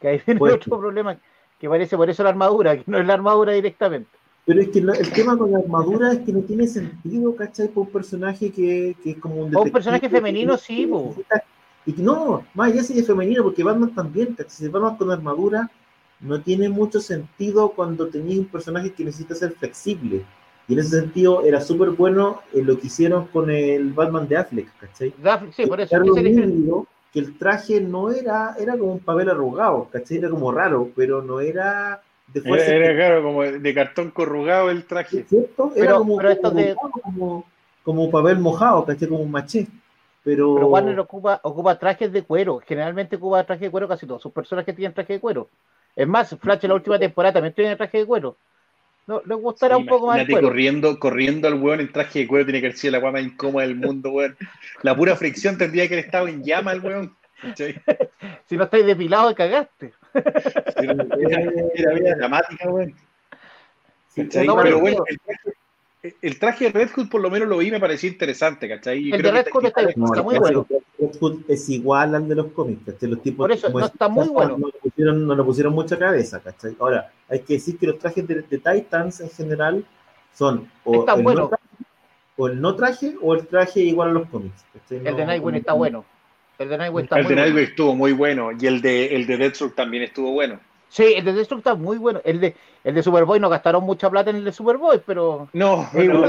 Que ahí viene otro problema. Que parece por eso la armadura, que no es la armadura directamente. Pero es que la- el tema con la armadura es que no tiene sentido, ¿cachai? Por un personaje que, que es como un O un detective personaje que- femenino, sí, po. Y que no, más allá si es femenino, porque Batman también. Si Batman con armadura no tiene mucho sentido cuando tenías un personaje que necesita ser flexible. Y en ese sentido era súper bueno eh, lo que hicieron con el Batman de Affleck, ¿cachai? Sí, por eso. Híbrido, que el traje no era, era como un papel arrugado, ¿cachai? Era como raro, pero no era de Era, fuerza. era, claro, como de cartón corrugado el traje. ¿cierto? Era Pero- como, pero esto como, de- como, como papel mojado, ¿cachai? Como un maché. Pero, Pero Warner ocupa, ocupa trajes de cuero. Generalmente ocupa trajes de cuero casi todos. Sus personajes tienen traje de cuero. Es más, Flash en la última temporada también tiene traje de cuero. No, les gustará un poco más el Imagínate cuero. corriendo, corriendo al weón en traje de cuero, tiene que haber sido la guapa más incómoda del mundo, weón. La pura fricción tendría que haber estado en llama el weón. ¿cachai? Si no estáis depilados, cagaste. Era, era- era vida dramática, weón. sí, Pero bueno, bueno, el traje, el traje de Red Hood por lo menos lo vi y me pareció interesante, ¿cachai? El creo de Red Hood está, no, está el muy bueno. de Red Hood es igual al de los cómics, ¿cachai? Los tipos, Por eso, no está muy bueno. No le, pusieron, no le pusieron mucha cabeza, ¿cachai? Ahora, hay que decir que los trajes de, de Titans en general son o el, no traje, o el no traje o el traje igual a los cómics. ¿cachai? El de Nightwing está bueno. El de Nightwing está El muy de bueno. Nightwing estuvo muy bueno y el de, el de Deathstroke también estuvo bueno. Sí, el de Deathstroke está muy bueno. El de, el de Superboy no gastaron mucha plata en el de Superboy, pero No, no,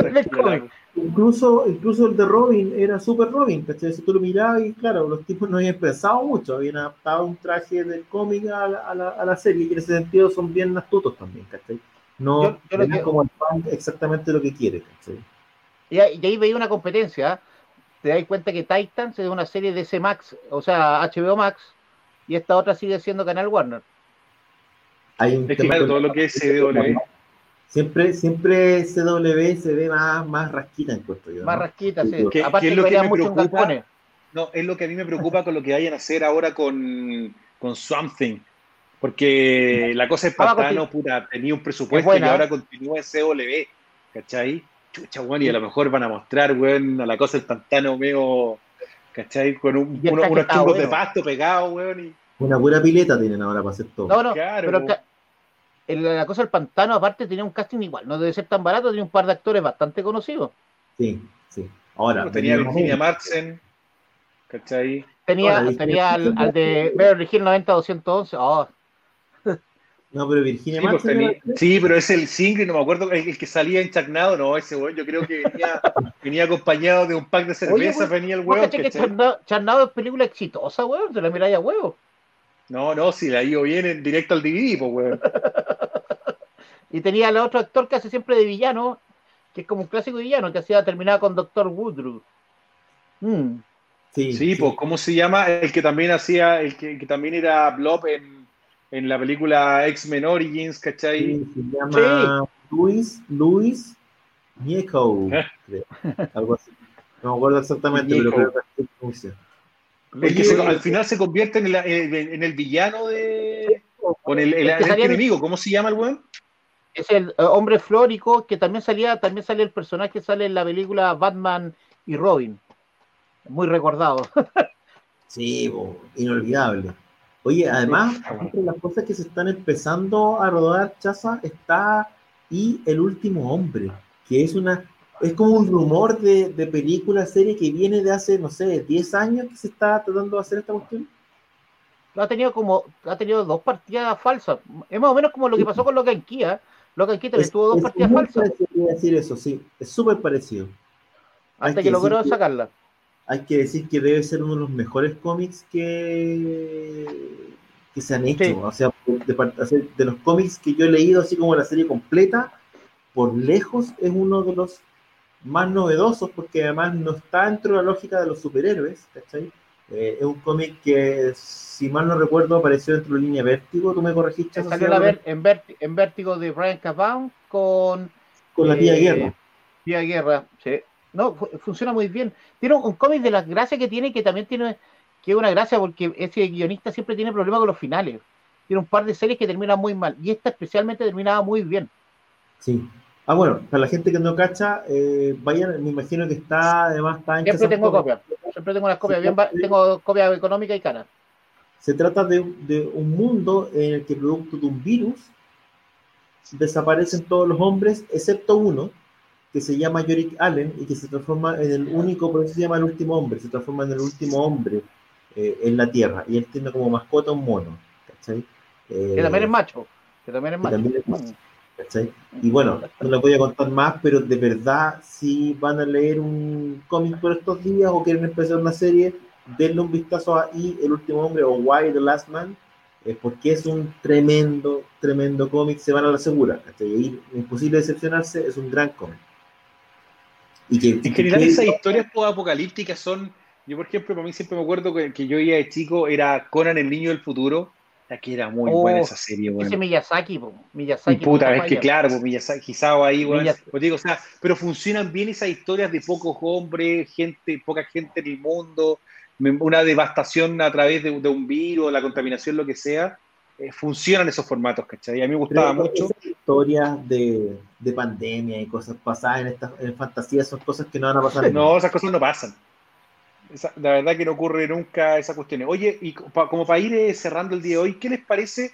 cómic. Incluso, incluso el de Robin era super Robin, ¿cachai? Si tú lo mirabas y claro, los tipos no habían pensado mucho, habían adaptado un traje del cómic a la, a la, a la serie y en ese sentido son bien astutos también, ¿cachai? No Yo- yo lo ven que- como el fan exactamente lo que quiere, ¿cachai? Y ahí, y ahí veía una competencia. ¿ah? Te das cuenta que Titans es una serie de C Max, o sea, HBO Max, y esta otra sigue siendo Canal Warner. Hay un Es que tema claro, con- todo lo que es CW. Siempre, siempre CW se ve más, más rasquita en cuanto yo. Más ¿no? rasquita, sí. ¿Qué- qué Aparte es que lo que me preocupa? No, es lo que a mí me preocupa con lo que vayan a hacer ahora con, con Swamp Thing. Porque la cosa es Ah, pantano, continu- puta, tenía un presupuesto buena, y ahora ¿eh? continúa en CW, ¿cachai? Chucha, weón, y a lo mejor van a mostrar, weón, a la cosa del pantano medio, ¿cachai? Con un, el uno- unos chungos de pasto pegados, weón, y Una pura pileta tienen ahora para hacer todo. No, no, Claro. pero el- la cosa del pantano, aparte, tenía un casting igual. No debe ser tan barato, tenía un par de actores bastante conocidos. Sí, sí. Ahora, tenía Virginia Madsen, ¿cachai? Tenía, Ahora, tenía al, al de Beverly Hills 90-211. Oh, No, pero Virginia Sí, pues, Madsen tenía- era- sí, pero es el single, no me acuerdo, el, el que salía enchagnado, no, ese weón, yo creo que venía, venía acompañado de un pack de cerveza, weón, venía el ¿Vos weón, cachai que. Charnado, es película exitosa, weón? Se la miráis a huevo. No, no, si la ido bien en directo al DVD, pues, weón. y tenía el otro actor que hace siempre de villano, que es como un clásico villano, que hacía terminada con Doctor Woodruff. Mm. Sí, pues, ¿cómo se llama? El que también hacía, el que, también era Blob en, en la película X-Men Origins, ¿cachai? Sí, se llama Luis, Luis Nieco, ¿Eh? algo así. No me acuerdo exactamente, pero creo que es el que al final se convierte en el, en el villano de. Con el, el, enemigo, ¿cómo se llama el weón? Es el eh, hombre flórico que también salía, también sale el personaje que sale en la película Batman y Robin muy recordado. sí, inolvidable. Oye, además, entre las cosas que se están empezando a rodar, Chaza, está y El último hombre, que es una es como un rumor de, de película, serie que viene de hace, no sé, 10 años que se está tratando de hacer esta cuestión. Ha tenido como, ha tenido dos partidas falsas. Es más o menos como lo que pasó con Loca en Kia. Loca en Kia también tuvo dos partidas falsas. decir eso, sí. Es súper parecido. Hasta que, logró sacarla hay que decir que debe ser uno de los mejores cómics que, que se han hecho. O sea, de, de, los cómics que yo he leído, así como la serie completa, por lejos es uno de los más novedosos, porque además no está dentro de la lógica de los superhéroes, ¿cachai? Eh, es un cómic que, si mal no recuerdo, apareció dentro de línea Vértigo, tú me corregiste. Salió la en, en, Vértigo de Brian Cabán con... Con la tía eh, Guerra. Tía Guerra, sí. No, funciona muy bien. Tiene un, cómic de las gracias que tiene, que también tiene, que es una gracia porque ese guionista siempre tiene problemas con los finales. Tiene un par de series que terminan muy mal, y esta especialmente terminaba muy bien. Sí. Ah, bueno, para la gente que no cacha, eh, vayan, me imagino que está, además está en Siempre tengo copias, siempre tengo las copias, bien, tengo copias económicas y caras. Se trata de, de un mundo en el que producto de un virus desaparecen todos los hombres, excepto uno, que se llama Yorick Allen y que se transforma en el único, por eso se llama el último hombre, se transforma en el último hombre eh, en la Tierra y él tiene como mascota un mono, ¿cachai? que también es macho, que también es macho. ¿Cachai? Y bueno, no les voy a contar más, pero de verdad, si van a leer un cómic por estos días o quieren empezar una serie, denle un vistazo a Y, el último hombre o Why the Last Man, eh, porque es un tremendo, tremendo cómic, se van a la segura. ¿cachai? Y imposible decepcionarse, es un gran cómic en general esas historias apocalípticas son, yo por ejemplo, para mí siempre me acuerdo que, yo iba de chico, era Conan el niño del futuro, la que era muy buena oh, esa serie, bueno. Ese Miyazaki, po. Miyazaki. Puta, es que claro, pues Miyazaki, ahí, bueno, pues digo, o sea, pero funcionan bien esas historias de pocos hombres, gente, poca gente en el mundo, una devastación a través de, de un virus, la contaminación, lo que sea, eh, funcionan esos formatos, ¿cachai? A mí me gustaba mucho. Historias de, de, pandemia y cosas pasadas en, estas en fantasía son cosas que no van a pasar. no, esas cosas no pasan. La verdad que no ocurre nunca esas cuestiones. Oye, y como para ir eh, cerrando el día de hoy, ¿qué les parece?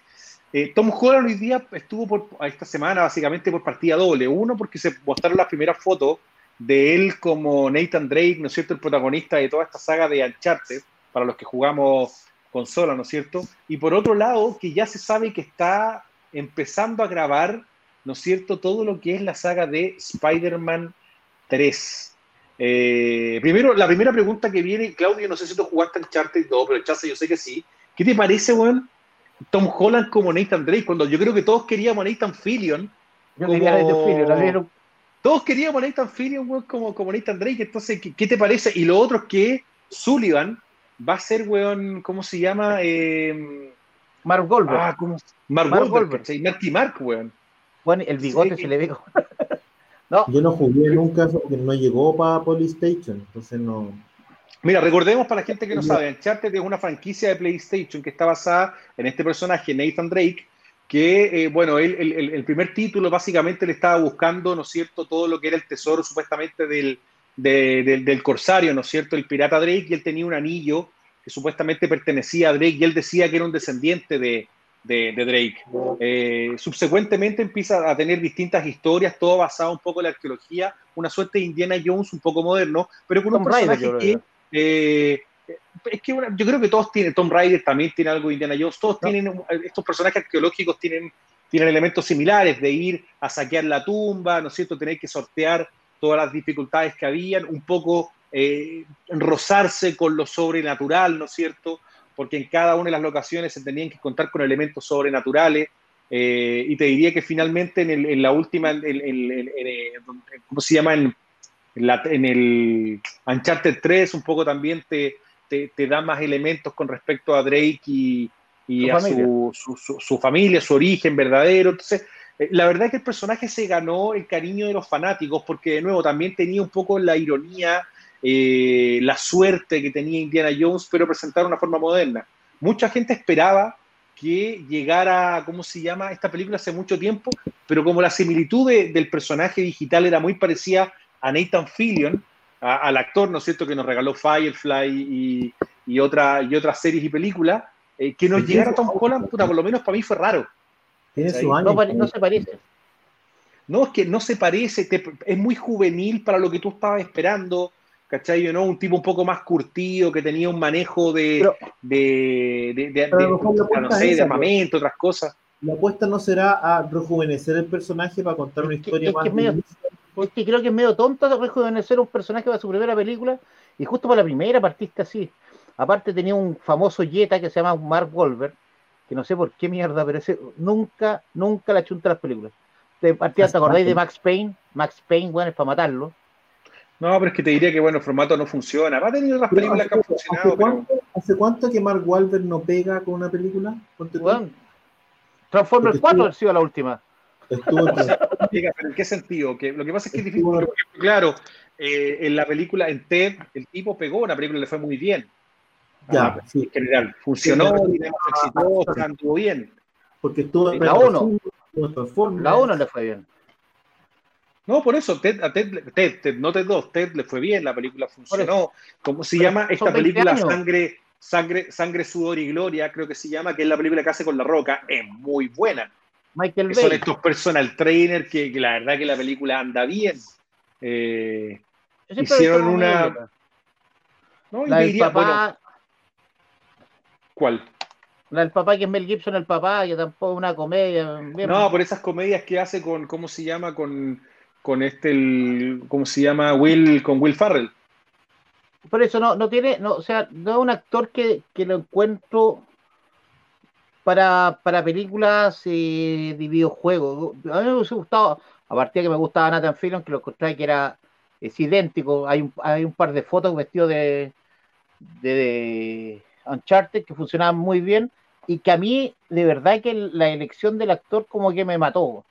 Eh, Tom Holland hoy día estuvo por esta semana básicamente por partida doble. Uno, porque se mostraron las primeras fotos de él como Nathan Drake, ¿no es cierto? El protagonista de toda esta saga de Uncharted, para los que jugamos consola, ¿no es cierto? Y por otro lado, que ya se sabe que está empezando a grabar, ¿no es cierto?, todo lo que es la saga de Spider-Man 3. Eh, primero, la primera pregunta que viene, Claudio, no sé si tú jugaste en Charter 2, pero Chase yo sé que sí. ¿Qué te parece, weón, Tom Holland como Nathan Drake? Cuando yo creo que todos queríamos a Nathan Fillion. Yo como... quería Nathan Fillion, Todos queríamos a Nathan Fillion, weón, como, como Nathan Drake. Entonces, ¿qué, ¿qué, te parece? Y lo otro es que Sullivan, va a ser, weón, ¿cómo se llama? Eh, Mark Goldberg. Ah, ¿cómo? Mark, Mark Goldberg, Sí, Marky Mark, weón. Bueno, el bigote se le ve. no. Yo no jugué nunca porque no llegó para Polystation, entonces no. Mira, recordemos para la gente que no sabe, Uncharted es una franquicia de PlayStation que está basada en este personaje, Nathan Drake, que, eh, bueno, él, el, el, primer título básicamente le estaba buscando, ¿no es cierto?, todo lo que era el tesoro supuestamente del, del corsario, ¿no es cierto? El pirata Drake, y él tenía un anillo que supuestamente pertenecía a Drake, y él decía que era un descendiente de, Drake. Eh, subsecuentemente empieza a tener distintas historias, todo basado un poco en la arqueología, una suerte de Indiana Jones un poco moderno, pero con un personaje que... Eh, es que yo creo que todos tienen, Tom Raider también tiene algo de Indiana Jones, todos tienen, estos personajes arqueológicos tienen, tienen elementos similares de ir a saquear la tumba, ¿no es cierto?, tener que sortear todas las dificultades que habían, un poco eh, rozarse con lo sobrenatural, ¿no es cierto? Porque en cada una de las locaciones se tenían que contar con elementos sobrenaturales. Eh, y te diría que finalmente en, la última, eh, ¿cómo se llama? En, en, el Uncharted 3 un poco también te, te, da más elementos con respecto a Drake y, y a su, su, familia, su origen verdadero. Entonces, eh, la verdad es que el personaje se ganó el cariño de los fanáticos porque, de nuevo, también tenía un poco la ironía, eh, la suerte que tenía Indiana Jones, pero presentar una forma moderna. Mucha gente esperaba que llegara, ¿cómo se llama? Esta película hace mucho tiempo, pero como la similitud del personaje digital era muy parecida a Nathan Fillion, al actor, ¿no es cierto?, que nos regaló Firefly y, y, otra, y otras series y películas, eh, que nos llegara Tom Holland, puta, por lo menos para mí fue raro. No, se parece. No, es que no se parece, es muy juvenil para lo que tú estabas esperando, ¿cachai? ¿no? Un tipo un poco más curtido, que tenía un manejo de, de, de, de, no sé, de armamento, otras cosas. La apuesta no será a rejuvenecer el personaje para contar una historia más. Es que creo que es medio tonto rejuvenecer un personaje para su primera película y justo para la primera partiste así. Aparte tenía un famoso Jetta que se llama Mark Wolver, que no sé por qué mierda, pero ese nunca, nunca la chunta las películas. De partida, ¿te acordáis de Max Payne? Max Payne, bueno, es para matarlo. No, pero es que te diría que, bueno, el formato no funciona. Va a tener otras películas que han funcionado. ¿hace cuánto, ¿Hace cuánto que Mark Wolver no pega con una película? Bueno, Transformers 4 ha sido la última. ¿Pero ¿En qué sentido? Que lo que pasa es que es difícil, claro, eh, en la película, en TED, el tipo pegó, una película le fue muy bien. Ya, ah, sí. En general, funcionó, sí, exitoso, anduvo bien. Porque estuvo la 1. La 1 le fue bien. No, por eso, Ted, a Ted, Ted, no Ted 2, Ted le fue bien, la película funcionó. ¿Cómo se llama esta película? Sangre, Sangre, Sangre, Sudor y Gloria, creo que se llama, que es la película que hace con La Roca, es muy buena. Michael Bay. Son estos personal trainer que, la verdad que la película anda bien. Eh, hicieron una. No, la del papá. ¿Cuál? La del papá que es Mel Gibson, el papá, que tampoco es una comedia. no, por esas comedias que hace con, ¿cómo se llama? Con, con este, el, ¿cómo se llama? Will, con Will Farrell. Por eso no, no tiene, no, o sea, no es un actor que, que lo encuentro para, para películas eh, de videojuegos. A mí me hubiese gustado, aparte de que me gustaba Nathan Fillion, que lo encontré que era es idéntico. Hay un, hay un par de fotos vestidos de, de, Uncharted que funcionaban muy bien y que a mí, de verdad, que la elección del actor como que me mató.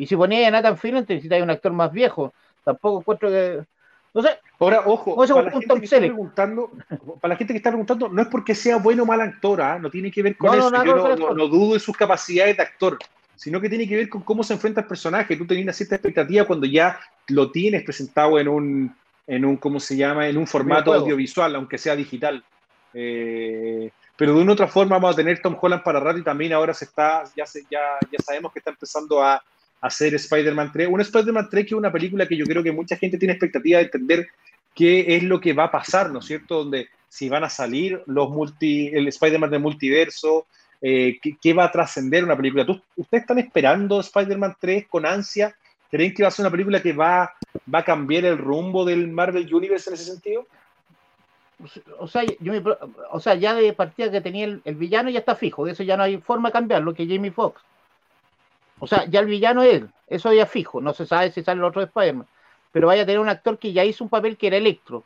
Y si ponía a Nathan Fillion, te necesitas un actor más viejo. Tampoco encuentro que no sé. Ahora, ojo, para la, gente que está preguntando, para la gente que está preguntando, no es porque sea bueno o mal actor, ¿ah? no tiene que ver con eso. Yo no, dudo de sus capacidades de actor, sino que tiene que ver con cómo se enfrenta el personaje. Tú tenías una cierta expectativa cuando ya lo tienes presentado en un, en un ¿cómo se llama? En un formato audiovisual, aunque sea digital. Eh, pero de una u otra forma vamos a tener Tom Holland para rato y también ahora se está, ya, se, ya, ya sabemos que está empezando a, hacer Spider-Man 3. Un Spider-Man 3 que es una película que yo creo que mucha gente tiene expectativa de entender qué es lo que va a pasar, ¿no es cierto? Donde si van a salir los multi, el Spider-Man de multiverso, eh, ¿qué, va a trascender una película. ¿Ustedes están esperando Spider-Man 3 con ansia? ¿Creen que va a ser una película que va, va a cambiar el rumbo del Marvel Universe en ese sentido? O sea, yo o sea, ya de partida que tenía el, el, villano ya está fijo, de eso ya no hay forma de cambiarlo, que Jamie Foxx. O sea, ya el villano es él, eso ya fijo, no se sabe si sale el otro Spider-Man, pero vaya a tener un actor que ya hizo un papel que era Electro.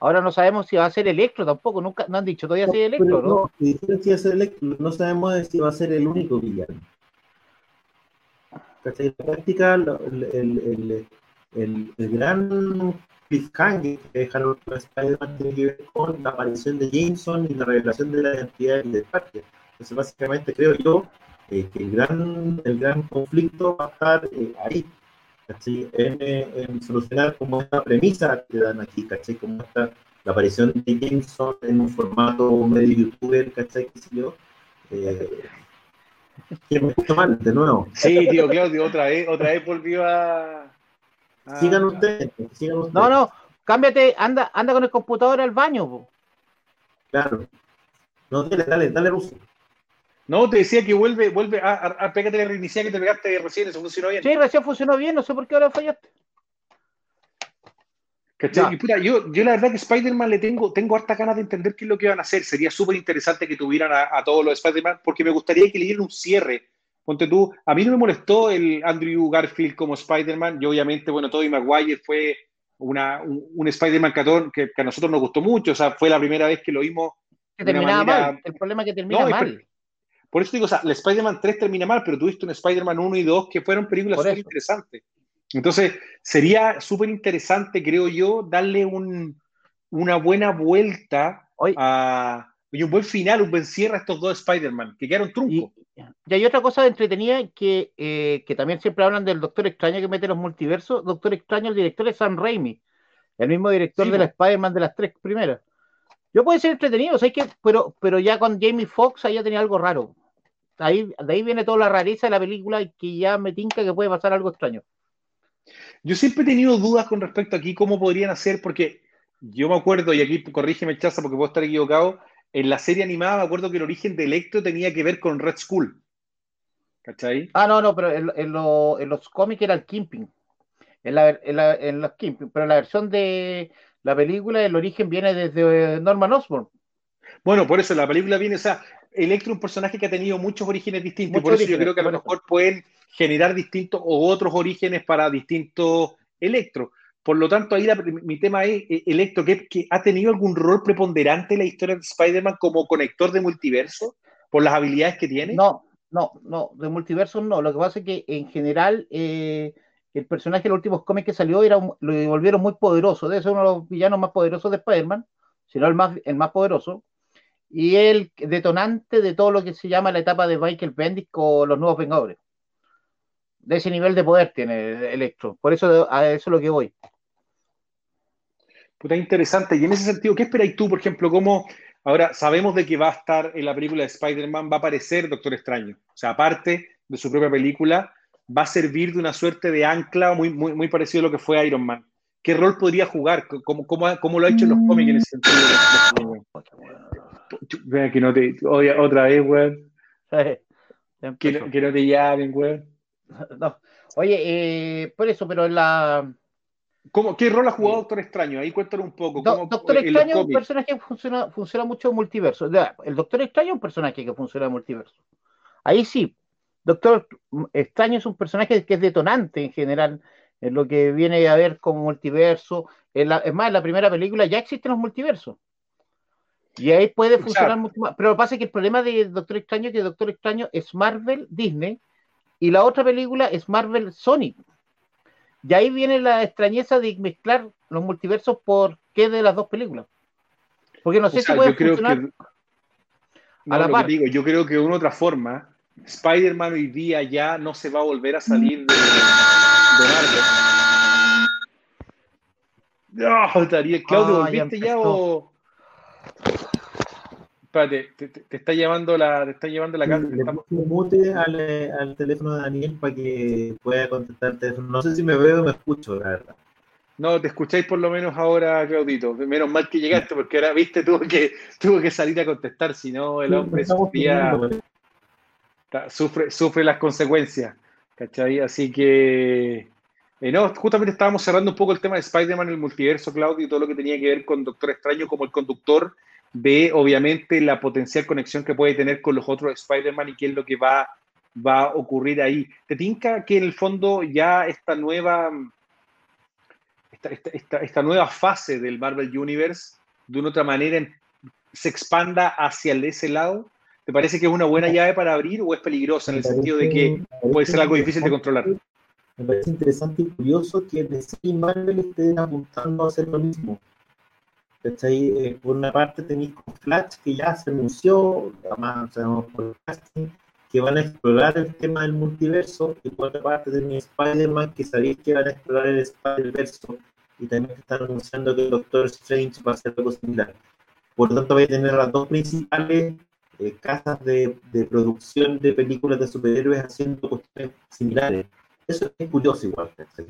Ahora no sabemos si va a ser Electro tampoco, nunca no han dicho todavía si es Electro, ¿no? No, si va a ser Electro, no sabemos si va a ser el único villano. En la práctica, el, el, el, gran cliffhanger que dejaron Spider-Man tiene que ver con la aparición de Jameson y la revelación de la identidad del parque. Entonces, básicamente, creo yo eh, que el gran, el gran conflicto va a estar eh, ahí, En, solucionar como esta premisa que dan aquí, ¿cachai? Como esta, la aparición de Jameson en un formato medio youtuber, ¿cachai? ¿Qué sé yo? Eh, que me gusta mal, de nuevo. Sí, tío Claudio, otra vez, otra vez volvió a... Sigan, ustedes, sigan ustedes. No, no, cámbiate, anda, anda con el computador al baño. Po. Claro. No, dale, dale, dale, Ruso. No, te decía que vuelve, vuelve a, a, pégate la reiniciar que te pegaste recién, eso funcionó bien. Sí, recién funcionó bien, no sé por qué ahora fallaste. yo, yo la verdad que Spider-Man le tengo, tengo harta ganas de entender qué es lo que van a hacer. Sería súper interesante que tuvieran a, todos los Spider-Man, porque me gustaría que le dieran un cierre. Ponte tú, a mí no me molestó el Andrew Garfield como Spider-Man, y obviamente, bueno, Tobey Maguire fue una, un, Spider-Man que, que, a nosotros nos gustó mucho, o sea, fue la primera vez que lo vimos. Que terminaba mal, el problema es que termina mal. Por eso digo, o sea, el Spider-Man 3 termina mal, pero tuviste un Spider-Man 1 y 2 que fueron películas súper interesantes. Entonces, sería súper interesante, creo yo, darle un, una buena vuelta a, y un buen final, un buen cierre a estos dos Spider-Man, que quedaron truncos. Y, hay otra cosa entretenida que, eh, que también siempre hablan del Doctor Extraño que mete los multiversos. Doctor Extraño, el director es Sam Raimi, el mismo director de la Spider-Man de las tres primeras. Yo puede ser entretenido, o que, pero, pero ya con Jamie Foxx ahí ya tenía algo raro. Ahí, de ahí viene toda la rareza de la película y que ya me tinca que puede pasar algo extraño. Yo siempre he tenido dudas con respecto a aquí cómo podrían hacer, porque yo me acuerdo, y aquí corrígeme, Chaza, porque puedo estar equivocado, en la serie animada me acuerdo que el origen de Electro tenía que ver con Red Skull. ¿Cachai? Ah, no, no, pero en, los cómics era el Kimping. En, la, en, los Kimping, pero en la versión de la película el origen viene desde Norman Osborn. Bueno, por eso la película viene, o sea, Electro es un personaje que ha tenido muchos orígenes distintos, por eso yo creo que a lo mejor pueden generar distintos o otros orígenes para distintos Electro. Por lo tanto, ahí mi tema es eh, Electro, que, que, ha tenido algún rol preponderante en la historia de Spider-Man como conector de multiverso por las habilidades que tiene. No, no, no, de multiverso no. Lo que pasa es que en general eh, el personaje de los últimos cómics que salió era, lo volvieron muy poderoso. Debe ser uno de los villanos más poderosos de Spider-Man, si no el más, el más poderoso y el detonante de todo lo que se llama la etapa de Michael Bendis con los nuevos Vengadores. De ese nivel de poder tiene Electro. Por eso a eso es lo que voy. Puta interesante. Y en ese sentido, ¿qué esperáis tú, por ejemplo, cómo ahora sabemos de que va a estar en la película de Spider-Man, va a aparecer Doctor Extraño? O sea, aparte de su propia película, va a servir de una suerte de ancla muy, muy, muy parecido a lo que fue Iron Man. ¿Qué rol podría jugar? ¿Cómo, cómo, lo ha hecho en los cómics en ese sentido? Vea que no te. otra vez, weón. que, no, que, no, te llamen, weón. No. Oye, eh, por eso, pero en la. ¿Cómo, ¿Qué rol ha jugado Doctor Extraño? Ahí cuéntalo un poco. Doctor Extraño es un personaje que funciona, funciona mucho en multiverso. El Doctor Extraño es un personaje que funciona en multiverso. Ahí sí. Doctor Extraño es un personaje que es detonante en general en lo que viene a ver como multiverso. es más, en la primera película ya existen los multiversos. Y ahí puede funcionar mucho más. Pero lo que pasa es que el problema de Doctor Extraño es que Doctor Extraño es Marvel, Disney, y la otra película es Marvel, Sony. Y ahí viene la extrañeza de mezclar los multiversos por qué de las dos películas. Porque no sé si puede funcionar a la par. digo, yo creo que de una otra forma, Spider-Man hoy día ya no se va a volver a salir de, Marvel. No, Claudio, ¿volviste ya o.? Espérate, te, está llevando la, te está llevando la casa. Le un mute al, al, teléfono de Daniel para que pueda contestar el teléfono. No sé si me veo o me escucho, la verdad. No, te escucháis por lo menos ahora, Claudito. Menos mal que llegaste, porque ahora, viste, tuvo que, tuvo que salir a contestar, si no, el hombre sufría, sufre, sufre las consecuencias. ¿Cachai? Así que. Eh, no, justamente estábamos cerrando un poco el tema de Spider-Man, el multiverso, Claudio, y todo lo que tenía que ver con Doctor Extraño como el conductor de obviamente la potencial conexión que puede tener con los otros Spider-Man y qué es lo que va, va a ocurrir ahí. ¿Te tinca que en el fondo ya esta nueva, esta, esta, nueva fase del Marvel Universe de una otra manera se expanda hacia ese lado? ¿Te parece que es una buena llave para abrir o es peligrosa en el sentido de que puede ser algo difícil de controlar? Me parece interesante y curioso que DC y Marvel estén apuntando a hacer lo mismo. Eh, por una parte tenéis con Flash, que ya se anunció, además sabemos por casting, que van a explorar el tema del multiverso, y por otra parte tenéis Spider-Man, que sabéis que van a explorar el Spider-Verso, y también están anunciando que Doctor Strange va a hacer algo similar. Por lo tanto, voy a tener las dos principales eh, casas de, de, producción de películas de superhéroes haciendo cuestiones similares. Eso es curioso igual. ¿sí?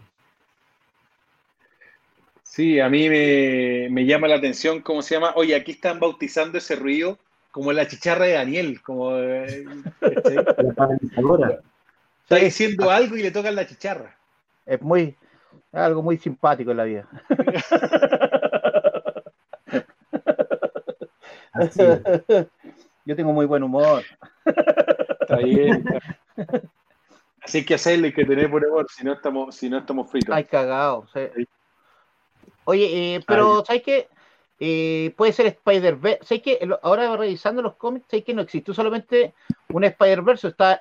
Sí, a mí me, llama la atención cómo se llama. Oye, aquí están bautizando ese ruido como la chicharra de Daniel, como eh, está diciendo algo y le tocan la chicharra. Es muy, Es algo muy simpático en la vida. Yo tengo muy buen humor. Está bien. Así que hacerlo y que tener buen humor, si no estamos, si no estamos fritos. Ay, cagado. Oye, eh, pero ¿sabes qué? Eh, puede ser Spider-Verse. ¿Sabes que Ahora revisando los cómics, ¿sabes que no existe solamente un Spider-Verse? Está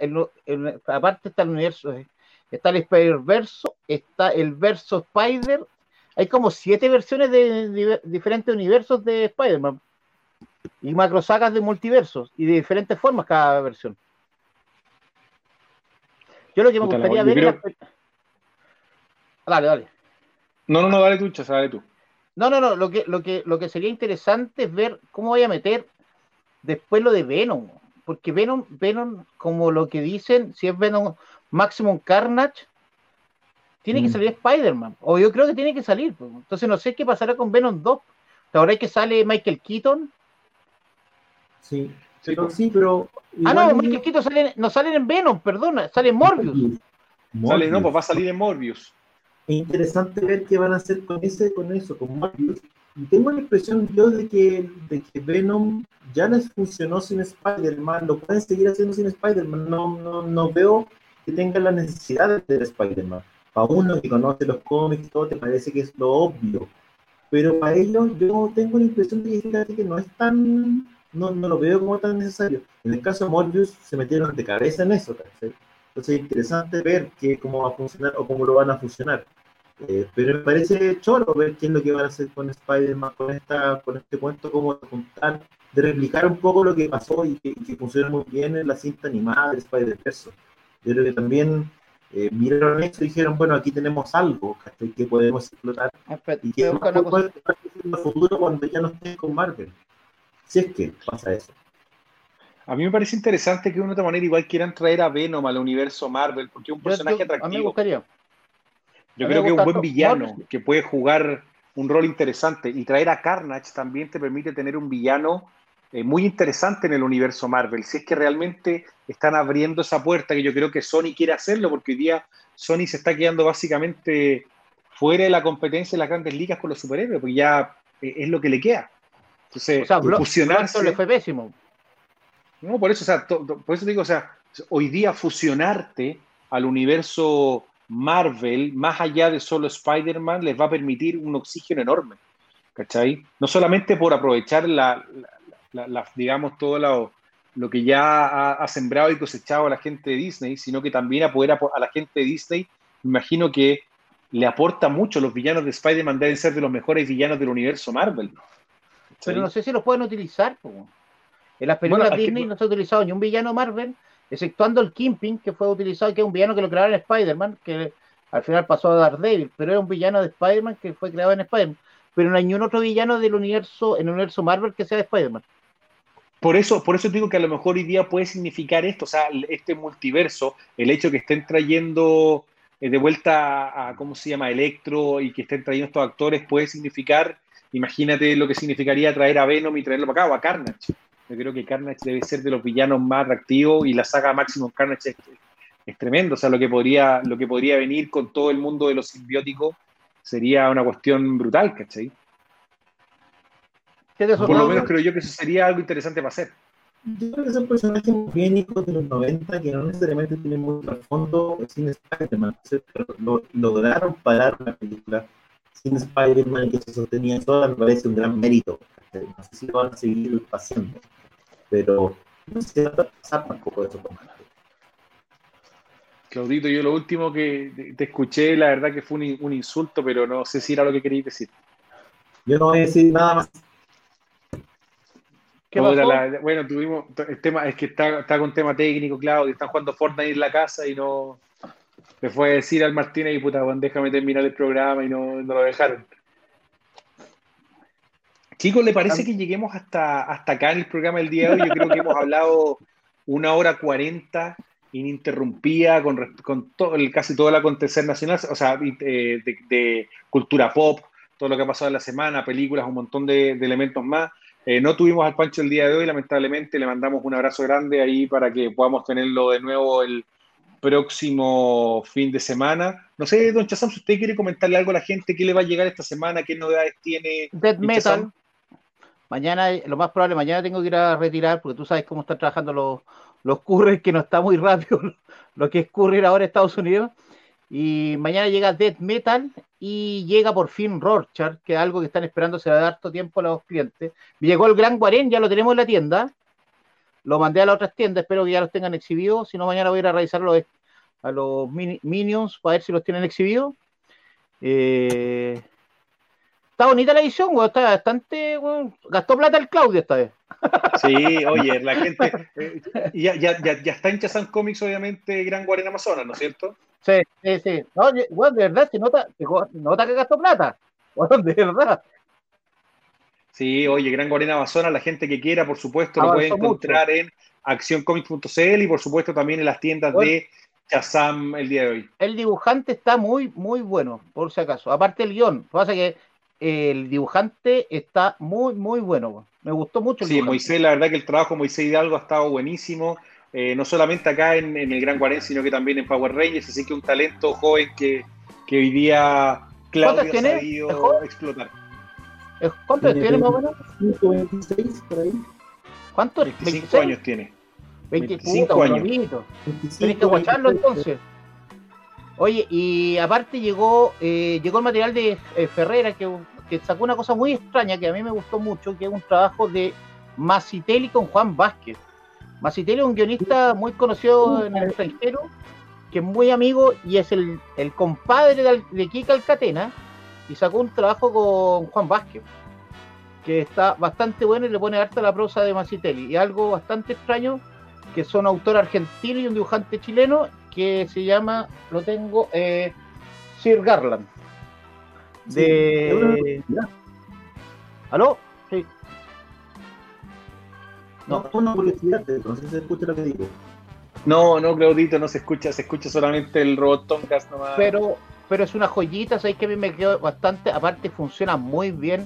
aparte está el universo, eh, está el Spider-Verse, está el verso Spider. Hay como siete versiones de, diferentes universos de Spider-Man y macrosagas de multiversos y de diferentes formas cada versión. Yo lo que me gustaría ver es Dale, dale. No, no, no, dale tú, dale tú. No, no, no, lo que, lo que, lo que sería interesante es ver cómo voy a meter después lo de Venom. Porque Venom, Venom, como lo que dicen, si es Venom Maximum Carnage, tiene que mm. salir Spider-Man. O yo creo que tiene que salir. Entonces no sé qué pasará con Venom 2. Ahora es que sale Michael Keaton. Sí, pero sí, pero. Ah, no, Michael Keaton no sale en Venom, perdona, sale en Morbius. Sale, no, pues va a salir en Morbius es interesante ver qué van a hacer con ese, con eso, con Morbius. Y tengo la impresión yo de que, de que Venom ya les funcionó sin Spider-Man, lo pueden seguir haciendo sin Spider-Man. No, no, no veo que tengan la necesidad de tener Spider-Man. Para uno que conoce los cómics, todo te parece que es lo obvio. Pero para ellos yo tengo la impresión de que, que no es tan, no, no, lo veo como tan necesario. En el caso de Morbius se metieron de cabeza en eso. Entonces es interesante ver que, cómo va a funcionar o cómo lo van a funcionar. Eh, pero me parece choro ver qué es lo que van a hacer con Spider-Man, con, esta, con este cuento, como de contar, de replicar un poco lo que pasó y que, funciona muy bien en la cinta animada de Spider-Verse. Yo creo que también eh, miraron esto y dijeron, bueno, aquí tenemos algo que podemos explotar y que en el futuro cuando ya no esté con Marvel. Si es que pasa eso. A mí me parece interesante que de una otra manera igual quieran traer a Venom al universo Marvel, porque es un personaje atractivo. A mí me gustaría. Yo creo que es un buen villano que puede jugar un rol interesante y traer a Carnage también te permite tener un villano eh, muy interesante en el universo Marvel. Si es que realmente están abriendo esa puerta, que yo creo que Sony quiere hacerlo, porque hoy día Sony se está quedando básicamente fuera de la competencia de las grandes ligas con los superhéroes, porque ya eh, es lo que le queda. Entonces, fusionarse. le fue pésimo. No, por eso, o sea, por eso digo, o sea, hoy día fusionarte al universo Marvel, más allá de solo Spider-Man, les va a permitir un oxígeno enorme. ¿Cachai? No solamente por aprovechar la, digamos, todo lo, lo que ya ha, sembrado y cosechado a la gente de Disney, sino que también a poder a, la gente de Disney, imagino que le aporta mucho. Los villanos de Spider-Man deben ser de los mejores villanos del universo Marvel. Pero no sé si los pueden utilizar. En las películas Disney no se ha utilizado ni un villano Marvel exceptuando el Kingpin, que fue utilizado, que es un villano que lo crearon en Spider-Man, que al final pasó a Daredevil, pero era un villano de Spider-Man que fue creado en Spider-Man. Pero no hay ningún otro villano del universo, en el universo Marvel que sea de Spider-Man. Por eso, por eso digo que a lo mejor hoy día puede significar esto, o sea, este multiverso, el hecho que estén trayendo eh, de vuelta a, ¿cómo se llama?, Electro y que estén trayendo estos actores, puede significar, imagínate lo que significaría traer a Venom y traerlo para acá, o a Carnage. Yo creo que Carnage debe ser de los villanos más atractivos y la saga Maximum Carnage es, tremendo. O sea, lo que, podría, lo que podría venir con todo el mundo de los simbióticos sería una cuestión brutal, ¿cachai? Por lo menos creo yo que eso sería algo interesante para hacer. Yo creo que son personajes muy de los 90 que no necesariamente tienen mucho fondo sin Spider-Man. Lo, lograron parar una película sin Spider-Man que se sostenía sola, me parece un gran mérito. No sé si lo van a seguir haciendo pero no sé pasar tampoco eso Claudito, yo lo último que te escuché, la verdad que fue un, insulto, pero no sé si era lo que querías decir. Yo no voy a decir nada más. ¿Qué bueno, tuvimos el tema, es que está, está con tema técnico, Claudio, están jugando Fortnite en la casa y no le fue a decir al Martínez y puta, déjame terminar el programa y no, no lo dejaron. Chicos, ¿le parece que lleguemos hasta, hasta acá en el programa del día de hoy? Yo creo que hemos hablado una hora cuarenta ininterrumpida con, con todo, casi todo el acontecer nacional, o sea, eh, de, cultura pop, todo lo que ha pasado en la semana, películas, un montón de, elementos más. Eh, no tuvimos al Pancho el día de hoy, lamentablemente, le mandamos un abrazo grande ahí para que podamos tenerlo de nuevo el, próximo fin de semana. No sé, don Chazam, si usted quiere comentarle algo a la gente, ¿qué le va a llegar esta semana? ¿Qué novedades tiene? Dead Metal. Mañana, lo más probable, mañana tengo que ir a retirar, porque tú sabes cómo están trabajando los, los curres, que no está muy rápido lo que es currir ahora en Estados Unidos. Y mañana llega Death Metal y llega por fin Rorschach, que es algo que están esperando, se va a dar todo tiempo a los clientes. Llegó el Gran Guarén, ya lo tenemos en la tienda. Lo mandé a las otras tiendas, espero que ya los tengan exhibidos. Si no, mañana voy a ir a revisarlo a los Minions para ver si los tienen exhibidos. Eh, está bonita la edición, está bastante. gastó plata el Claudio esta vez. Sí, oye, la gente. Eh, ya, ya, ya, ya, está en Chazán Comics, obviamente, Gran Guarén Amazonas, ¿no es cierto? Sí, sí, sí. No, bueno, de verdad, se nota, se nota que gastó plata. Bueno, de verdad. Sí, oye, Gran Guarena Amazonas, la gente que quiera, por supuesto, lo puede encontrar en accioncomics.cl y por supuesto también en las tiendas de Chazam el día de hoy. El dibujante está muy, muy bueno, por si acaso. Aparte el guion, lo que pasa es que el dibujante está muy, muy bueno. Me gustó mucho. El sí, Moisés, la verdad que el trabajo de Moisés Hidalgo ha estado buenísimo. Eh, no solamente acá en, el Gran Guarén, sino que también en Power Rangers, así que un talento joven que, que hoy día Claudio ha sabido explotar. ¿Cuántos tiene más o menos? 26 por ahí. ¿Cuántos? 25 años tiene. 25 años. Tienes que guacharlo entonces. Oye, y aparte llegó eh, llegó el material de eh, Ferrera que, que, sacó una cosa muy extraña que a mí me gustó mucho, que es un trabajo de Macitelli con Juan Vázquez. Macitelli es un guionista muy conocido en el extranjero, que es muy amigo y es el, el compadre de, de Kika Alcatena, y sacó un trabajo con Juan Vázquez, que está bastante bueno y le pone harta la prosa de Macitelli. Y algo bastante extraño, que son autor argentino y un dibujante chileno, que se llama, lo tengo, eh, Sir Garland. De... ¿Aló? Sí. No, una publicidad, no si se escucha lo que digo. No, no, Claudito, no se escucha, se escucha solamente el robot Tomcast nomás. Pero pero es una joyita, sabéis que a mí me quedó bastante, aparte funciona muy bien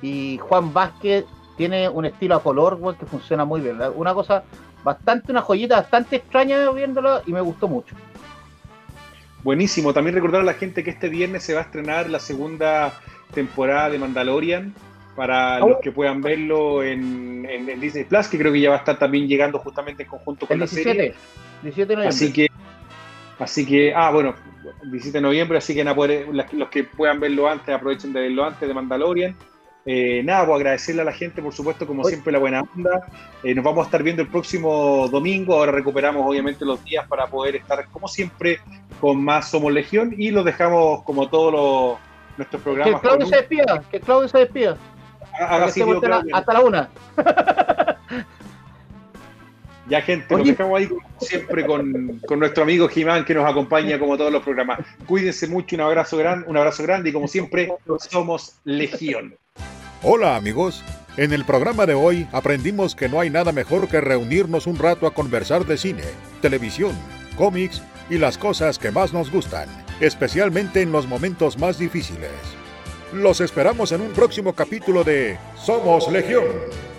y Juan Vázquez tiene un estilo a color que funciona muy bien, una cosa bastante, una joyita bastante extraña viéndolo y me gustó mucho. Buenísimo, también recordar a la gente que este viernes se va a estrenar la segunda temporada de Mandalorian para los que puedan verlo en, Disney Plus, que creo que ya va a estar también llegando justamente en conjunto con la serie. 17 de noviembre. Así que Así que, ah, bueno, 17 de noviembre, así que los que puedan verlo antes, aprovechen de verlo antes de Mandalorian. Eh, nada, pues agradecerle a la gente, por supuesto, como siempre, la buena onda. Eh, nos vamos a estar viendo el próximo domingo. Ahora recuperamos, obviamente, los días para poder estar, como siempre, con más Somos Legión y los dejamos, como todos los, nuestros programas. Que Claudio se despida, que Claudio se despida. Haga hasta la una. Ya, gente, nos dejamos ahí como siempre con, nuestro amigo Jimán que nos acompaña como todos los programas. Cuídense mucho, un abrazo, gran, un abrazo grande y como siempre, somos Legión. Hola amigos, en el programa de hoy aprendimos que no hay nada mejor que reunirnos un rato a conversar de cine, televisión, cómics y las cosas que más nos gustan, especialmente en los momentos más difíciles. Los esperamos en un próximo capítulo de Somos Legión